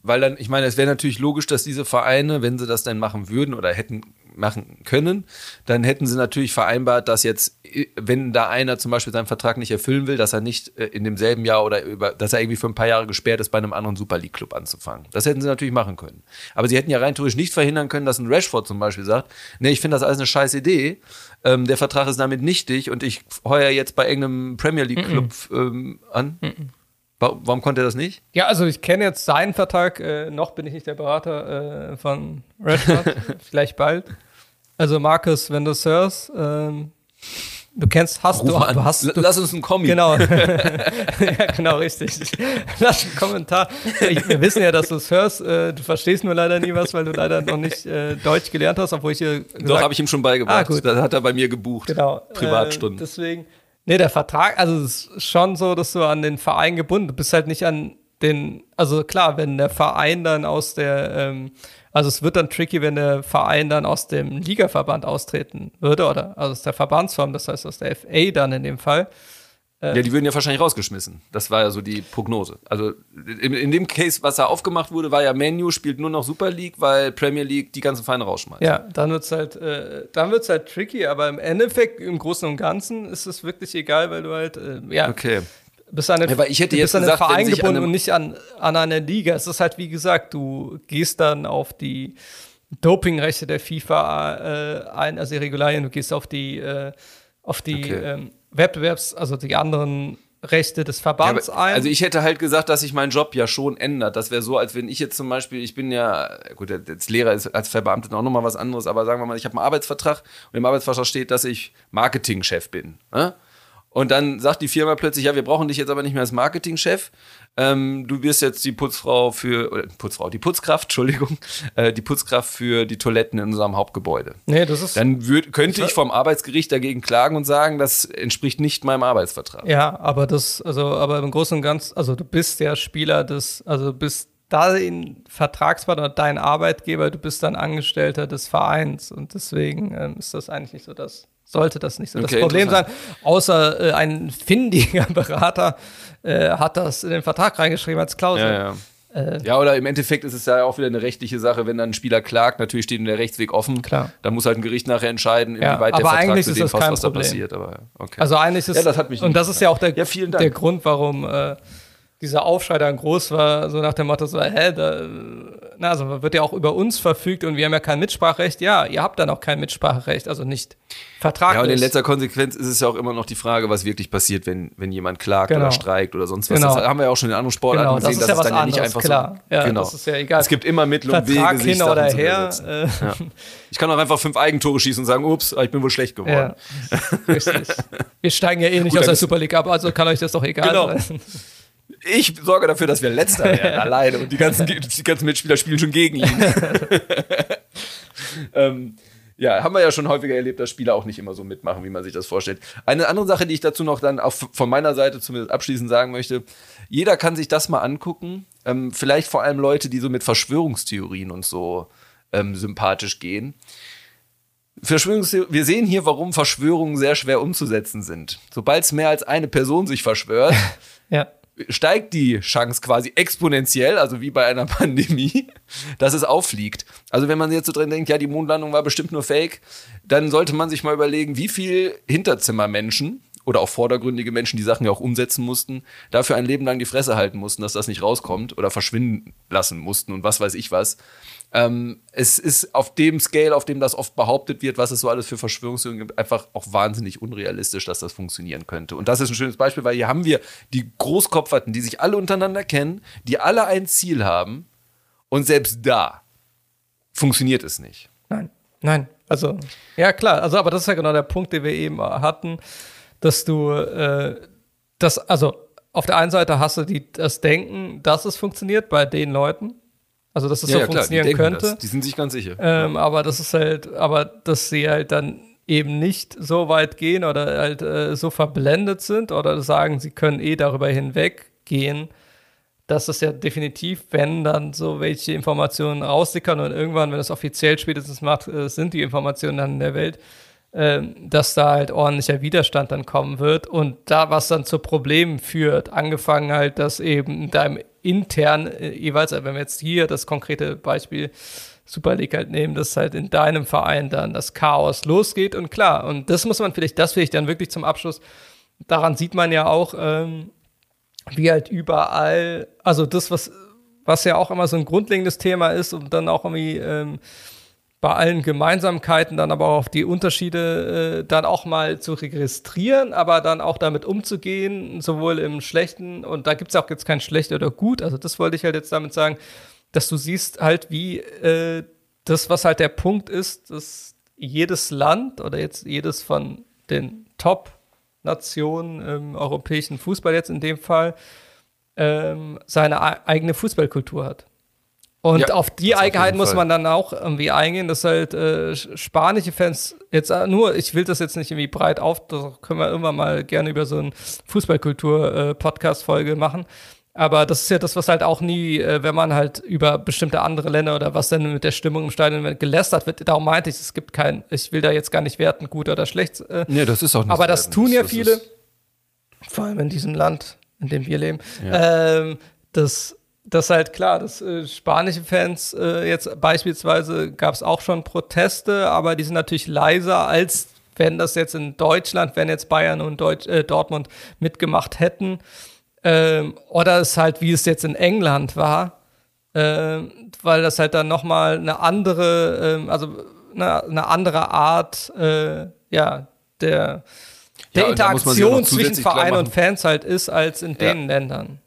Speaker 2: Weil dann, ich meine, es wäre natürlich logisch, dass diese Vereine, wenn sie das denn machen würden oder hätten machen können, dann hätten sie natürlich vereinbart, dass jetzt, wenn da einer zum Beispiel seinen Vertrag nicht erfüllen will, dass er nicht äh, in demselben Jahr oder über, dass er irgendwie für ein paar Jahre gesperrt ist, bei einem anderen Super League Club anzufangen. Das hätten sie natürlich machen können. Aber sie hätten ja rein theoretisch nicht verhindern können, dass ein Rashford zum Beispiel sagt, nee, ich finde das alles eine scheiß Idee, ähm, der Vertrag ist damit nichtig und ich heuer jetzt bei irgendeinem Premier League Club mm -mm. Ähm, an. Mm Warum konnte er das nicht?
Speaker 1: Ja, also ich kenne jetzt seinen Vertrag, äh, noch bin ich nicht der Berater äh, von Redford, (laughs) vielleicht bald. Also Markus, wenn du es hörst, ähm, du kennst, hast Ruf du, du hast. Du,
Speaker 2: Lass uns einen Kommi.
Speaker 1: Genau. (laughs) (laughs) ja, genau, richtig. Lass einen Kommentar. Ich, wir wissen ja, dass du es hörst. Äh, du verstehst nur leider nie was, weil du leider noch nicht äh, Deutsch gelernt hast, obwohl ich hier.
Speaker 2: Doch, habe ich ihm schon beigebracht. Ah, gut. Das hat er bei mir gebucht. Genau. Privatstunden.
Speaker 1: Äh, deswegen. Nee, der Vertrag, also es ist schon so, dass du an den Verein gebunden bist. Du bist halt nicht an den, also klar, wenn der Verein dann aus der, ähm, also es wird dann tricky, wenn der Verein dann aus dem Ligaverband austreten würde, oder also aus der Verbandsform, das heißt aus der FA dann in dem Fall.
Speaker 2: Äh, ja, die würden ja wahrscheinlich rausgeschmissen. Das war ja so die Prognose. Also in, in dem Case, was da aufgemacht wurde, war ja Menu spielt nur noch Super League, weil Premier League die ganzen Vereine rausschmeißt.
Speaker 1: Ja, dann wird's halt, äh, dann wird's halt tricky, aber im Endeffekt, im Großen und Ganzen ist es wirklich egal, weil du halt, äh, ja.
Speaker 2: Okay.
Speaker 1: Bist an den,
Speaker 2: ja, weil ich hätte jetzt an den gesagt,
Speaker 1: Verein gebunden und nicht an, an eine Liga. Es ist halt, wie gesagt, du gehst dann auf die Dopingrechte der FIFA äh, ein, also die Regularien, du gehst auf die, äh, auf die okay. ähm, Wettbewerbs-, also die anderen Rechte des Verbands
Speaker 2: ja,
Speaker 1: ein.
Speaker 2: Also ich hätte halt gesagt, dass sich mein Job ja schon ändert. Das wäre so, als wenn ich jetzt zum Beispiel, ich bin ja, gut, als Lehrer ist als Verbeamtet auch nochmal was anderes, aber sagen wir mal, ich habe einen Arbeitsvertrag und im Arbeitsvertrag steht, dass ich Marketingchef bin. Ne? Und dann sagt die Firma plötzlich, ja, wir brauchen dich jetzt aber nicht mehr als Marketingchef. Ähm, du wirst jetzt die Putzfrau für, oder Putzfrau, die Putzkraft, (laughs) Entschuldigung, äh, die Putzkraft für die Toiletten in unserem Hauptgebäude.
Speaker 1: Nee, das ist.
Speaker 2: Dann würd, könnte ich vom Arbeitsgericht dagegen klagen und sagen, das entspricht nicht meinem Arbeitsvertrag.
Speaker 1: Ja, aber das, also, aber im Großen und Ganzen, also du bist der Spieler des, also du bist dein Vertragspartner, dein Arbeitgeber, du bist dann Angestellter des Vereins und deswegen ähm, ist das eigentlich nicht so das sollte das nicht so okay, das Problem sein. Außer äh, ein findiger (laughs) Berater äh, hat das in den Vertrag reingeschrieben als Klausel.
Speaker 2: Ja, ja. Äh, ja, oder im Endeffekt ist es ja auch wieder eine rechtliche Sache, wenn dann ein Spieler klagt, natürlich steht ihm der Rechtsweg offen.
Speaker 1: Klar.
Speaker 2: Dann muss halt ein Gericht nachher entscheiden, inwieweit ja, der Vertrag zu dem passt, was da passiert. Aber,
Speaker 1: okay. Also eigentlich ist
Speaker 2: ja, das hat mich
Speaker 1: und das ist ja auch der, ja, der Grund, warum äh, dieser Aufschrei dann groß war, so nach dem Motto, so, hä, da, na, also wird ja auch über uns verfügt und wir haben ja kein Mitspracherecht. Ja, ihr habt dann auch kein Mitspracherecht, also nicht vertraglich. Ja,
Speaker 2: und in letzter Konsequenz ist es ja auch immer noch die Frage, was wirklich passiert, wenn, wenn jemand klagt genau. oder streikt oder sonst was. Genau. Das haben wir ja auch schon in anderen Sportarten genau, gesehen,
Speaker 1: das ist,
Speaker 2: dass
Speaker 1: ja es
Speaker 2: dann
Speaker 1: anderes,
Speaker 2: ja nicht einfach
Speaker 1: klar.
Speaker 2: so. Ja,
Speaker 1: genau. Das ist ja egal.
Speaker 2: Es gibt immer Mittel und Wege, sich
Speaker 1: hin oder her. Äh.
Speaker 2: Ja. Ich kann auch einfach fünf Eigentore schießen und sagen, ups, ich bin wohl schlecht geworden.
Speaker 1: Ja, richtig. Wir steigen ja eh nicht Gut, aus der Super League ab, also kann euch das doch egal genau. sein.
Speaker 2: Ich sorge dafür, dass wir letzter (laughs) werden, alleine. Und die ganzen, die ganzen Mitspieler spielen schon gegen ihn. (laughs) ähm, ja, haben wir ja schon häufiger erlebt, dass Spieler auch nicht immer so mitmachen, wie man sich das vorstellt. Eine andere Sache, die ich dazu noch dann auch von meiner Seite zumindest abschließend sagen möchte, jeder kann sich das mal angucken. Ähm, vielleicht vor allem Leute, die so mit Verschwörungstheorien und so ähm, sympathisch gehen. wir sehen hier, warum Verschwörungen sehr schwer umzusetzen sind. Sobald es mehr als eine Person sich verschwört, (laughs)
Speaker 1: ja
Speaker 2: steigt die Chance quasi exponentiell, also wie bei einer (laughs) Pandemie, dass es auffliegt. Also wenn man jetzt so drin denkt, ja, die Mondlandung war bestimmt nur Fake, dann sollte man sich mal überlegen, wie viel Hinterzimmermenschen oder auch vordergründige Menschen, die Sachen ja auch umsetzen mussten, dafür ein Leben lang die Fresse halten mussten, dass das nicht rauskommt oder verschwinden lassen mussten und was weiß ich was. Ähm, es ist auf dem Scale, auf dem das oft behauptet wird, was es so alles für Verschwörungstheorien gibt, einfach auch wahnsinnig unrealistisch, dass das funktionieren könnte. Und das ist ein schönes Beispiel, weil hier haben wir die Großkopferten, die sich alle untereinander kennen, die alle ein Ziel haben und selbst da funktioniert es nicht.
Speaker 1: Nein, nein. Also, ja klar, also aber das ist ja genau der Punkt, den wir eben hatten, dass du äh, das, also auf der einen Seite hast du die, das Denken, dass es funktioniert bei den Leuten, also, dass es ja, so ja, funktionieren die könnte.
Speaker 2: Das. Die sind sich ganz sicher.
Speaker 1: Ähm, ja. Aber das ist halt, aber dass sie halt dann eben nicht so weit gehen oder halt äh, so verblendet sind oder sagen, sie können eh darüber hinweggehen, dass es ja definitiv, wenn dann so welche Informationen raussickern und irgendwann, wenn es offiziell spätestens macht, äh, sind die Informationen dann in der Welt, äh, dass da halt ordentlicher Widerstand dann kommen wird und da was dann zu Problemen führt, angefangen halt, dass eben da im intern äh, jeweils, wenn wir jetzt hier das konkrete Beispiel Super League halt nehmen, dass halt in deinem Verein dann das Chaos losgeht und klar, und das muss man vielleicht, das will ich dann wirklich zum Abschluss, daran sieht man ja auch, ähm, wie halt überall, also das, was, was ja auch immer so ein grundlegendes Thema ist und dann auch irgendwie ähm, bei allen Gemeinsamkeiten dann aber auch die Unterschiede äh, dann auch mal zu registrieren, aber dann auch damit umzugehen, sowohl im Schlechten und da gibt es auch jetzt kein Schlecht oder Gut. Also das wollte ich halt jetzt damit sagen, dass du siehst halt, wie äh, das, was halt der Punkt ist, dass jedes Land oder jetzt jedes von den Top-Nationen im europäischen Fußball jetzt in dem Fall ähm, seine eigene Fußballkultur hat. Und ja, auf die Eigenheiten muss man dann auch irgendwie eingehen, dass halt äh, spanische Fans jetzt äh, nur, ich will das jetzt nicht irgendwie breit auf, da können wir irgendwann mal gerne über so eine Fußballkultur-Podcast-Folge äh, machen. Aber das ist ja das, was halt auch nie, äh, wenn man halt über bestimmte andere Länder oder was denn mit der Stimmung im Stadion gelästert wird, darum meinte ich, es gibt kein, ich will da jetzt gar nicht werten, gut oder schlecht.
Speaker 2: Äh, nee, das ist auch nicht.
Speaker 1: Aber das werden. tun ja das viele, vor allem in diesem Land, in dem wir leben, ja. ähm, das das ist halt klar, dass äh, spanische Fans äh, jetzt beispielsweise gab es auch schon Proteste, aber die sind natürlich leiser als wenn das jetzt in Deutschland, wenn jetzt Bayern und Deutsch, äh, Dortmund mitgemacht hätten. Ähm, oder es halt, wie es jetzt in England war, ähm, weil das halt dann nochmal eine andere, ähm, also eine, eine, andere Art, äh, ja, der, der ja, Interaktion zwischen Verein und Fans halt ist, als in ja. den Ländern.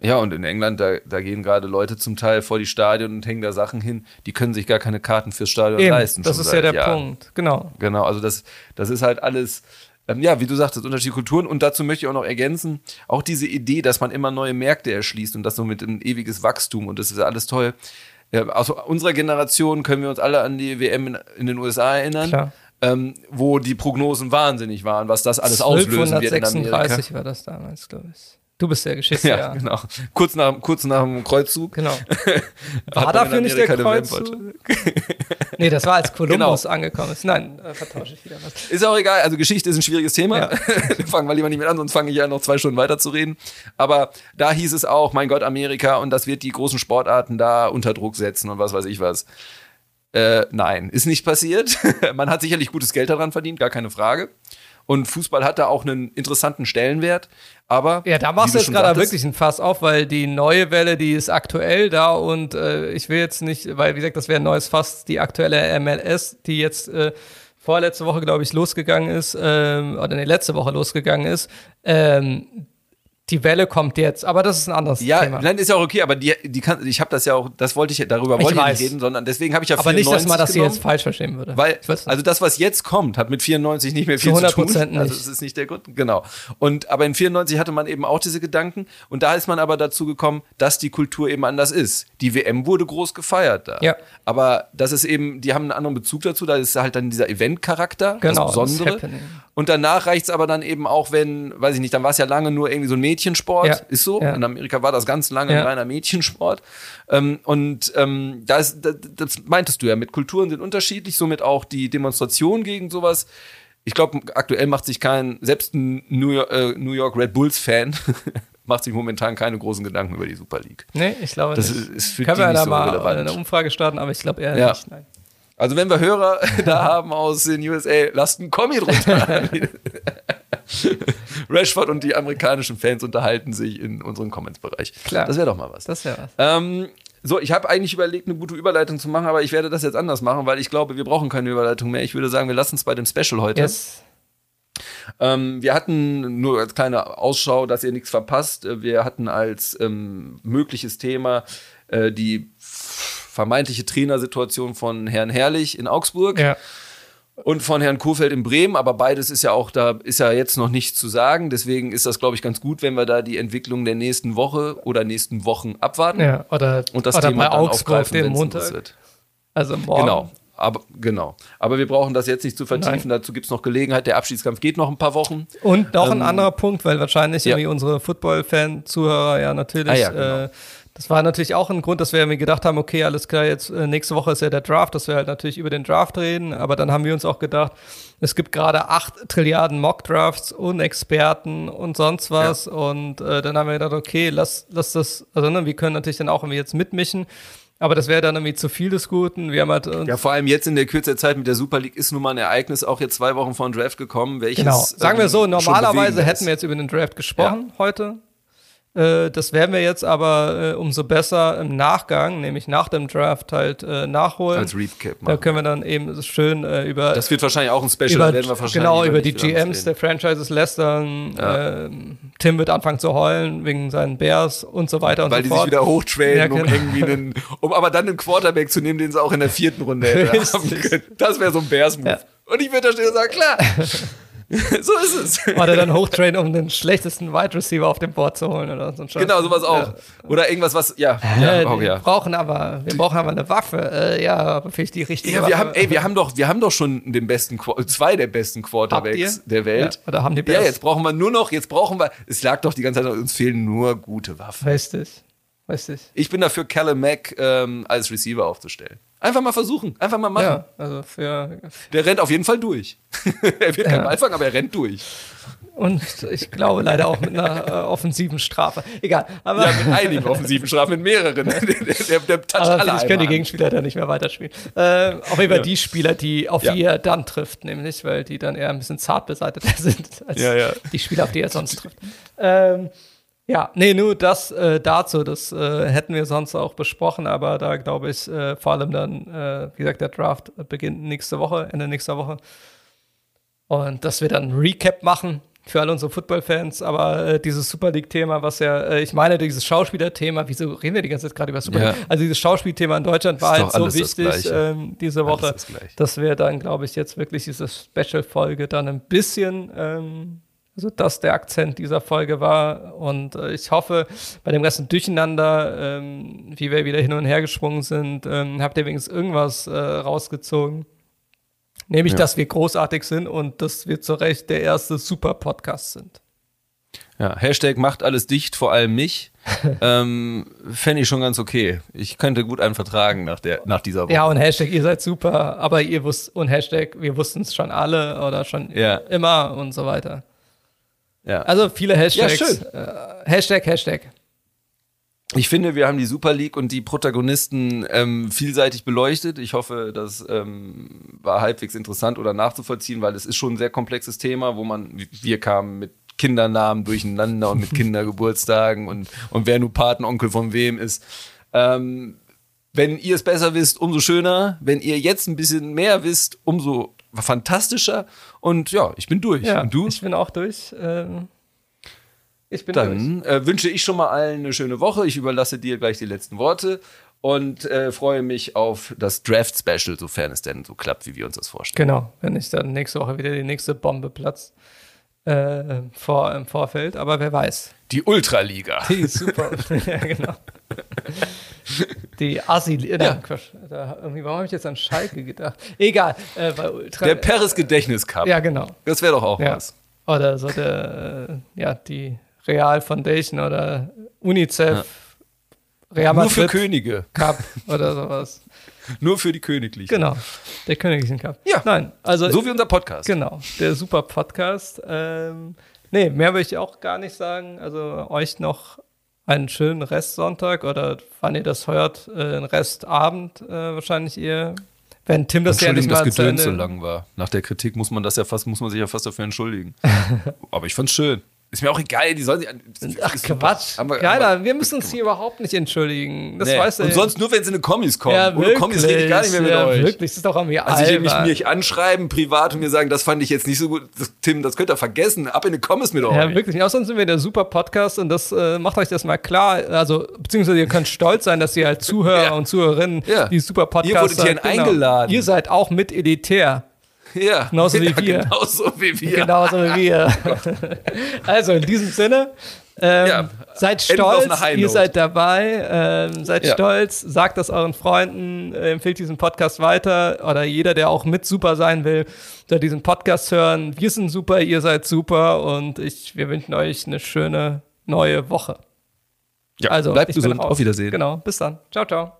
Speaker 2: Ja, und in England, da, da gehen gerade Leute zum Teil vor die Stadion und hängen da Sachen hin, die können sich gar keine Karten fürs Stadion Eben, leisten.
Speaker 1: Das ist ja der Jahren. Punkt, genau.
Speaker 2: Genau, also das, das ist halt alles, ähm, ja, wie du sagtest, unterschiedliche Kulturen. Und dazu möchte ich auch noch ergänzen, auch diese Idee, dass man immer neue Märkte erschließt und das so mit einem ewiges Wachstum und das ist ja alles toll. Ja, aus unserer Generation können wir uns alle an die WM in, in den USA erinnern. Klar. Ähm, wo die Prognosen wahnsinnig waren, was das alles auslösen wird in Amerika.
Speaker 1: war das damals, glaube ich. Du bist der Geschichte, ja.
Speaker 2: genau. Kurz nach, kurz nach dem Kreuzzug.
Speaker 1: Genau. (laughs) War dafür nicht der Kreuzzug? (laughs) nee, das war, als Kolumbus genau. angekommen ist. Nein, äh, vertausche ich wieder was.
Speaker 2: Ist auch egal. Also Geschichte ist ein schwieriges Thema. Ja. (laughs) fangen wir lieber nicht mit an, sonst fange ich ja noch zwei Stunden weiter zu reden. Aber da hieß es auch, mein Gott, Amerika und das wird die großen Sportarten da unter Druck setzen und was weiß ich was. Äh, nein, ist nicht passiert. Man hat sicherlich gutes Geld daran verdient, gar keine Frage. Und Fußball hat da auch einen interessanten Stellenwert. Aber
Speaker 1: ja, da machst du jetzt gerade wirklich ein Fass auf, weil die neue Welle, die ist aktuell da und äh, ich will jetzt nicht, weil wie gesagt, das wäre ein neues Fass, die aktuelle MLS, die jetzt äh, vorletzte Woche, glaube ich, losgegangen ist, ähm, oder ne, letzte Woche losgegangen ist, ähm, die Welle kommt jetzt, aber das ist ein anderes
Speaker 2: ja,
Speaker 1: Thema.
Speaker 2: Ja, nein, ist ja auch okay, aber die, die kann, ich habe das ja auch, das wollte ich, darüber wollte ich, ich nicht reden, sondern deswegen habe ich ja
Speaker 1: Aber nicht, dass man das hier jetzt falsch verstehen würde.
Speaker 2: Weil, also das, was jetzt kommt, hat mit 94 nicht mehr viel zu, 100 zu tun. Nicht. Also das ist nicht der Grund, genau. Und, aber in 94 hatte man eben auch diese Gedanken und da ist man aber dazu gekommen, dass die Kultur eben anders ist. Die WM wurde groß gefeiert da.
Speaker 1: Ja.
Speaker 2: Aber das ist eben, die haben einen anderen Bezug dazu, da ist halt dann dieser Event-Charakter, genau, das Besondere. Das und danach reicht es aber dann eben auch, wenn, weiß ich nicht, dann war es ja lange nur irgendwie so ein Mädchensport. Ja. Ist so. Ja. In Amerika war das ganz lange ja. ein reiner Mädchensport. Ähm, und ähm, das, das, das meintest du ja, mit Kulturen sind unterschiedlich, somit auch die Demonstration gegen sowas. Ich glaube, aktuell macht sich kein, selbst ein New York, äh, New York Red Bulls-Fan (laughs) macht sich momentan keine großen Gedanken über die Super League.
Speaker 1: Nee, ich glaube
Speaker 2: das
Speaker 1: nicht.
Speaker 2: Ist, ist für
Speaker 1: Können wir da so mal relevant. eine Umfrage starten, aber ich glaube eher
Speaker 2: ja.
Speaker 1: nicht. Nein.
Speaker 2: Also wenn wir Hörer (laughs) da haben aus den USA, lasst einen Kommi drunter. (laughs) Rashford und die amerikanischen Fans unterhalten sich in unserem Comments-Bereich.
Speaker 1: Klar.
Speaker 2: Das wäre doch mal was.
Speaker 1: Das wäre was.
Speaker 2: Ähm, so, ich habe eigentlich überlegt, eine gute Überleitung zu machen, aber ich werde das jetzt anders machen, weil ich glaube, wir brauchen keine Überleitung mehr. Ich würde sagen, wir lassen es bei dem Special heute.
Speaker 1: Yes.
Speaker 2: Ähm, wir hatten nur als kleine Ausschau, dass ihr nichts verpasst. Wir hatten als ähm, mögliches Thema äh, die vermeintliche Trainersituation von Herrn Herrlich in Augsburg
Speaker 1: Ja.
Speaker 2: und von Herrn Kohfeldt in Bremen, aber beides ist ja auch da, ist ja jetzt noch nichts zu sagen. Deswegen ist das, glaube ich, ganz gut, wenn wir da die Entwicklung der nächsten Woche oder nächsten Wochen abwarten
Speaker 1: ja. Oder,
Speaker 2: und das
Speaker 1: oder
Speaker 2: Thema
Speaker 1: bei
Speaker 2: dann
Speaker 1: Augsburg
Speaker 2: aufgreifen,
Speaker 1: den Montag.
Speaker 2: interessiert.
Speaker 1: Also morgen.
Speaker 2: Genau. Aber, genau. Aber wir brauchen das jetzt nicht zu vertiefen. Dazu gibt es noch Gelegenheit. Der Abschiedskampf geht noch ein paar Wochen.
Speaker 1: Und noch ein
Speaker 2: Ähm,
Speaker 1: anderer Punkt, weil wahrscheinlich
Speaker 2: ja.
Speaker 1: irgendwie unsere Football-Fan-Zuhörer ja natürlich,
Speaker 2: Ah ja, genau.
Speaker 1: äh, das war natürlich auch ein Grund, dass wir irgendwie gedacht haben, okay, alles klar, jetzt äh, nächste Woche ist ja der Draft, dass wir halt natürlich über den Draft reden, aber dann haben wir uns auch gedacht, es gibt gerade acht Trilliarden Mock-Drafts und Experten und sonst was und äh, dann haben wir gedacht, okay, lass, lass das, also ne, wir können natürlich dann auch irgendwie jetzt mitmischen, aber das wäre dann irgendwie zu viel des Guten. Wir haben halt uns
Speaker 2: Ja, vor allem jetzt in der Kürze der Zeit mit der Super League ist nun mal ein Ereignis auch jetzt zwei Wochen vor dem Draft gekommen. Welches,
Speaker 1: Genau. Sagen wir
Speaker 2: ähm,
Speaker 1: so, normalerweise hätten wir jetzt über den Draft gesprochen heute. Äh, das werden wir jetzt aber äh, umso besser im Nachgang, nämlich nach dem Draft halt äh, nachholen.
Speaker 2: als Recap
Speaker 1: da
Speaker 2: machen.
Speaker 1: können wir dann eben schön äh, über,
Speaker 2: Das wird wahrscheinlich auch ein Special.
Speaker 1: über,
Speaker 2: da werden wir wahrscheinlich
Speaker 1: genau, über die GMs der. Franchises lästern.
Speaker 2: Ja.
Speaker 1: ähm, Tim wird anfangen zu heulen wegen seinen Bears und so weiter und
Speaker 2: Weil die
Speaker 1: so
Speaker 2: sich
Speaker 1: fort.
Speaker 2: wieder hochtrainen,
Speaker 1: Ja,
Speaker 2: um
Speaker 1: genau.
Speaker 2: irgendwie einen, um aber dann einen Quarterback zu nehmen, den sie auch in der vierten Runde hätte (laughs) haben können. Das wäre so ein Bears-Move.
Speaker 1: Ja.
Speaker 2: Und ich würde da stehen und sagen, klar, (laughs) (laughs) so ist es.
Speaker 1: Oder dann hochtrainen, um den schlechtesten Wide Receiver auf dem Board zu holen oder so ein Scheiß.
Speaker 2: Genau, sowas auch. Oder irgendwas, was, ja,
Speaker 1: Ja,
Speaker 2: ja, auch,
Speaker 1: wir
Speaker 2: ja.
Speaker 1: brauchen aber, wir brauchen aber eine Waffe. Äh, ja, aber ich die richtige
Speaker 2: Ja, wir
Speaker 1: Waffe.
Speaker 2: haben, ey, wir haben doch, wir haben doch schon den besten, zwei der besten Quarterbacks der Welt.
Speaker 1: Ja, oder haben die
Speaker 2: Ja,
Speaker 1: Bears?
Speaker 2: jetzt brauchen wir nur noch, jetzt brauchen wir, es lag doch die ganze Zeit, uns fehlen nur gute Waffen.
Speaker 1: Richtig. Richtig.
Speaker 2: Ich bin dafür, Callum Mack ähm, als Receiver aufzustellen. Einfach mal versuchen, einfach mal machen.
Speaker 1: Ja, also für.
Speaker 2: Der rennt auf jeden Fall durch. (laughs) er wird kein
Speaker 1: Ja.
Speaker 2: Ball fangen, aber er rennt durch.
Speaker 1: Und ich glaube leider auch mit einer (laughs) äh, offensiven Strafe. Egal. Aber,
Speaker 2: Ja, mit einigen offensiven Strafen, mit mehreren. (laughs) der, der, der toucht
Speaker 1: aber
Speaker 2: alle
Speaker 1: vielleicht können die. Gegenspieler dann nicht mehr weiterspielen. Äh, auf jeden Fall die Spieler, die auf
Speaker 2: Ja.
Speaker 1: die er dann trifft, nämlich, weil die dann eher ein bisschen zart beseiteter sind als
Speaker 2: ja.
Speaker 1: die Spieler, auf die er sonst trifft. Ähm, ja, nee, nur das äh, dazu, das äh, hätten wir sonst auch besprochen, aber da glaube ich, äh, vor allem dann, äh, wie gesagt, der Draft beginnt nächste Woche, Ende nächster Woche. Und dass wir dann ein Recap machen für alle unsere Football-Fans, aber äh, dieses Super League-Thema, was ja, äh, ich meine, dieses Schauspieler-Thema, wieso reden wir die ganze Zeit gerade über Super
Speaker 2: Ja.
Speaker 1: League? Also dieses Schauspielthema in Deutschland war halt so wichtig ähm, diese Woche, dass wir dann, glaube ich, jetzt wirklich diese Special-Folge dann ein bisschen, ähm, also das der Akzent dieser Folge war. Und äh, ich hoffe, bei dem ganzen Durcheinander, ähm, wie wir wieder hin und her gesprungen sind, ähm, habt ihr wenigstens irgendwas äh, rausgezogen. Nämlich,
Speaker 2: Ja.
Speaker 1: dass wir großartig sind und dass wir zu Recht der erste Super-Podcast sind.
Speaker 2: Ja, Hashtag macht alles dicht, vor allem mich. (laughs) ähm, Fände ich schon ganz okay. Ich könnte gut einen vertragen nach, der, nach dieser Woche.
Speaker 1: Ja, und Hashtag, ihr seid super, aber ihr wusst, und Hashtag, wir wussten es schon alle oder schon
Speaker 2: Ja.
Speaker 1: immer und so weiter.
Speaker 2: Ja.
Speaker 1: Also viele Hashtags.
Speaker 2: schön.
Speaker 1: Äh, Hashtag, Hashtag.
Speaker 2: Ich finde, wir haben die Super League und die Protagonisten ähm, vielseitig beleuchtet. Ich hoffe, das ähm, war halbwegs interessant oder nachzuvollziehen, weil es ist schon ein sehr komplexes Thema, wo man, wir kamen mit Kindernamen durcheinander und mit (laughs) Kindergeburtstagen und, und wer nun Patenonkel von wem ist. Ähm, wenn ihr es besser wisst, umso schöner. Wenn ihr jetzt ein bisschen mehr wisst, umso fantastischer. Und ja, ich bin durch.
Speaker 1: Ja,
Speaker 2: und du?
Speaker 1: ich bin auch durch. Ähm, ich bin durch.
Speaker 2: Dann äh, wünsche ich schon mal allen eine schöne Woche. Ich überlasse dir gleich die letzten Worte und äh, freue mich auf das Draft-Special, sofern es denn so klappt, wie wir uns das vorstellen.
Speaker 1: Genau, wenn ich dann nächste Woche wieder die nächste Bombe platzt äh, vor, im Vorfeld. Aber wer weiß.
Speaker 2: Die Ultraliga.
Speaker 1: Die super. (laughs) ja, genau. Die Assi. Äh,
Speaker 2: Ja.
Speaker 1: Da, irgendwie, warum habe ich jetzt an Schalke gedacht? Egal. Äh, bei Ultra.
Speaker 2: Der Paris Gedächtnis Cup.
Speaker 1: ja, genau.
Speaker 2: Das wäre doch auch
Speaker 1: Ja.
Speaker 2: was.
Speaker 1: Oder so der, äh, ja, die Real Foundation oder UNICEF, Real
Speaker 2: Nur für Könige.
Speaker 1: Cup oder sowas. (laughs)
Speaker 2: Nur für die Königlichen.
Speaker 1: Genau, der Königlichen Cup.
Speaker 2: Ja.
Speaker 1: Nein, also
Speaker 2: So wie unser Podcast.
Speaker 1: genau, der super Podcast. Ähm, nee, mehr will ich auch gar nicht sagen. Also euch noch einen schönen Restsonntag oder wann ihr das hört, äh, einen Restabend äh, wahrscheinlich ihr, Wenn Tim das ja nicht mal
Speaker 2: Gedöns so lang war. Nach der Kritik muss man das ja fast, muss man sich ja fast dafür entschuldigen. (laughs) Aber ich fand's schön. Ist mir auch egal, die sollen sich.
Speaker 1: Ach
Speaker 2: ist super.
Speaker 1: Quatsch.
Speaker 2: Haben wir-
Speaker 1: Keiner,
Speaker 2: haben
Speaker 1: wir müssen uns hier überhaupt nicht entschuldigen. Das
Speaker 2: Nee.
Speaker 1: weißt du.
Speaker 2: Und sonst nur, wenn sie in die Kommis kommen.
Speaker 1: ja,
Speaker 2: Ohne
Speaker 1: wirklich,
Speaker 2: Kommis rede ich gar nicht mehr mit
Speaker 1: ja,
Speaker 2: euch.
Speaker 1: Wirklich, das ist doch irgendwie
Speaker 2: Also ich mich, mich anschreiben privat und mir sagen, das fand ich jetzt nicht so gut. Das, Tim, das könnt ihr vergessen. Ab in die Kommis mit euch.
Speaker 1: Ja, wirklich. Außerdem sind wir der super Podcast und das äh, macht euch das mal klar. Also, beziehungsweise ihr könnt stolz sein, dass ihr halt (laughs) Zuhörer
Speaker 2: Ja.
Speaker 1: und Zuhörerinnen
Speaker 2: Ja.
Speaker 1: die super Podcast
Speaker 2: Ihr wurdet hierhin eingeladen.
Speaker 1: Ihr seid auch mit elitär.
Speaker 2: Ja.
Speaker 1: Genauso wie
Speaker 2: ja,
Speaker 1: wir.
Speaker 2: Genauso wie wir.
Speaker 1: Genauso wie wir. (laughs) also in diesem Sinne, ähm,
Speaker 2: Ja,
Speaker 1: seid stolz, ihr seid dabei, ähm, seid
Speaker 2: Ja.
Speaker 1: stolz, sagt das euren Freunden, äh, empfehlt diesen Podcast weiter oder jeder, der auch mit super sein will, soll diesen Podcast hören. Wir sind super, ihr seid super und ich, wir wünschen euch eine schöne neue Woche.
Speaker 2: Ja,
Speaker 1: Also,
Speaker 2: bleibt gesund. Auf Wiedersehen.
Speaker 1: Genau, bis dann. Ciao, ciao.